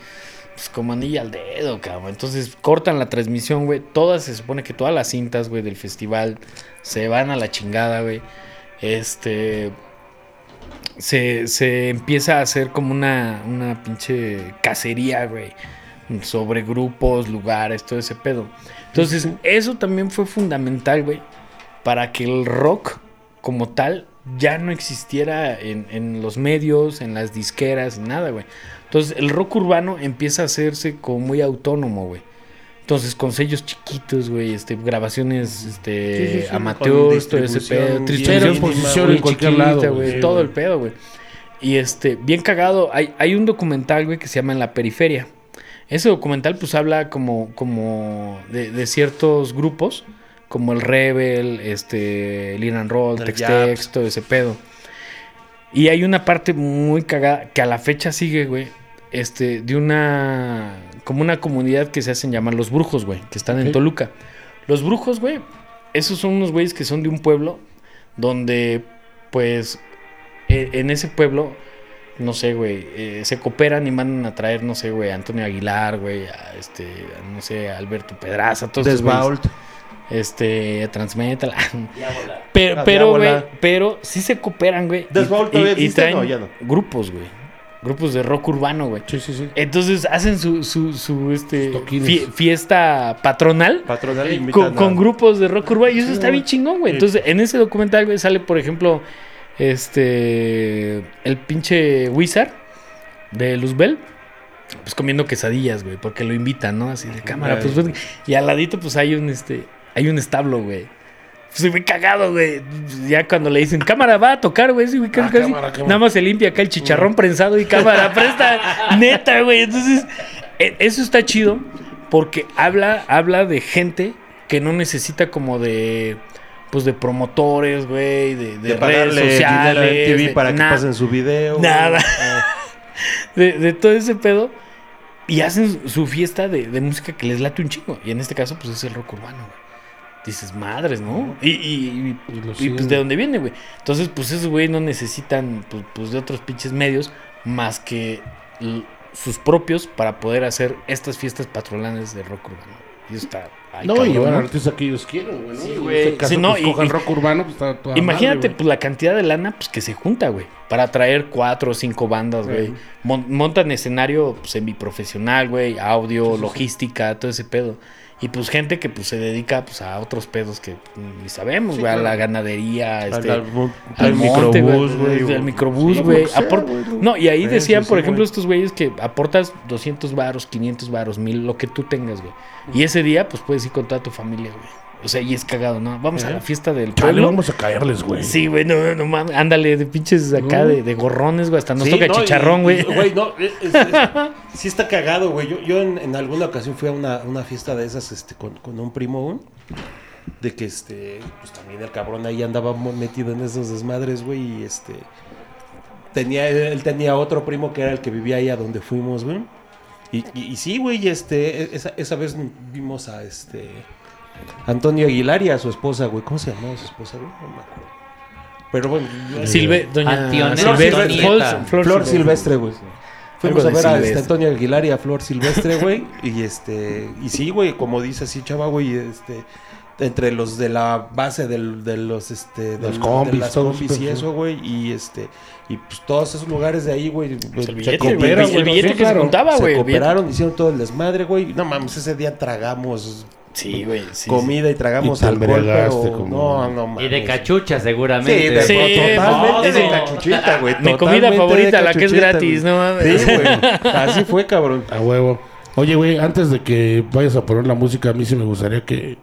Pues como anilla al dedo, cabrón. Entonces cortan la transmisión, güey. Todas, se supone que todas las cintas, güey, del festival se van a la chingada, güey. Este. Se, se empieza a hacer como una, una pinche cacería, güey. Sobre grupos, lugares, todo ese pedo. Entonces, eso también fue fundamental, güey. Para que el rock, como tal, ya no existiera en, en los medios, en las disqueras, nada, güey. Entonces, el rock urbano empieza a hacerse como muy autónomo, güey. Entonces, con sellos chiquitos, güey, este, grabaciones este, Sí, sí, sí, amateurs, todo ese pedo. mínima, posición en cualquier lado, güey, todo el pedo, güey. Y este, bien cagado, hay, hay un documental, güey, que se llama En la periferia. Ese documental, pues, habla como, como de, de ciertos grupos, como el Rebel, este, Lean and Roll, El Tex Japs. Tex, todo ese pedo. Y hay una parte muy cagada que a la fecha sigue, güey. Este, de una. Como una comunidad que se hacen llamar los brujos, güey. Que están en. Toluca. Los brujos, güey. Esos son unos güeyes que son de un pueblo. Donde, pues. e- en ese pueblo. No sé, güey. eh, se cooperan y mandan a traer, no sé, güey. A Antonio Aguilar, güey. A este. a, no sé, a Alberto Pedraza. Todos esos güeyes. Desvault. Este. Transmetal. Pero, pero, güey, pero sí se cooperan, güey. y- Desvault y, todavía y traen no, ya no. grupos, güey. Grupos de rock urbano, güey. Sí, sí, sí. Entonces hacen su, su, su este, fie- fiesta patronal Patronal con, con grupos de rock urbano. Y eso está güey. bien chingón, güey. Entonces, en ese documental, güey, sale, por ejemplo, este. El pinche Wizard de Luzbel. Pues comiendo quesadillas, güey, porque lo invitan, ¿no? Así de cámara, pues, ven. Y al ladito, pues hay un este. Hay un establo, güey. Pues muy cagado, güey. Ya cuando le dicen, cámara, va a tocar, güey. Sí, güey, casi, Ah, casi. cámara, cámara. Nada más se limpia acá el chicharrón prensado y cámara, presta. Neta, güey. Entonces, e- eso está chido porque habla, habla de gente que no necesita como de. Pues de promotores, güey, de, de, De redes sociales. de para que pasen su video. Nada. Ah. De, de todo ese pedo. Y hacen su fiesta de, de música que les late un chingo. Y en este caso, pues es el rock urbano, güey. Dices, madres, ¿no? Y, y- y- Y y, pues de dónde viene, güey. Entonces, pues esos güey no necesitan pues, pues, de otros pinches medios más que sus propios para poder hacer estas fiestas patronales de rock urbano. Y está. ay, No, y cabrón, llevar ¿no? artistas que ellos quieren, güey. ¿no? Sí, En este caso, Sí, no, pues, y- cojan y- rock urbano, pues está toda Imagínate, madre, pues la cantidad de lana pues, que se junta, güey. Para traer cuatro o cinco bandas, güey. Mon- montan escenario pues, semiprofesional, güey. Audio, logística, todo ese pedo. Y pues gente que pues se dedica pues a otros pedos que ni sabemos, güey. A la ganadería, este, al, al, al al monte, microbús, güey. Al microbús, güey. No, y ahí decían, sí, por sí, ejemplo, estos güeyes que aportas 200 varos, 500 varos, 1000, lo que tú tengas, güey. Y ese día, pues puedes ir con toda tu familia, güey. O sea, y es cagado, ¿no? Vamos a la fiesta del Chale, pueblo. vamos a caerles, güey. Sí, güey, no, no mames. Ándale, de pinches acá No. de, de gorrones, güey. Hasta nos Sí, toca no, chicharrón, güey. Güey, no, es- es- es- sí está cagado, güey. Yo, yo en, en alguna ocasión fui a una, una fiesta de esas este, con, con un primo, güey, de que este, pues también el cabrón ahí andaba metido en esos desmadres, güey, y este, tenía, él tenía otro primo que era el que vivía ahí a donde fuimos, güey. Y, y, y sí, güey, este, esa, esa vez vimos a este, Antonio Aguilar y a su esposa, güey. ¿Cómo se llamaba su esposa, güey? No me acuerdo. Pero bueno, yo- Silve, doña Antioneta. Silvestre. Antonieta. Flor, Flor, Silvestre, güey. Fuimos a de ver a Silvestre. este, Antonio Aguilar y a Flor Silvestre, güey. y este, y sí, güey, como dice así, chava, güey, este, entre los de la base del, de los, este, del- combis, de las todo combis y eso, güey, y este, y pues todos esos lugares de ahí, güey, Pues el se billete, cooperan, el güey, billete sí, que se juntaba, se güey, cooperaron, hicieron todo el desmadre, güey. No mames, ese día tragamos Sí, güey. sí, comida y tragamos Y alcohol, pero como- no, no mames. Y de cachucha, Sí, seguramente. de, Sí, totalmente no, de cachuchita, güey. Mi comida favorita, la que es gratis, no mames. Sí, güey. Así fue, cabrón. A huevo. Oye, güey, antes de que vayas a poner la música, a mí sí me gustaría que,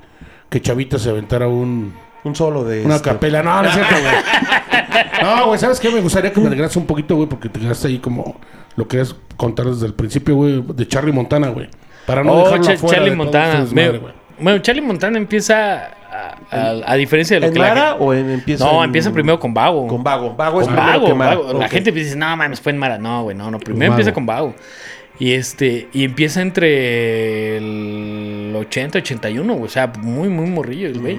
que Chavita se aventara un, Un solo de. una este, capela. No, no es cierto, güey. No, güey, ¿sabes qué? Me gustaría que me regreses un poquito, güey, porque te quedaste ahí como lo querías contar desde el principio, güey, de Charlie Montana, güey. Para no Oh, dejarlo Cha- afuera Charlie de Montana. este desmadre, Me- güey. Bueno, Charlie Montana empieza a, a- a diferencia de lo ¿En que la Mara gente- o en empieza? No, en- empieza primero con Vago. Con Vago. Vago es Con primero Vago, que Mara. Vago. La gente dice, no mames, fue en Mara. No, güey, no, no. Primero Vago. empieza con Vago. Y este, y empieza entre el 80 y 81, güey. O sea, muy, muy morrillo güey.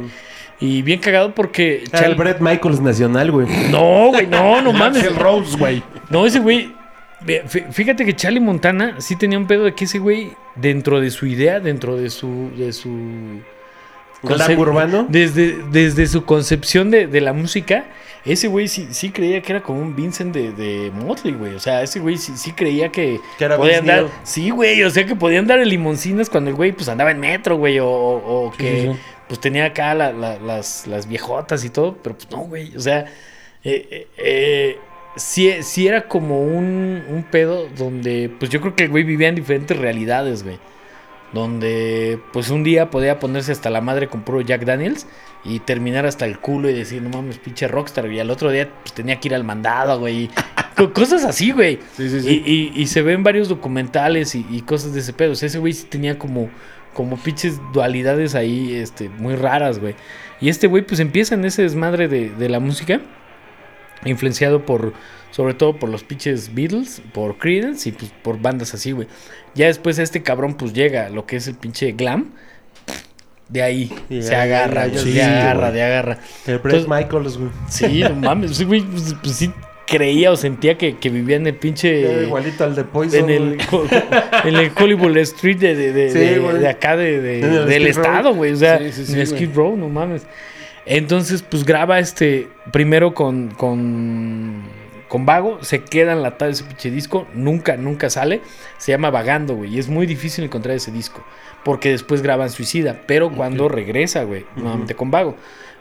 Y bien cagado porque. Era el Chal- Brett Michaels nacional, güey. No, güey, no, no mames. Rose, güey. No, ese güey. Fíjate que Charlie Montana sí tenía un pedo de que ese güey, dentro de su idea, dentro de su. de su. ¿Glam concep- urbano? Desde, desde su concepción de, de la música, ese güey sí, sí creía que era como un Vincent de, de Motley, güey. O sea, ese güey sí, sí creía que, Que era podía Vince andar. Neil. Sí, güey, o sea que podía andar en limoncinas cuando el güey pues andaba en metro, güey. O, o- o que sí, sí. pues tenía acá la- la- las, las viejotas y todo. Pero pues no, güey. O sea, eh, eh, eh, sí, sí era como un, un pedo donde pues yo creo que el güey vivía en diferentes realidades, güey donde pues un día podía ponerse hasta la madre con puro Jack Daniels y terminar hasta el culo y decir, no mames, pinche rockstar. Y al otro día pues, tenía que ir al mandado, güey. y cosas así, güey. Sí, sí, sí. Y, y- y se ven varios documentales y, y cosas de ese pedo. O sea, ese güey sí tenía como, como pinches dualidades ahí este, muy raras, güey. Y este güey pues empieza en ese desmadre de, de la música, influenciado por, sobre todo por los pinches Beatles, por Creedence y pues por bandas así, güey. Ya después este cabrón pues llega a lo que es el pinche glam. De ahí Y se agarra, güey, ahí, se agarra, de agarra. El Brett Michaels, güey. Sí, no mames, güey pues, pues, sí creía o sentía que, que vivía en el pinche... Igualito al de Poison. En el, en el Hollywood Street de, de, de, Sí, de- acá del estado, güey. O sea, Sí, sí, en el. Skid Row, no mames. Entonces, pues graba este primero con, con, con Vago, se queda enlatado ese pinche disco, nunca, nunca sale. Se llama Vagando, güey. Y es muy difícil encontrar ese disco. Porque después graban Suicida. Pero cuando regresa, güey, nuevamente con Vago.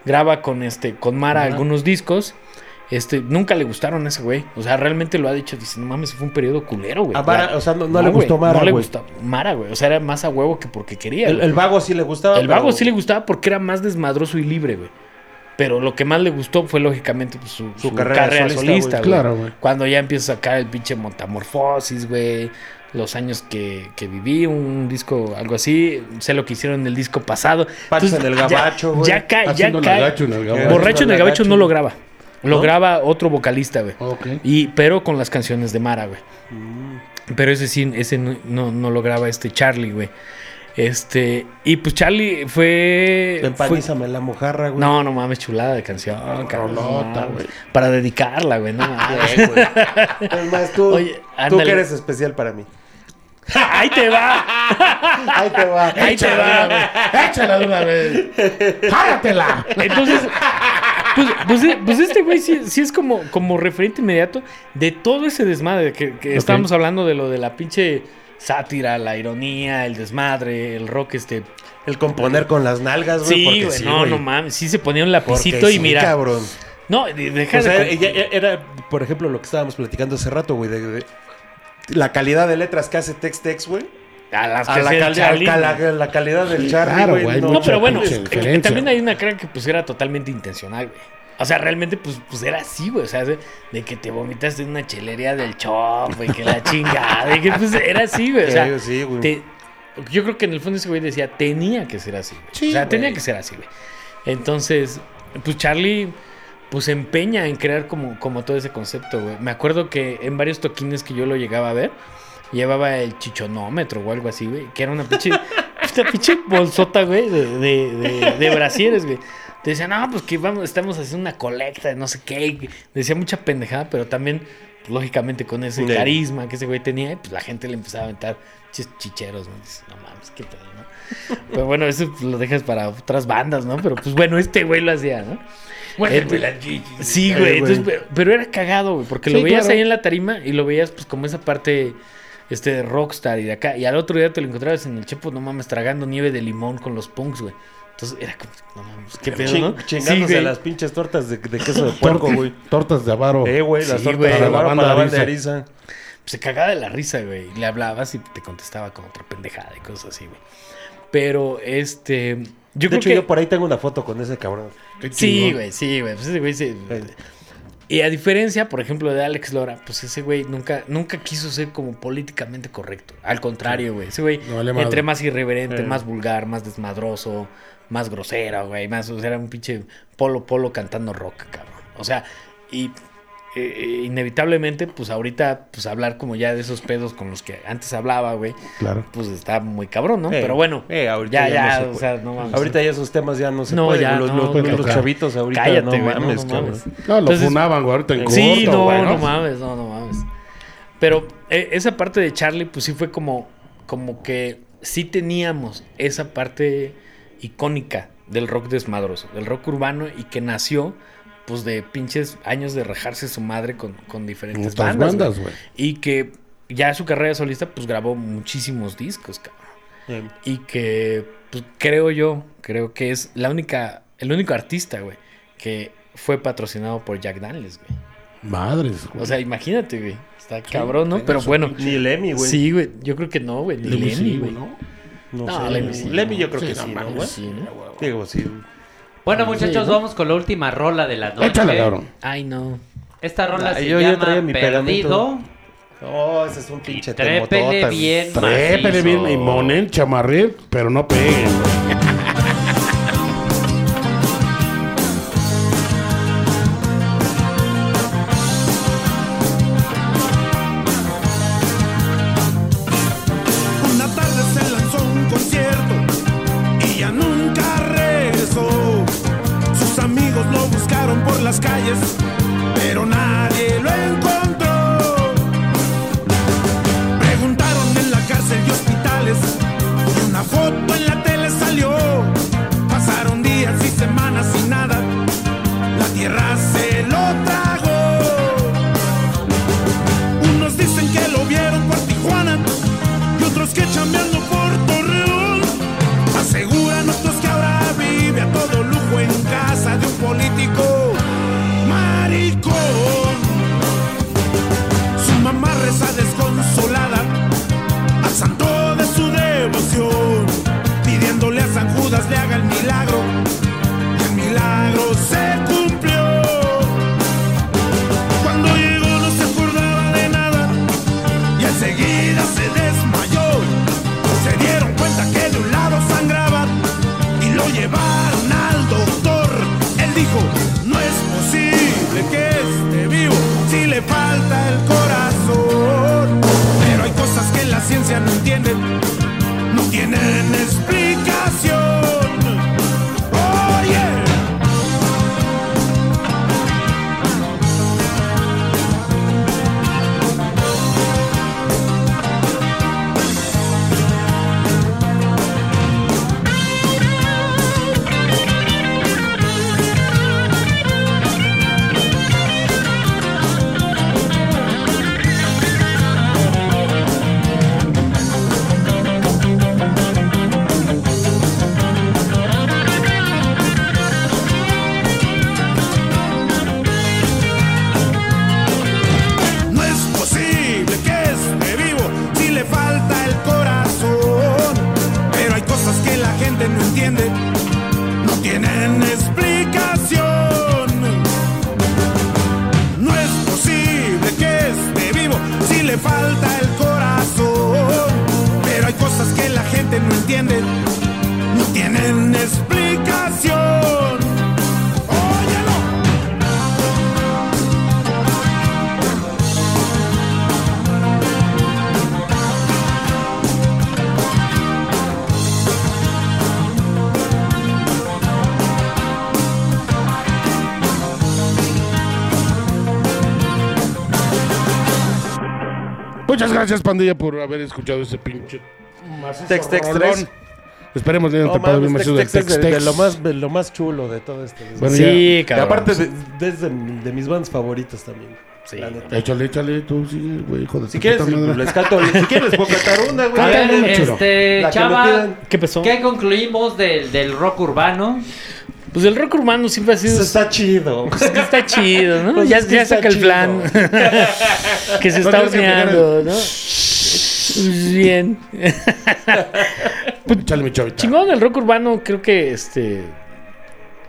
Graba con este, con Mara algunos discos. Este, nunca le gustaron a ese güey. O sea, realmente lo ha dicho. Dice, no mames, fue un periodo culero, güey. A Mara, La- o sea, no, no le güey, gustó Mara, No le güey. gustó Mara, güey. O sea, era más a huevo que porque quería. El, güey. el vago sí le gustaba. El vago pero- sí le gustaba porque era más desmadroso y libre, güey. Pero lo que más le gustó fue, lógicamente, pues, su, Su su carrera carrera, solista, solista, güey. güey. Claro, güey. Cuando ya empieza a sacar el pinche Metamorfosis, güey. Los años que, que viví, un disco, algo así. Sé lo que hicieron en el disco pasado. Entonces, en el ya- gabacho, güey. Ya, cae, ya el cae. agacho en el gabacho. Borra- Borracho en el gabacho no lo graba. Lo ¿No? graba otro vocalista, güey. Ok. Y, pero con las canciones de Mara, güey. Mm. Pero ese sí, ese no, no, no lo graba este Charlie, güey. Este, y pues Charlie fue. Empanízame la mojarra, güey. no, no mames, chulada de canción, no güey. Para dedicarla, güey, no mames. Güey. Es más, tú, Oye, tú que eres especial para mí. ¡Ahí te va! Ahí te va. ¡Ahí te va, güey! Échala de una vez. ¡Jálatela! Entonces, pues, pues, pues este güey sí, sí es como, como referente inmediato de todo ese desmadre que, que estábamos hablando de lo de la pinche sátira, la ironía, el desmadre, el rock este. El componer con las nalgas, güey. Sí, porque güey, sí, no, güey. no mames, sí se ponía un Porque lapicito y sí, mira. cabrón. No, de- deja O sea, de- era, por ejemplo, lo que estábamos platicando hace rato, güey, de, de la calidad de letras que hace Tex Tex, güey. A las A que la, a calidad del Charlie, Claro, güey. No, pero bueno, eh, diferencia. también hay una crack que pues era totalmente intencional, güey. O sea, realmente pues, pues era así, güey. O sea, de, de que te vomitaste en una chelería del chop, güey, que la chingada. De que pues era así, güey. O sea, Sí, sí, güey. te- yo creo que en el fondo ese güey decía, tenía que ser así, güey. Sí, o sea, güey. tenía que ser así, güey. Entonces, pues Charlie, pues se empeña en crear como, como todo ese concepto, güey. Me acuerdo que en varios toquines que yo lo llegaba a ver, llevaba el chichonómetro o algo así, güey. Que era una pinche, una pinche bolsota, güey, de, de, de, de brasieres, güey. Te decían, no, pues que vamos, estamos haciendo una colecta de no sé qué. Decía mucha pendejada, pero también, pues, lógicamente, con ese Sí. carisma que ese güey tenía, pues la gente le empezaba a aventar chicheros. Dices, no mames, qué pedo, ¿no? Pero bueno, eso pues, lo dejas para otras bandas, ¿no? Pero pues bueno, este güey lo hacía, ¿no? Eh, Sí, güey. entonces, pero, pero era cagado, güey. Porque lo veías claro. ahí en la tarima y lo veías, pues, como esa parte este, de rockstar y de acá. Y al otro día te lo encontrabas en el Chepo, no mames, tragando nieve de limón con los punks, güey. Entonces era como, no mames, qué pedo, Ching- ¿no? Chingándose güey. las pinches tortas de, de queso de puerco, güey. Tortas de avaro. Eh, güey, las Sí, tortas güey. de avaro para la banda de Ariza. Ariza. se cagaba de la risa, güey. Y le hablabas y te contestaba con otra pendejada y cosas así, güey. Pero, este... Yo De creo hecho, que... yo por ahí tengo una foto con ese cabrón. Sí, güey, sí, güey. Pues ese güey se... Y a diferencia, por ejemplo, de Alex Lora, pues ese güey nunca, nunca quiso ser como políticamente correcto. Al contrario, güey. Ese güey, No entre más irreverente, Eh. más vulgar, más desmadroso, más grosero, güey. Más, o sea, era un pinche polo polo cantando rock, cabrón. O sea, y eh, eh, inevitablemente, pues ahorita, pues hablar como ya de esos pedos con los que antes hablaba, güey, Claro. pues está muy cabrón, ¿no? Eh, Pero bueno, eh, ahorita ya, ya ya, no se o sea, no mames. Ahorita ya esos temas ya no se No, pueden. ya, los, no, los- no, los no. chavitos ahorita Cállate, no mames, no cabrón. mames. No, lo funaban, güey, ahorita en Sí, corto, no, güey, no mames, no, no mames. Pero eh, esa parte de Charlie, pues sí fue como, como que sí teníamos esa parte icónica del rock desmadroso, del rock urbano y que nació pues de pinches años de rajarse su madre con, con diferentes Otras bandas. güey. Y que ya su carrera solista pues grabó muchísimos discos, cabrón. Y que pues, creo yo, creo que es la única, el único artista, güey, que fue patrocinado por Jack Daniels, güey. Madres, güey. O sea, imagínate, güey. Está cabrón, ¿no? Pero bueno. Ni Lemmy, güey. Sí, güey. Yo creo que no, güey. Ni Lemmy güey. ¿no? No, No, sé. Lemmy sí, Lemmy no. yo creo Sí, que sí, ¿no, güey? Sí, ¿no? Digo, sí. Bueno, muchachos, ¿no? vamos con la última rola de la noche. Échala, cabrón. Ay, no. Esta rola Ay, se yo llama mi Perdido. Oh, ese es un pinche Trépele temototas. bien Trépele bien y monen, chamarré, pero no peguen, gracias, pandilla, por haber escuchado ese pinche Tex, tex, tres. Esperemos que No te pueda bien mames, macizo del Tex-Tex es de, lo más, de lo más chulo de todo esto. Bueno, Sí, y cabrón. aparte de, desde de mis bandas favoritas también. Sí. la neta. ya. Échale, échale, tú sigue, güey, hijo de Si tu quieres, puta madre. les canto, si quieres les puedo cantar una, güey. A ver, Cántale una, chulo. este, La que me Chava, pidan. ¿Qué pasó? ¿qué concluimos del, del rock urbano? Pues el rock urbano siempre ha sido. Eso está chido. Pues que está chido, ¿no? Pues ya es que ya está saca el plan. que se No está horneando, ¿no? Pues Bien. Mi chavita. Chingón, el rock urbano creo que este.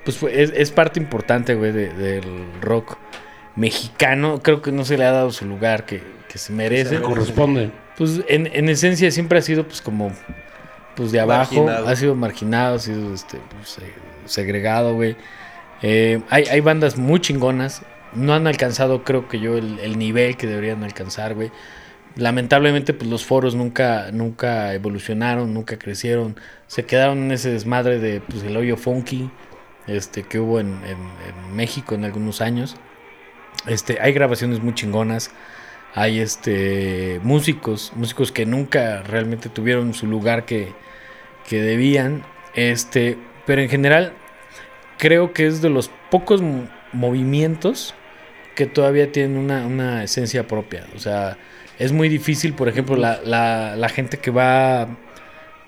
Pues fue- es, es parte importante, güey, de- del rock mexicano. Creo que no se le ha dado su lugar que, que se merece. Se corresponde. Pues en, en esencia siempre ha sido pues como pues de abajo, Marginado. ha sido marginado, ha sido este pues, eh, segregado, güey. Eh, hay, hay bandas muy chingonas, no han alcanzado creo que yo el, el nivel que deberían alcanzar, güey. Lamentablemente pues los foros nunca nunca evolucionaron, nunca crecieron, se quedaron en ese desmadre de pues el hoyo funky este que hubo en, en- en México en algunos años. Este, hay grabaciones muy chingonas hay este músicos, músicos que nunca realmente tuvieron su lugar que, que debían, este, pero en general creo que es de los pocos mo- movimientos que todavía tienen una, una esencia propia. O sea, es muy difícil, por ejemplo, la, la, la gente que va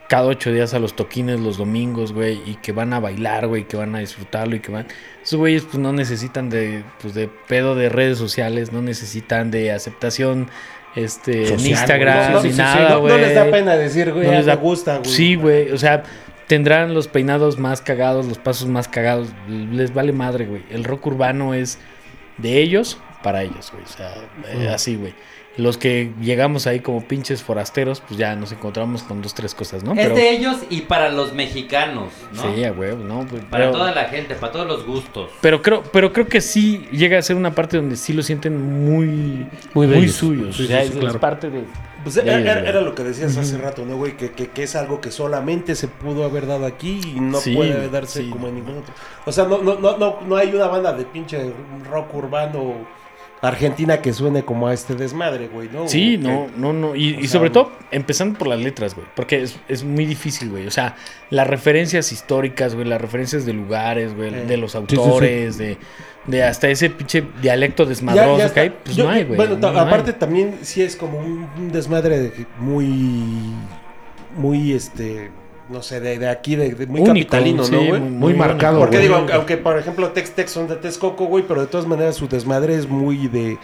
cada ocho días a los toquines los domingos, güey, y que van a bailar, güey, que van a disfrutarlo y que van... Esos güeyes pues no necesitan de, pues, de pedo de redes sociales, no necesitan de aceptación este, en Instagram güey. ni Sí, sí, sí, nada, no, güey. no les da pena decir, güey, No ah, les da- me gusta, güey. Sí, güey, o sea, tendrán los peinados más cagados, los pasos más cagados, les vale madre, güey. El rock urbano es de ellos para ellos, güey, o sea, eh, así, güey. Los que llegamos ahí como pinches forasteros, pues ya nos encontramos con dos, tres cosas, ¿no? Es de ellos y para los mexicanos, ¿no? Sí, güey, ¿no? Pues, Para pero- toda la gente, para todos los gustos. Pero creo, pero creo que sí llega a ser una parte donde sí lo sienten muy, Muy suyos. Sí, o sea, sí, sí, es, claro. es parte de. Pues era, era- era lo que decías hace rato, ¿no, güey? Que, que, que es algo que solamente se pudo haber dado aquí y no Sí, puede darse sí. como en ningún otro. O sea, no, no, no, no, no hay una banda de pinche rock urbano argentina que suene como a este desmadre, güey, ¿no? Sí, no, no, no. Y, o y sea, sobre todo, empezando por las letras, güey. Porque es, es muy difícil, güey. O sea, las referencias históricas, güey. Las referencias de lugares, güey. Eh. De los sí, sí. autores, de, de hasta ese pinche dialecto desmadroso ya que hay. Pues Yo- no hay, güey. Bueno, ta- no hay. aparte también sí es como un, un desmadre de- muy, muy, este, no sé, de, de aquí, de, de muy Único, capitalino, sí, ¿no, güey? Muy marcado, Porque güey. digo, aunque, aunque, por ejemplo Tex Tex son de Texcoco, güey, pero de todas maneras su desmadre es muy de,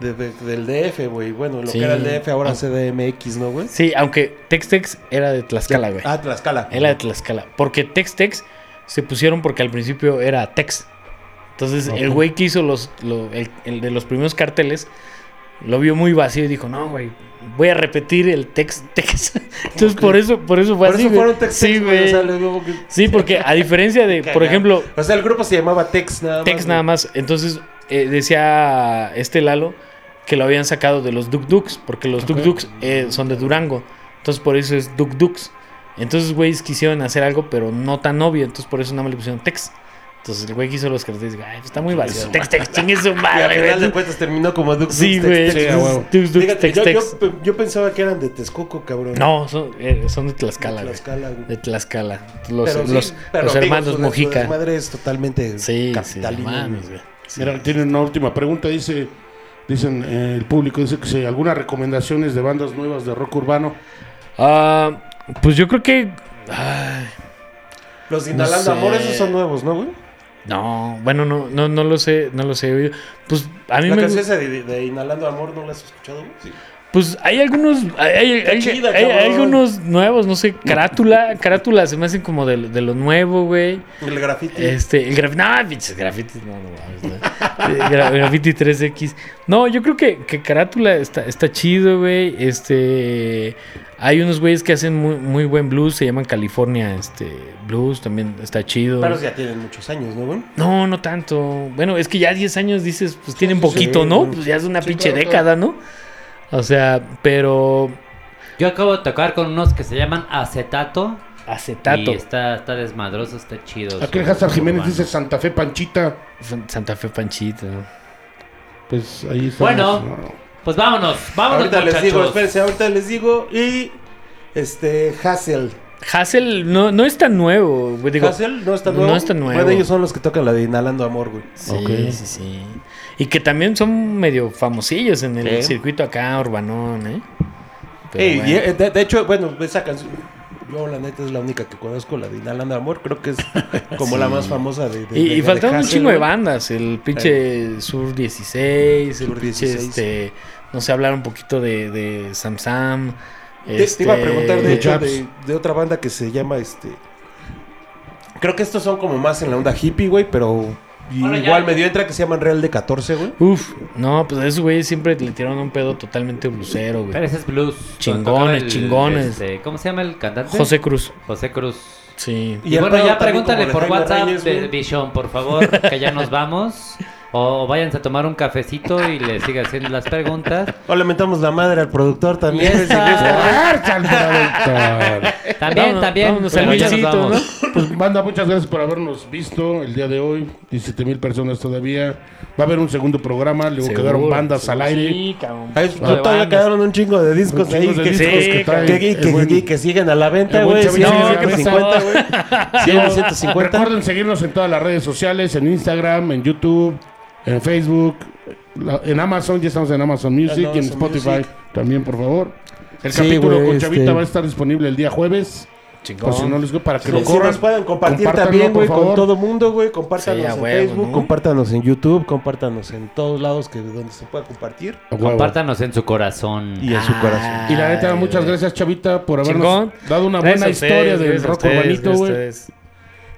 de- de- del DF, güey. Bueno, lo Sí. que era el DF ahora Ah. CDMX, ¿no, güey? Sí, aunque Tex Tex era de Tlaxcala, güey. Ah, Tlaxcala. Era de Tlaxcala. Porque Tex Tex se pusieron porque al principio era Tex. Entonces el güey que hizo los, lo- el, el de los primeros carteles lo vio muy vacío y dijo, no, güey, voy a repetir el Tex Tex. Entonces por eso, por eso fue Por así. eso fueron Tex Tex, Sí, güey. o sea, que- Sí, porque a diferencia de, por ejemplo, O sea, el grupo se llamaba Tex nada más. Tex nada más. Entonces eh, decía este Lalo que lo habían sacado de los Duk Duks, porque los Duk Duks eh, son de Durango. Entonces por eso es Duk Duks. Entonces, güeyes quisieron hacer algo, pero no tan obvio. Entonces, por eso nada más le pusieron Tex. Entonces, el güey hizo los carteles dice, ay, pues está muy vacío. Tex, Tex, chingue su Y al madre, final de cuentas terminó como Dux Sí, Dux güey. Yo, pensaba que eran de Texcoco, cabrón. No, son, eh, son de Tlaxcala, güey. Tlaxcala, güey. De Tlaxcala. Los, Pero sí, los, pero los digo, hermanos Mojica. Su desmadre es totalmente Sí. Mira, tienen una última pregunta. Dice, dicen eh, el público, dice que si algunas recomendaciones de bandas nuevas de rock urbano. Ah, pues yo creo que. ay, Los de Inhalando sé. Amor, esos son nuevos, ¿no, güey? No, bueno, no, no, no lo sé, no lo sé. oído. Pues a mí La me canción esa de, de Inhalando Amor, ¿no la has escuchado? Sí. Pues hay algunos. Hay, hay- hay- chida, hay- hay algunos nuevos, no sé. Carátula. Carátula se me hacen como de, de lo nuevo, güey. El graffiti. Este, el grafiti, no, pinches grafitis, no, no no. Gra- Graffiti 3X. No, yo creo que, que Carátula está, está chido, güey. Este, hay unos güeyes que hacen muy, muy buen blues, se llaman California, este, blues, también está chido. Pero ya tienen muchos años, ¿no, güey? No, no tanto. Bueno, es que ya 10 años dices, pues tienen sí, poquito, sí, ¿no? Pues ya es una Sí, pinche claro, década, ¿no? O sea, pero Yo acabo de tocar con unos que se llaman acetato. acetato. Y está, está desmadroso, está chido. Aquí el su- Hazard Jiménez urbano. dice Santa Fe Panchita. Santa Fe Panchito. Pues ahí está. Bueno. Pues vámonos, vámonos. ahorita les digo, muchachos. espérense, ahorita les digo. Y este, Hassel. Hassel no, no es tan nuevo, güey. Digo, Hassel no está nuevo. No está nuevo. Bueno, ellos son los que tocan la de Inhalando Amor, güey. Sí, Ok. sí, sí. Y que también son medio famosillos en el Sí. circuito acá, urbanón, ¿eh? Pero Ey, bueno. y, eh, de, de hecho, bueno, esa canción, yo la neta es la única que conozco, la de Inhalando Amor, creo que es como la más famosa de... de- Y, de- y faltaron un chingo de bandas. El pinche Sur 16, el Sur pinche 16. este. No sé, hablar un poquito de, de Sam Sam. Te, te iba a este, preguntar, de de hecho, de, de otra banda que se llama, este... Creo que estos son como más en la onda hippie, güey, pero... ya- igual medio entra que se llaman Real de 14, güey. Uf, no, pues esos güeyes siempre le tiraron un pedo totalmente blusero, güey. Pero ese es blues. Chingones, el, chingones. este, ¿Cómo se llama el cantante? José Cruz. José Cruz. Sí. Y, bueno, ya pregúntale por WhatsApp Reyes, de güey. Vision, por favor, que ya nos vamos. O váyanse a tomar un cafecito y le siga haciendo las preguntas. O le mentamos la madre al productor también. Y esa- ¡Fuerza al productor! También, también. vámonos pero al vamos. Pues banda, muchas gracias por habernos visto el día de hoy. 17 mil personas todavía. Va a haber un segundo programa. Luego Seguro, quedaron bandas seguro. al aire. Sí, cabrón. Todavía bandas. quedaron un chingo de discos ahí que, discos que- que traen que- el que- buen- que- que siguen a la venta, güey. Chavito 100, Rivera. 150, güey. 100, 150. Recuerden seguirnos en todas las redes sociales, en Instagram, en YouTube, en Facebook, la- en Amazon, ya estamos en Amazon Music y en Spotify Music. también, por favor. El Sí, capítulo con este- Chavita va a estar disponible el día jueves. Chingón. Por si no les gusta, para que Sí, lo si corran. nos pueden compartir también, güey, con todo mundo, güey. Compártanos Sí, en huevo, Facebook, ¿no? compártanos en YouTube, compártanos en todos lados que donde se pueda compartir. Compártanos en su corazón. Y en su corazón. Y la neta, muchas gracias, Chavita, por habernos Chingón. dado una buena historia ustedes, del rock ustedes, urbanito, güey.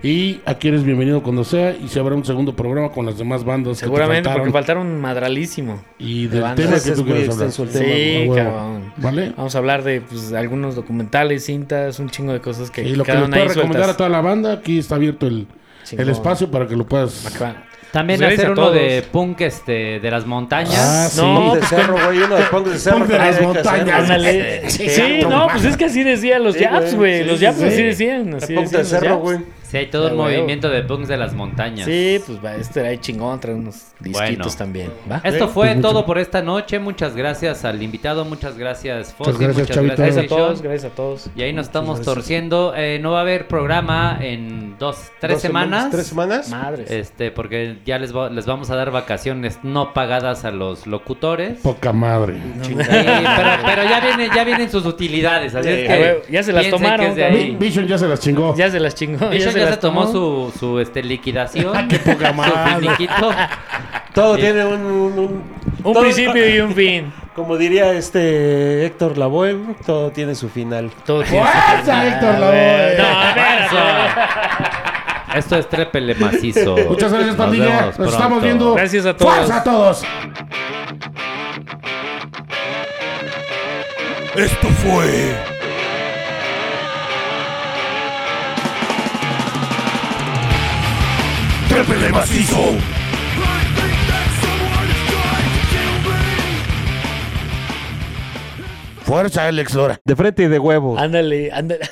Y aquí eres bienvenido cuando sea. Y se habrá un segundo programa con las demás bandas. que te Seguramente porque faltaron. madralísimo. Y de del bandas. tema que tú es muy quieras hablar. extenso el tema, Sí, cabrón. ¿Vale? Vamos a hablar de pues, algunos documentales, cintas, un chingo de cosas que Y lo que les puedo recomendar a toda la banda, aquí está abierto el, el espacio para que lo puedas. También Pues hacer uno de punk este, de las montañas. Ah, sí. No, de pues, cerro, güey, uno de punk de cerro. Punk de las montañas. Sí, no, pues es que así decían los Sí, Japs, güey. Sí, Los sí, Japs sí. así decían. Así El punk de decían cerro, güey. Sí, hay todo un huevo. movimiento de punks de las montañas. Sí, pues va, este era chingón, trae unos disquitos Bueno. también. ¿va? Esto Sí, fue pues, mucho- todo por esta noche. Muchas gracias al invitado, muchas gracias Fossi, Muchas gracias, muchas gracias, Gracias a todos, gracias a todos. Y ahí nos estamos torciendo. Eh, no va a haber programa en dos, tres Dos semanas. ¿Tres semanas? Madres. Este, porque ya les, va- les vamos a dar vacaciones no pagadas a los locutores. Poca madre. Sí, pero, pero ya vienen, ya vienen sus utilidades, así es a que ya se las tomaron, que es de cabrón. ahí. Vi- Vision ya se las chingó. Ya se las chingó. Vision ya, se tomó su, su este, liquidación. Qué poca su madre. finiquito. Todo Sí. tiene un... Un, un- Un todo- principio y un fin. Como diría este Héctor Lavoe, todo tiene su final. Todo tiene su ¡Fuerza, final, Héctor. Lavoe! No. Esto es trépele macizo. Muchas gracias, pandilla. Nos, estamos viendo. Gracias a todos. ¡Fuerza a todos! Esto fue. Trépele macizo. Fuerza, Alex Lora. De frente y de huevo. Ándale, ándale.